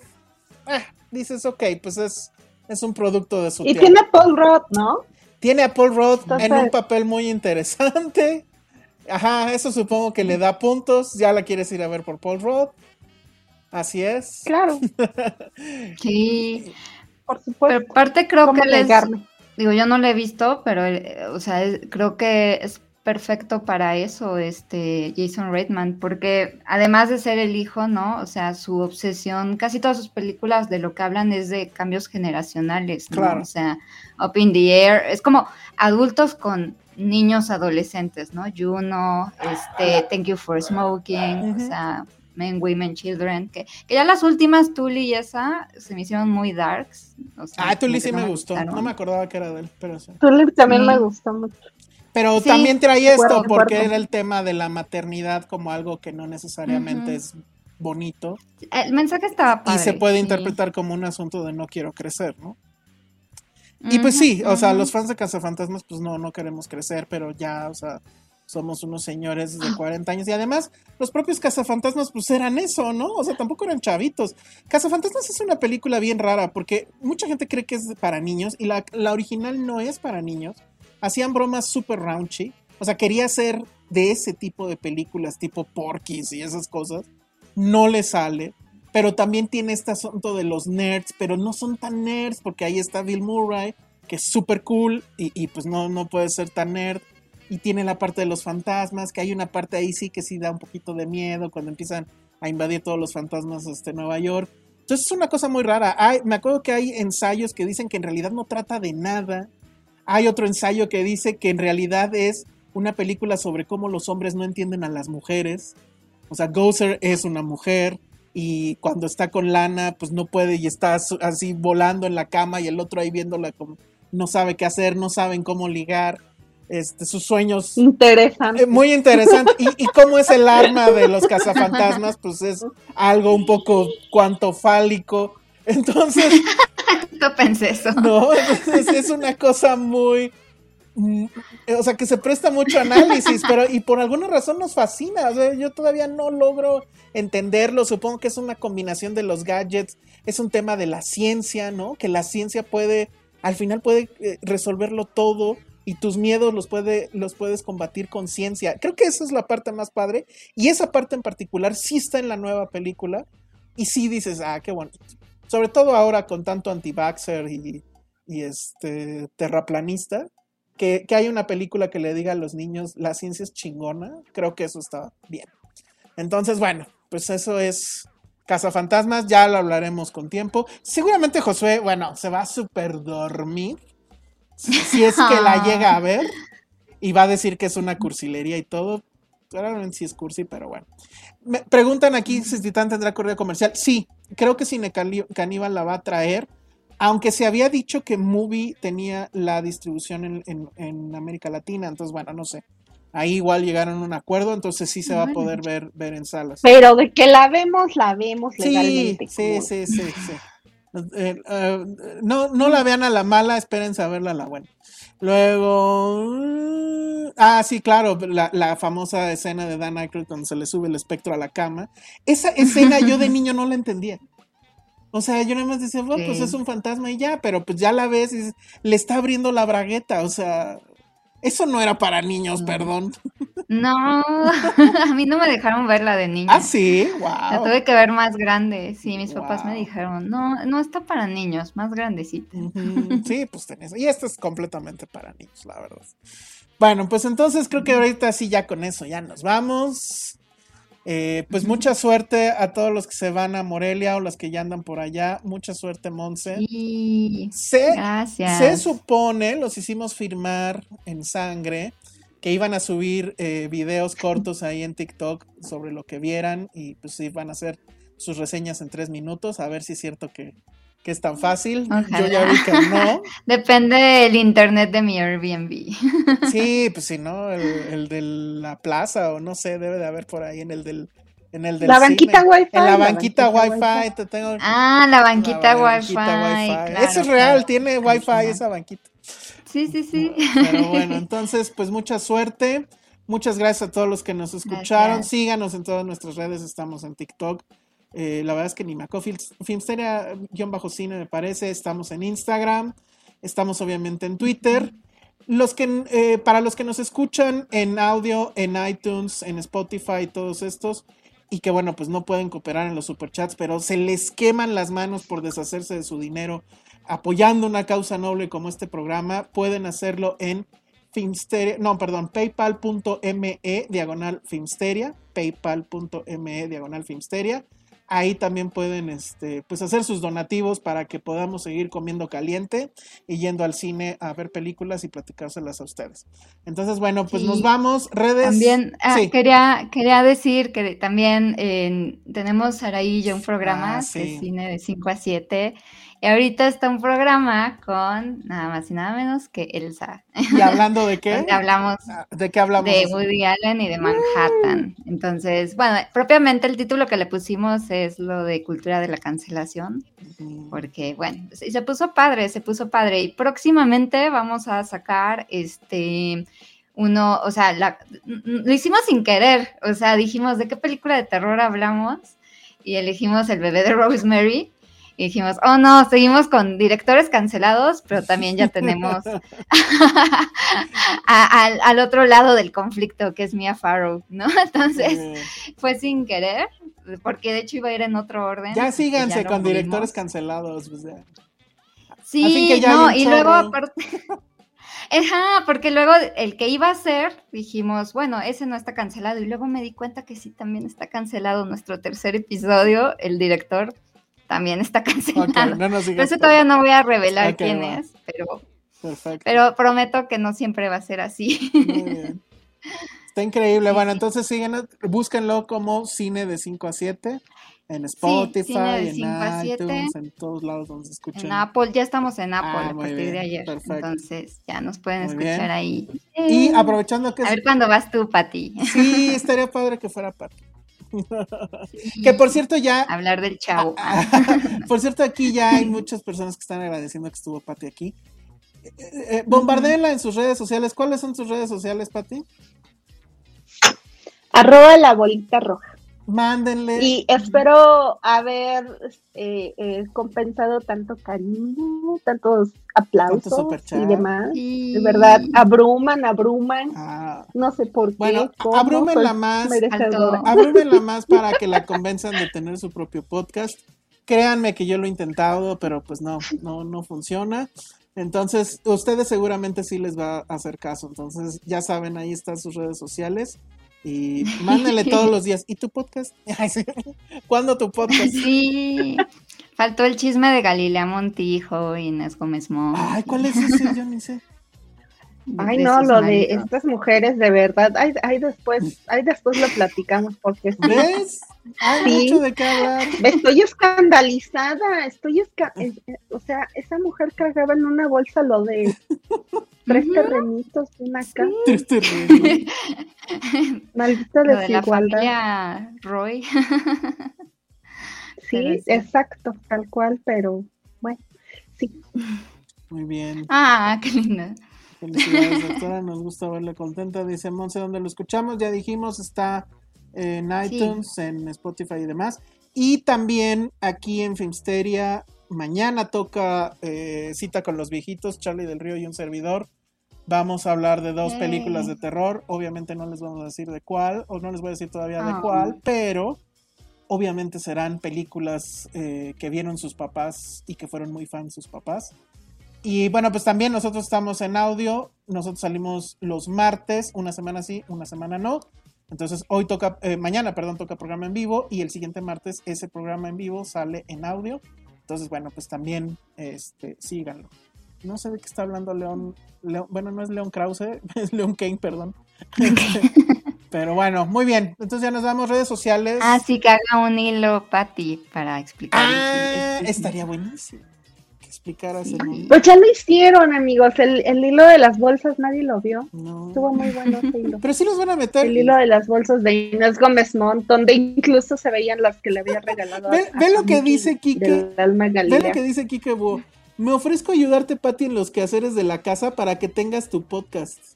ah, dices, ok, pues es, es un producto de su Y tiene Paul Rudd, ¿no? Tiene a Paul Rudd en un papel muy interesante. Ajá, eso supongo que le da puntos. Ya la quieres ir a ver por Paul Rudd. Así es. Claro. [LAUGHS] sí. Por supuesto. Pero aparte creo que les, digo, yo no la he visto, pero eh, o sea, creo que es perfecto para eso, este Jason Reitman, porque además de ser el hijo, ¿no? O sea, su obsesión, casi todas sus películas de lo que hablan es de cambios generacionales, ¿no? Claro. O sea, Up in the Air, es como adultos con niños adolescentes, ¿no? Juno, este, Thank You for Smoking, o sea, Men, Women, Children, que, que, ya las últimas, Tully y esa, se me hicieron muy darks. O sea, ah, Tully sí me, gustó, no me acordaba que era de él, pero sí. Tully también me gustó mucho. Pero también trae esto porque era el tema de la maternidad como algo que no necesariamente es bonito. El mensaje estaba padre, Y se puede interpretar como un asunto de no quiero crecer, ¿no? Y pues sí, o sea, los fans de Cazafantasmas, pues no, no queremos crecer, pero ya, o sea, somos unos señores de 40 años. Y además, los propios Cazafantasmas, pues eran eso, ¿no? O sea, tampoco eran chavitos. Cazafantasmas es una película bien rara porque mucha gente cree que es para niños y la, la original no es para niños hacían bromas súper raunchy. O sea, quería ser de ese tipo de películas, tipo Porky's y esas cosas, no le sale. Pero también tiene este asunto de los nerds, pero no son tan nerds, porque ahí está Bill Murray, que es súper cool y, pues no, no puede ser tan nerd. Y tiene la parte de los fantasmas, que hay una parte ahí sí que sí da un poquito de miedo cuando empiezan a invadir todos los fantasmas este Nueva York. Entonces es una cosa muy rara. Me acuerdo que hay ensayos que dicen que en realidad no trata de nada. Hay otro ensayo que dice que en realidad es una película sobre cómo los hombres no entienden a las mujeres. O sea, Gozer es una mujer y cuando está con Lana, pues no puede y está así volando en la cama y el otro ahí viéndola como no sabe qué hacer, no saben cómo ligar. Este, sus sueños. Interesante. Eh, muy interesante. Y, y cómo es el arma de los cazafantasmas, pues es algo un poco cuantofálico. Entonces. [LAUGHS] no pensé eso. No, es una cosa muy. mm, O sea, que se presta mucho análisis, pero y por alguna razón nos fascina. O sea, yo todavía no logro entenderlo. Supongo que es una combinación de los gadgets. Es un tema de la ciencia, ¿no? Que la ciencia puede, al final puede eh, resolverlo todo y tus miedos los, puede, los puedes combatir con ciencia. Creo que esa es la parte más padre. Y esa parte en particular sí está en la nueva película. Y sí dices, ah, qué bonito. Sobre todo ahora con tanto anti-vaxxer y, y, este terraplanista. Que, que hay una película que le diga a los niños, la ciencia es chingona. Creo que eso está bien. Entonces, bueno, pues eso es Cazafantasmas. Ya lo hablaremos con tiempo. Seguramente Josué, bueno, se va a super dormir si es que la [LAUGHS] llega a ver y va a decir que es una cursilería y todo. Claramente sí es cursi, pero bueno. Me preguntan aquí si Titán tendrá correo comercial. Sí, creo que Cine Caníbal la va a traer. Aunque se había dicho que Movie tenía la distribución en, en, en, América Latina, entonces bueno, no sé. Ahí igual llegaron a un acuerdo, entonces sí se va a poder ver, ver en salas. Pero de que la vemos, la vemos legalmente. Sí, sí, sí, sí, sí. Eh, uh, no, no la vean a la mala, espérense a verla a la buena. Luego. Ah, sí, claro, la, la, famosa escena de Dan Aykroyd cuando se le sube el espectro a la cama. Esa escena yo de [LAUGHS] niño no la entendía. O sea, yo nada más decía, bueno, sí. pues es un fantasma y ya, pero pues ya la ves y le está abriendo la bragueta. O sea, eso no era para niños, perdón. No, [LAUGHS] a mí no me dejaron verla de niña. Ah, sí, wow. La tuve que ver más grande. Sí, mis wow. papás me dijeron, no, no está para niños, más grandecita. Uh -huh. Sí, pues tenés. Y esto es completamente para niños, la verdad. Bueno, pues entonces creo que ahorita sí, ya con eso ya nos vamos. Eh, pues mucha suerte a todos los que se van a Morelia o los que ya andan por allá. Mucha suerte, Monse. Sí, se, gracias. Se supone, los hicimos firmar en sangre, que iban a subir eh, videos cortos ahí en TikTok sobre lo que vieran y pues sí, van a hacer sus reseñas en tres minutos, a ver si es cierto que, que es tan fácil. Ojalá. Yo ya vi que no. [LAUGHS] Depende del internet de mi Airbnb. Sí, pues si no, el, el, de la plaza o no sé, debe de haber por ahí en el del en el del la banquita cine. wifi En la, la banquita, banquita wifi, te tengo Ah, la banquita, la wifi. banquita Claro, Eso es real, claro. tiene wifi esa banquita. Sí, sí, sí. Pero bueno, entonces, pues mucha suerte. Muchas gracias a todos los que nos escucharon. Gracias. Síganos en todas nuestras redes, estamos en TikTok. Eh, la verdad es que ni me acuerdo. Filmsteria-cine me parece. Estamos en Instagram. Estamos obviamente en Twitter. Los que, eh, para los que nos escuchan en audio, en iTunes, en Spotify, todos estos, y que bueno, pues no pueden cooperar en los superchats, pero se les queman las manos por deshacerse de su dinero apoyando una causa noble como este programa, pueden hacerlo en Filmsteria, no, perdón, paypal.me diagonal Filmsteria, paypal.me diagonal Filmsteria. Ahí también pueden este, pues hacer sus donativos para que podamos seguir comiendo caliente y yendo al cine a ver películas y platicárselas a ustedes. Entonces, bueno, pues Sí. nos vamos. Redes. También ah, Sí. quería, quería decir que también eh, tenemos Saraí y yo un programa Ah, sí. de cine de 5 a 7. Y ahorita está un programa con nada más y nada menos que Elsa. ¿Y hablando de qué? hablamos Ah, ¿De qué hablamos? de Woody Allen y de Manhattan. Entonces, bueno, propiamente el título que le pusimos es lo de cultura de la cancelación, Mm, porque bueno, y se puso padre, se puso padre. Y próximamente vamos a sacar este uno, o sea, la- lo hicimos sin querer, o sea, dijimos de qué película de terror hablamos y elegimos El bebé de Rosemary. Y dijimos, oh no, seguimos con directores cancelados, pero también ya tenemos [LAUGHS] [LAUGHS] al, otro lado del conflicto, que es Mia Farrow, ¿no? [LAUGHS] Entonces, fue sin querer, porque de hecho iba a ir en otro orden. Ya síganse con directores cancelados. Sí, no, y luego aparte... Ajá, porque luego el que iba a ser, dijimos, bueno, ese no está cancelado. Y luego me di cuenta que sí, también está cancelado nuestro tercer episodio. El director también está [LAUGHS] cancelado. no eso todavía no voy a revelar quién es, pero, pero prometo que no siempre va a ser así. [LAUGHS] Está increíble. Bueno, entonces siguen, búsquenlo como Cine de 5 a 7 en Spotify, en iTunes, en todos lados donde se escuchan. En Apple, ya estamos en Apple ah, a partir de ayer. Entonces ya nos pueden escuchar ahí. Y aprovechando que... A ver cuándo vas tú, Pati. Sí, [LAUGHS] estaría padre que fuera Pati. Que por cierto ya... Hablar del chavo. [LAUGHS] por cierto, aquí ya hay muchas personas que están agradeciendo que estuvo Pati aquí. Eh, eh bombardeenla en sus redes sociales. ¿Cuáles son sus redes sociales, Pati? Arroba la bolita roja. Mándenle. Y espero haber eh, eh, compensado tanto cariño, tantos aplausos y demás. De verdad, abruman, abruman. Ah. No sé por qué. Bueno, abrúmenla más. Abrúmenla más para que la convenzan de tener su propio podcast. Créanme que yo lo he intentado, pero pues no, no, no funciona. Entonces, ustedes seguramente sí les va a hacer caso. Entonces, ya saben, ahí están sus redes sociales. Y [LAUGHS] mándenle todos los días. ¿Y tu podcast? [LAUGHS] ¿Cuándo tu podcast? Sí. Faltó el chisme de Galilea Montijo y Inés Gómez Ay, ¿cuál es ese? [LAUGHS] Yo ni sé. Ay, no, lo de estas mujeres, de verdad. Ay, después, ay, después lo platicamos porque ¿Ves? Hay mucho de qué hablar. Estoy escandalizada, estoy eh, o sea, esa mujer cargaba en una bolsa lo de tres terrenitos, una acá. Tres terrenos. [LAUGHS] Maldita desigualdad. De la Roy. sí, exacto, tal cual, pero bueno, sí. Muy bien. Ah, qué linda. Felicidades, doctora. Nos gusta verle contenta. Dice Monse, ¿dónde lo escuchamos? Ya dijimos, está en iTunes, en Spotify y demás. Y también aquí en Filmsteria, mañana toca eh, Cita con los viejitos, Charlie del Río y un servidor. Vamos a hablar de dos películas de terror. Obviamente no les vamos a decir de cuál, o no les voy a decir todavía de ah. cuál, pero obviamente serán películas eh, que vieron sus papás y que fueron muy fans sus papás. Y bueno, pues también nosotros estamos en audio. Nosotros salimos los martes, una semana sí, una semana no. Entonces hoy toca, eh, mañana, perdón, toca programa en vivo y el siguiente martes ese programa en vivo sale en audio. Entonces, bueno, pues también este, síganlo. No sé de qué está hablando León, bueno, no es León Krause, [LAUGHS] es León Kane, perdón. [LAUGHS] Pero bueno, muy bien. Entonces ya nos damos redes sociales. Ah, sí, que haga un hilo, Patti, para explicar. Ah, estaría buenísimo Pues ya lo hicieron, amigos. El, hilo de las bolsas nadie lo vio. No. Estuvo muy bueno ese hilo. [LAUGHS] Pero sí los van a meter. El hilo de las bolsas de Inés Gómez Mont, donde incluso se veían las que le había regalado. Ve, lo que dice Kike. Ve lo que dice Kike Me ofrezco ayudarte, Pati, en los quehaceres de la casa para que tengas tu podcast.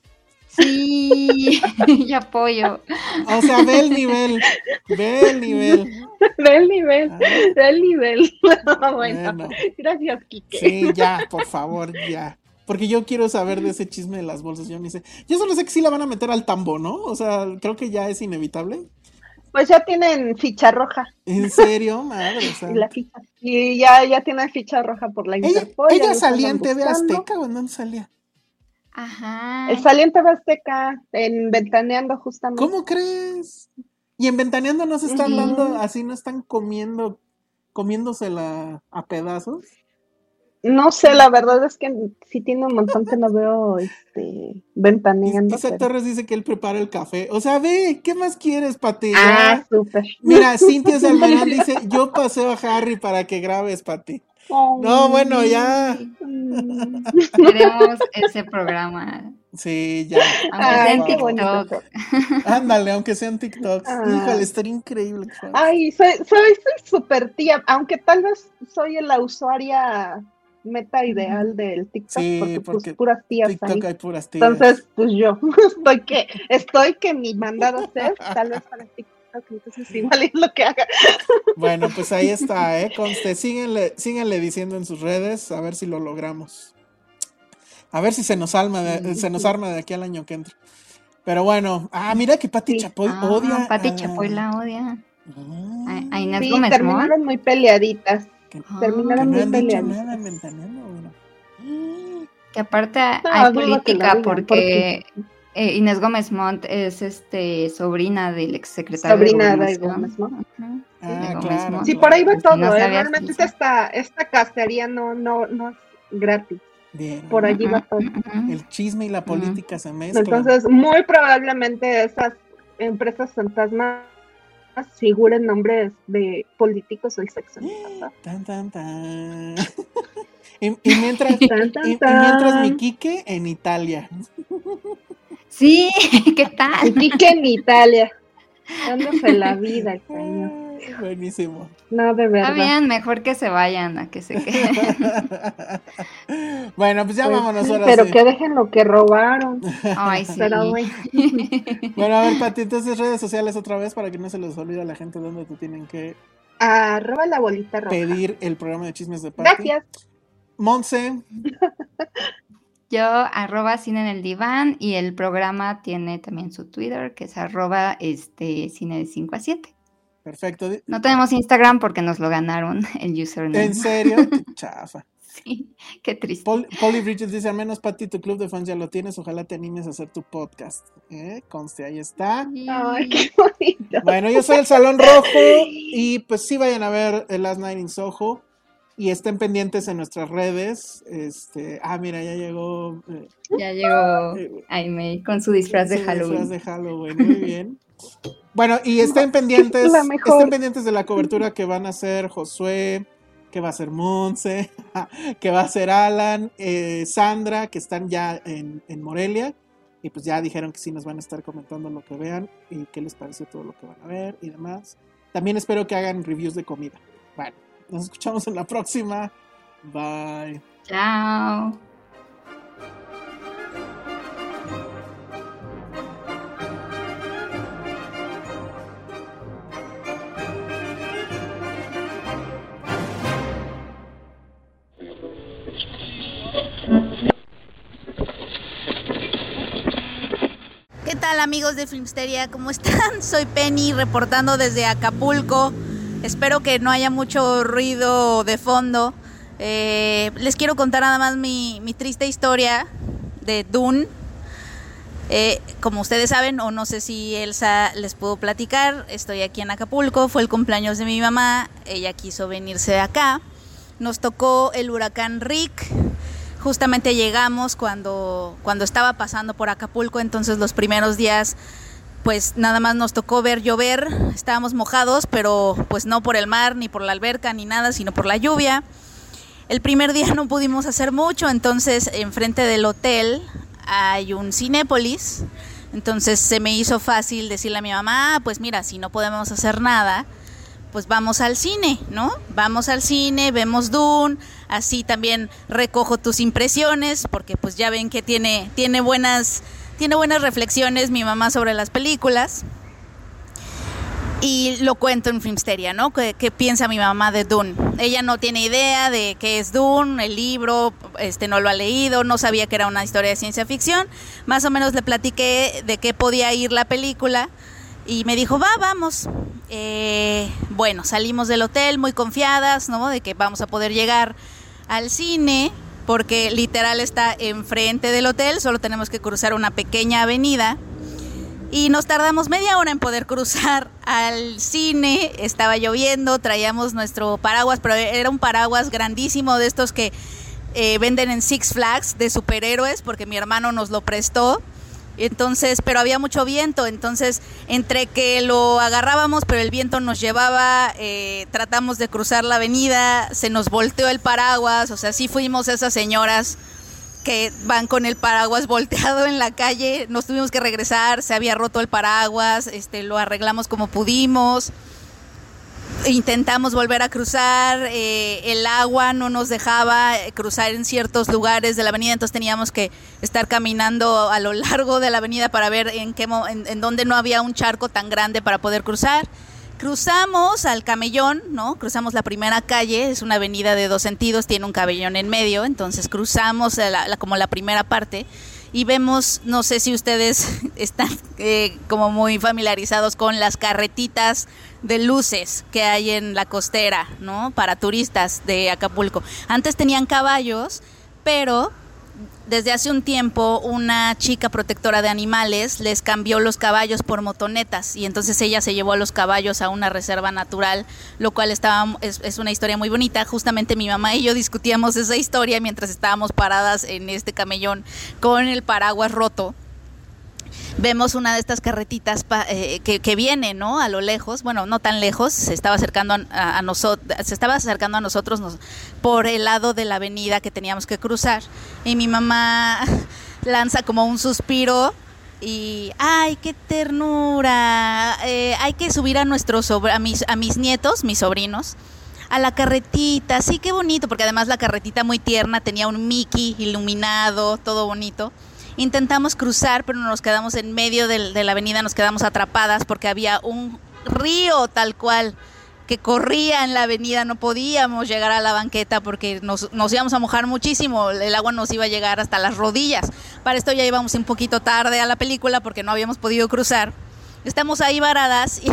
Sí, [LAUGHS] y apoyo. O sea, ve el nivel, ve el nivel. Ve el nivel, ah. ve el nivel. [LAUGHS] bueno, gracias, Kike. Sí, ya, [LAUGHS] por favor, ya. Porque yo quiero saber de ese chisme de las bolsas. Yo ni sé. Yo solo sé que sí la van a meter al tambo, ¿no? O sea, creo que ya es inevitable. Pues ya tienen ficha roja. ¿En serio? Madre, y, la ficha. y ya, ya tienen ficha roja por la Interpol. Ella, salía en TV Azteca o en dónde salía? Ajá. El saliente Azteca en Ventaneando justamente. ¿Cómo crees? Y en Ventaneando no se están dando, así no están comiendo, comiéndosela a pedazos. No sé, la verdad es que sí tiene un montón que no veo este ventaneando. Isaac Torres dice que él prepara el café. O sea, ve, ¿qué más quieres, Pati? Ah, súper. Mira, Cintia [LAUGHS] Salmerón dice, yo paseo a Harry para que grabes, Pati. No, bueno, ya. Queremos ese programa. Sí, ya. Aunque sea en TikTok. Ándale, aunque sea en TikTok. Ah. Híjole, estaría increíble. Ay, soy súper soy, tía, aunque tal vez soy la usuaria meta ideal del TikTok, porque, pues, puras tías TikTok hay puras tías. Entonces, pues yo [LAUGHS] estoy que, estoy que mi mandado ser, tal vez para TikTok. Ok, entonces igual es lo que haga. [LAUGHS] Bueno, pues ahí está, ¿eh? Conste, síguenle, síguenle diciendo en sus redes, a ver si lo logramos. A ver si se nos, alma de- se nos arma de aquí al año que entra. Pero bueno, ah, mira que Pati Sí. Chapoy Ah, odia. Pati Chapoy la odia. Ah, A, a Inés Sí, Gómez terminaron muy peleaditas. que, Ah, que terminaron no muy han dicho peleaditas. nada. Que aparte hay política porque eh, Inés Gómez Montt es este sobrina del exsecretario Sobrina de. Gómez Montt. Ah, de Gómez claro, Montt. Sí, por ahí va Si todo. no ¿eh? sabías, Realmente esta, esta cacería no, no, no es gratis. Bien. Por allí va todo. El chisme y la política se mezclan. Entonces, muy probablemente esas empresas fantasmas figuren nombres de políticos del sexo. Tan, tan, tan. [LAUGHS] y, y mientras, Tan, tan, y, y mientras mi Quique en Italia. [LAUGHS] Sí, [LAUGHS] ¿qué tal? Quique en Italia. Dándose la [LAUGHS] vida, el. Ay, Buenísimo. No, de Está verdad. bien, mejor que se vayan a que se [LAUGHS] queden. bueno, pues ya Pues vámonos ahora pero sí. que dejen lo que robaron. Ay, sí. Pero bueno. Bueno, a ver, Pati, entonces redes sociales otra vez para que no se les olvide a la gente dónde te tienen que Arroba la bolita roja. pedir el programa de chismes de Pati. Gracias. Monse, Yo, arroba cine en el diván y el programa tiene también su Twitter, que es arroba este, cine de 5 a 7. perfecto. No tenemos Instagram porque nos lo ganaron [LAUGHS] el username. ¿En serio? [LAUGHS] Qué Chafa. Sí, qué triste. Pol- Polly Bridges dice, al menos Pati, tu club de fans ya lo tienes, ojalá te animes a hacer tu podcast. ¿Eh? Conste, ahí está. Ay, qué bonito. Bueno, yo soy el Salón Rojo y pues sí vayan a ver el Last Night in Soho y estén pendientes en nuestras redes. Este, ah, mira, ya llegó eh, Ya llegó eh, Aimee con su disfraz de su Halloween. disfraz de Halloween, muy bien. Bueno, y estén [LAUGHS] pendientes, estén pendientes de la cobertura que van a hacer Josué, que va a ser Monse, [LAUGHS] que va a ser Alan, eh, Sandra, que están ya en, en Morelia. Y pues ya dijeron que sí nos van a estar comentando lo que vean y qué les pareció todo lo que van a ver y demás. También espero que hagan reviews de comida. Bueno, nos escuchamos en la próxima. Bye. Chao. ¿Qué tal amigos de Filmsteria? ¿Cómo están? [LAUGHS] Soy Penny reportando desde Acapulco. Espero que no haya mucho ruido de fondo. Eh, les quiero contar nada más mi, triste historia de Dune. Eh, como ustedes saben, o no sé si Elsa les pudo platicar, estoy aquí en Acapulco, fue el cumpleaños de mi mamá, ella quiso venirse de acá. Nos tocó el huracán Rick, justamente llegamos cuando, cuando estaba pasando por Acapulco, entonces los primeros días pues nada más nos tocó ver llover, estábamos mojados, pero pues no por el mar, ni por la alberca, ni nada, sino por la lluvia. El primer día [LAUGHS] no pudimos hacer mucho, entonces enfrente del hotel hay un Cinépolis, entonces se me hizo fácil decirle a mi mamá, "Ah, pues mira, si no podemos hacer nada, pues vamos al cine, ¿no? Vamos al cine, vemos Dune, así también recojo tus impresiones, porque pues ya ven que tiene, tiene buenas, tiene buenas reflexiones mi mamá sobre las películas. Y lo cuento en Filmsteria, ¿no? ¿Qué, piensa mi mamá de Dune? Ella no tiene idea de qué es Dune, el libro, este no lo ha leído, no sabía que era una historia de ciencia ficción. Más o menos le platiqué de qué podía ir la película y me dijo, va, vamos. Eh, bueno, salimos del hotel muy confiadas, ¿no? De que vamos a poder llegar al cine, porque literal está enfrente del hotel, solo tenemos que cruzar una pequeña avenida. Y nos tardamos media hora en poder cruzar al cine, estaba lloviendo, traíamos nuestro paraguas, pero era un paraguas grandísimo de estos que eh, venden en Six Flags de superhéroes, porque mi hermano nos lo prestó. Entonces, pero había mucho viento, entonces entre que lo agarrábamos, pero el viento nos llevaba, eh, tratamos de cruzar la avenida, se nos volteó el paraguas, o sea, sí fuimos esas señoras que van con el paraguas [LAUGHS] volteado en la calle, nos tuvimos que regresar, se había roto el paraguas, este, lo arreglamos como pudimos. Intentamos volver a cruzar, eh, el agua no nos dejaba eh, cruzar en ciertos lugares de la avenida, entonces teníamos que estar caminando a lo largo de la avenida para ver en qué en, en dónde no había un charco tan grande para poder cruzar. Cruzamos al camellón, ¿no? Cruzamos la primera calle, es una avenida de dos sentidos, tiene un camellón en medio, entonces cruzamos como la primera parte y vemos, no sé si ustedes [LAUGHS] están eh, como muy familiarizados con las carretitas de luces que hay en la costera, ¿no? Para turistas de Acapulco. Antes tenían caballos, pero desde hace un tiempo una chica protectora de animales les cambió los caballos por motonetas y entonces ella se llevó a los caballos a una reserva natural, lo cual estaba, es, es, una historia muy bonita. Justamente mi mamá y yo discutíamos esa historia mientras estábamos paradas en este camellón con el paraguas roto vemos una de estas carretitas eh, que, viene, ¿no? A lo lejos, bueno, no tan lejos, se estaba acercando a, nosotros, se estaba acercando a nosotros por el lado de la avenida que teníamos que cruzar. Y mi mamá [LAUGHS] lanza como un suspiro y ay qué ternura eh, hay que subir a nuestros a mis a mis nietos mis sobrinos a la carretita sí qué bonito porque además la carretita muy tierna tenía un Mickey iluminado todo bonito Intentamos cruzar, pero nos quedamos en medio de, la avenida, nos quedamos atrapadas porque había un río tal cual que corría en la avenida, no podíamos llegar a la banqueta porque nos, nos, íbamos a mojar muchísimo, el agua nos iba a llegar hasta las rodillas. Para esto ya íbamos un poquito tarde a la película porque no habíamos podido cruzar. Estamos ahí varadas y,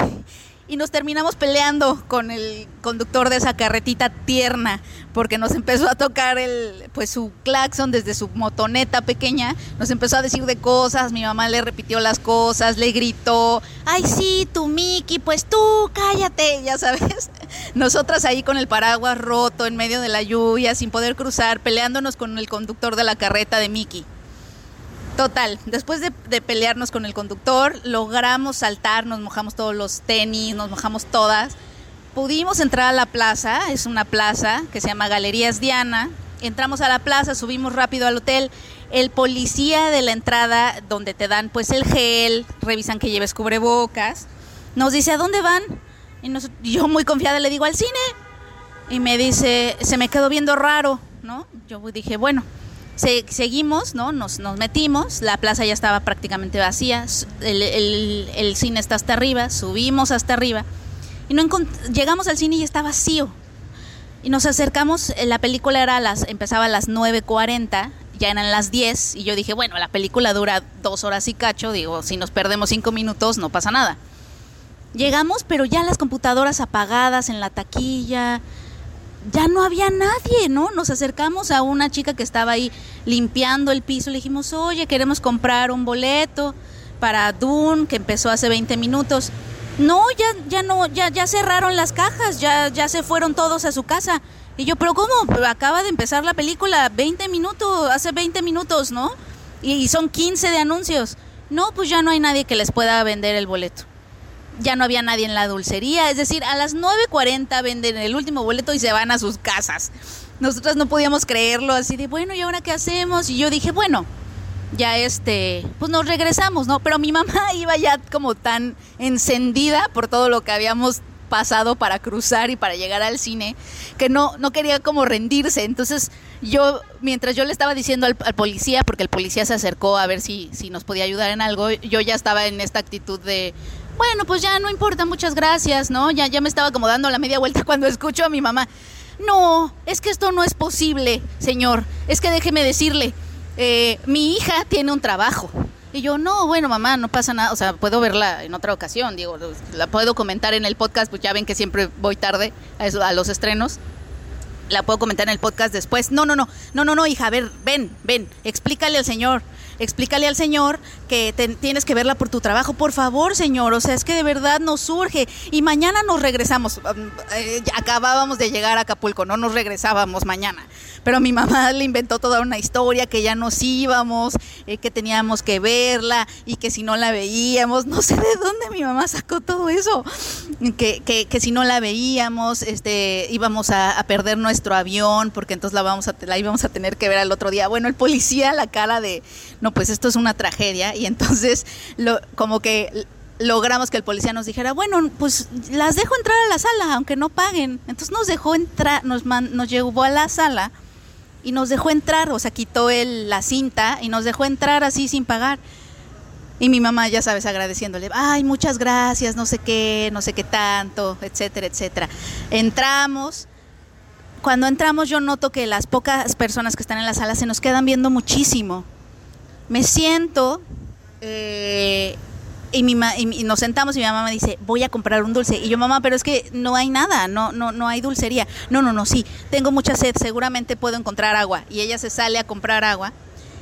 y nos terminamos peleando con el conductor de esa carretita tierna porque nos empezó a tocar el pues su claxon desde su motoneta pequeña, nos empezó a decir de cosas, mi mamá le repitió las cosas, le gritó, "Ay, sí, tu Miki, pues tú cállate", ya sabes. [LAUGHS] Nosotras ahí con el paraguas roto en medio de la lluvia sin poder cruzar, peleándonos con el conductor de la carreta de Miki. Total, después de, pelearnos con el conductor, logramos saltar, nos mojamos todos los tenis, nos mojamos todas. Pudimos entrar a la plaza, es una plaza que se llama Galerías Diana. Entramos a la plaza, subimos rápido al hotel. El policía de la entrada, donde te dan pues el gel, revisan que lleves cubrebocas, nos dice, ¿a dónde van? Y yo muy confiada le digo, al cine. Y me dice, se me quedó viendo raro, ¿no? Yo dije, bueno, seguimos, ¿no? Nos, metimos, la plaza ya estaba prácticamente vacía, el, cine está hasta arriba, subimos hasta arriba y no llegamos al cine y está vacío. Y nos acercamos, eh, la película era las, empezaba a las 9.40, ya eran las 10 y yo dije, bueno, la película dura dos horas y cacho, digo, si nos perdemos cinco minutos no pasa nada. Llegamos, pero ya las computadoras apagadas en la taquilla, ya no había nadie, ¿no? Nos acercamos a una chica que estaba ahí limpiando el piso, le dijimos, oye, queremos comprar un boleto para Dune, que empezó hace 20 minutos. No, ya, ya no, ya, ya cerraron las cajas, ya, ya se fueron todos a su casa. Y yo, pero ¿cómo? Acaba de empezar la película, 20 minutos, hace 20 minutos, ¿no? y son 15 de anuncios. No, pues ya no hay nadie que les pueda vender el boleto ya no había nadie en la dulcería, es decir, a las 9.40 venden el último boleto y se van a sus casas. Nosotras no podíamos creerlo, así de, bueno, ¿y ahora qué hacemos? Y yo dije, bueno, ya este, pues nos regresamos, ¿no? Pero mi mamá [LAUGHS] iba ya como tan encendida por todo lo que habíamos pasado para cruzar y para llegar al cine, que no, no quería como rendirse. Entonces yo, mientras yo le estaba diciendo al, al, policía, porque el policía se acercó a ver si, si nos podía ayudar en algo, yo ya estaba en esta actitud de, bueno, pues ya no importa, muchas gracias, ¿no? Ya, ya me estaba como dando la media vuelta [LAUGHS] cuando escucho a mi mamá. No, es que esto no es posible, señor. Es que déjeme decirle, eh, mi hija tiene un trabajo. Y yo, no, bueno, mamá, no pasa nada. O sea, puedo verla en otra ocasión, digo, la puedo comentar en el podcast, pues ya ven que siempre voy tarde a, a los estrenos. La puedo comentar en el podcast después. No, no, no, no, no, no, hija, a ver, ven, ven, explícale al señor explícale al Señor que tienes que verla por tu trabajo. Por favor, Señor, o sea, es que de verdad nos surge. Y mañana nos regresamos. Eh, acabábamos de llegar a Acapulco, no nos regresábamos mañana. Pero mi mamá le inventó toda una historia que ya nos íbamos, eh, que teníamos que verla y que si no la veíamos, no sé de dónde mi mamá sacó todo eso. Que, que, si no la veíamos, este, íbamos a, perder nuestro avión porque entonces la, vamos a, la íbamos a tener que ver al otro día. Bueno, el policía, la cara de pues esto es una tragedia y entonces lo, como que logramos que el policía nos dijera, bueno, pues las dejo entrar a la sala, aunque no paguen. Entonces nos dejó entrar, nos, nos llevó a la sala y nos dejó entrar, o sea, quitó él la cinta y nos dejó entrar así sin pagar. Y mi mamá, ya sabes, agradeciéndole, ay, muchas gracias, no sé qué, no sé qué tanto, etcétera, etcétera. Entramos. Cuando entramos yo noto que las pocas personas que están en la sala se nos quedan viendo muchísimo. Me siento eh, y, mi y, nos sentamos y mi mamá me dice, voy a comprar un dulce. Y yo, mamá, pero es que no hay nada, no, no, no hay dulcería. No, no, no, sí, tengo mucha sed, seguramente puedo encontrar agua. Y ella se sale a comprar agua.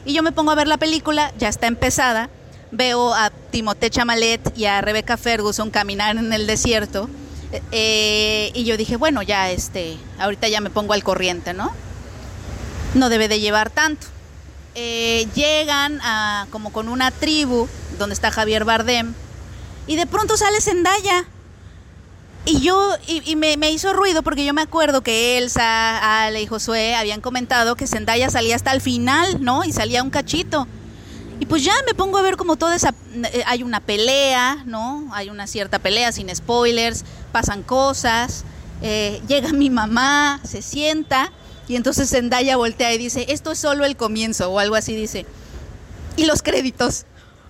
Y yo me pongo a ver la película, ya está empezada. Veo a Timothée Chamalet y a Rebecca Ferguson caminar en el desierto. Eh, y yo dije, bueno, ya este, ahorita ya me pongo al corriente, ¿no? No debe de llevar tanto. Eh, llegan a, como con una tribu donde está Javier Bardem y de pronto sale Zendaya. Y yo, y, me, hizo ruido porque yo me acuerdo que Elsa, Ale y Josué habían comentado que Zendaya salía hasta el final, ¿no? Y salía un cachito. Y pues ya me pongo a ver como toda esa... Eh, hay una pelea, ¿no? Hay una cierta pelea sin spoilers, pasan cosas. Eh, llega mi mamá, se sienta y entonces Zendaya voltea y dice, esto es solo el comienzo o algo así dice. Y los créditos.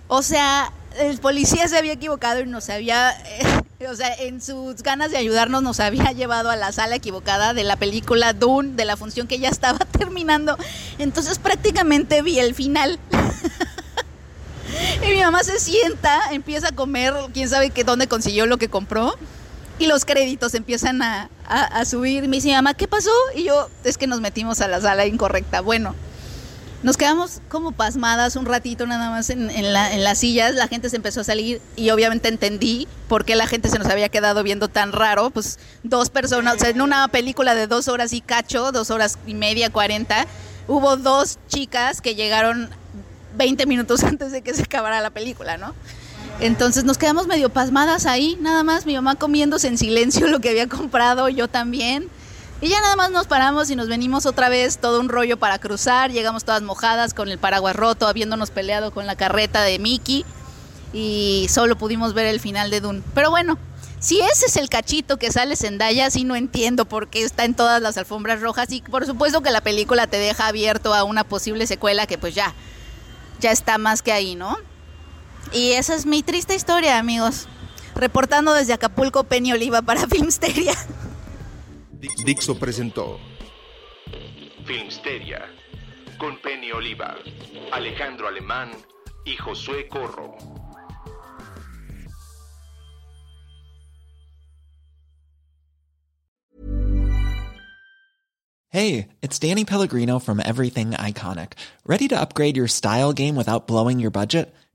O sea, el policía se había equivocado y nos había, [LAUGHS] o sea, en sus ganas de ayudarnos nos había llevado a la sala equivocada de la película Dune, de la función que ya estaba [LAUGHS] terminando. Entonces prácticamente vi el final. [LAUGHS] y mi mamá se sienta, empieza a comer, quién sabe qué, dónde consiguió lo que compró y los créditos empiezan a, subir. Me dice mi mamá, ¿qué pasó? Y yo, es que nos metimos a la sala incorrecta. Bueno, nos quedamos como pasmadas un ratito nada más en, las sillas, la gente se empezó a salir y obviamente entendí por qué la gente se nos había quedado viendo tan raro, pues dos personas, o sea, en una película de dos horas y cacho, dos horas y media, cuarenta, hubo dos chicas que llegaron 20 minutos [LAUGHS] antes de que se acabara la película, ¿no? Entonces nos quedamos medio pasmadas ahí, nada más mi mamá comiéndose en silencio [LAUGHS] lo que había comprado, yo también. Y ya nada más nos paramos y nos venimos otra vez, todo un rollo para cruzar, llegamos todas mojadas con el paraguas roto, habiéndonos peleado con la carreta de Mickey y solo pudimos ver el final de Dune. Pero bueno, si ese es el cachito que sale Zendaya, sí no entiendo por qué está en todas las alfombras rojas y por supuesto que la película te deja abierto a una posible secuela que pues ya, ya está más que ahí, ¿no? Y esa es mi triste historia, amigos. Reportando desde Acapulco, Penny Oliva para [LAUGHS] Filmsteria. Dixo presentó Filmsteria con Penny Oliva, Alejandro Alemán y Josué Corro. Hey, it's Danny Pellegrino from Everything Iconic. Ready to upgrade your style game without blowing your budget?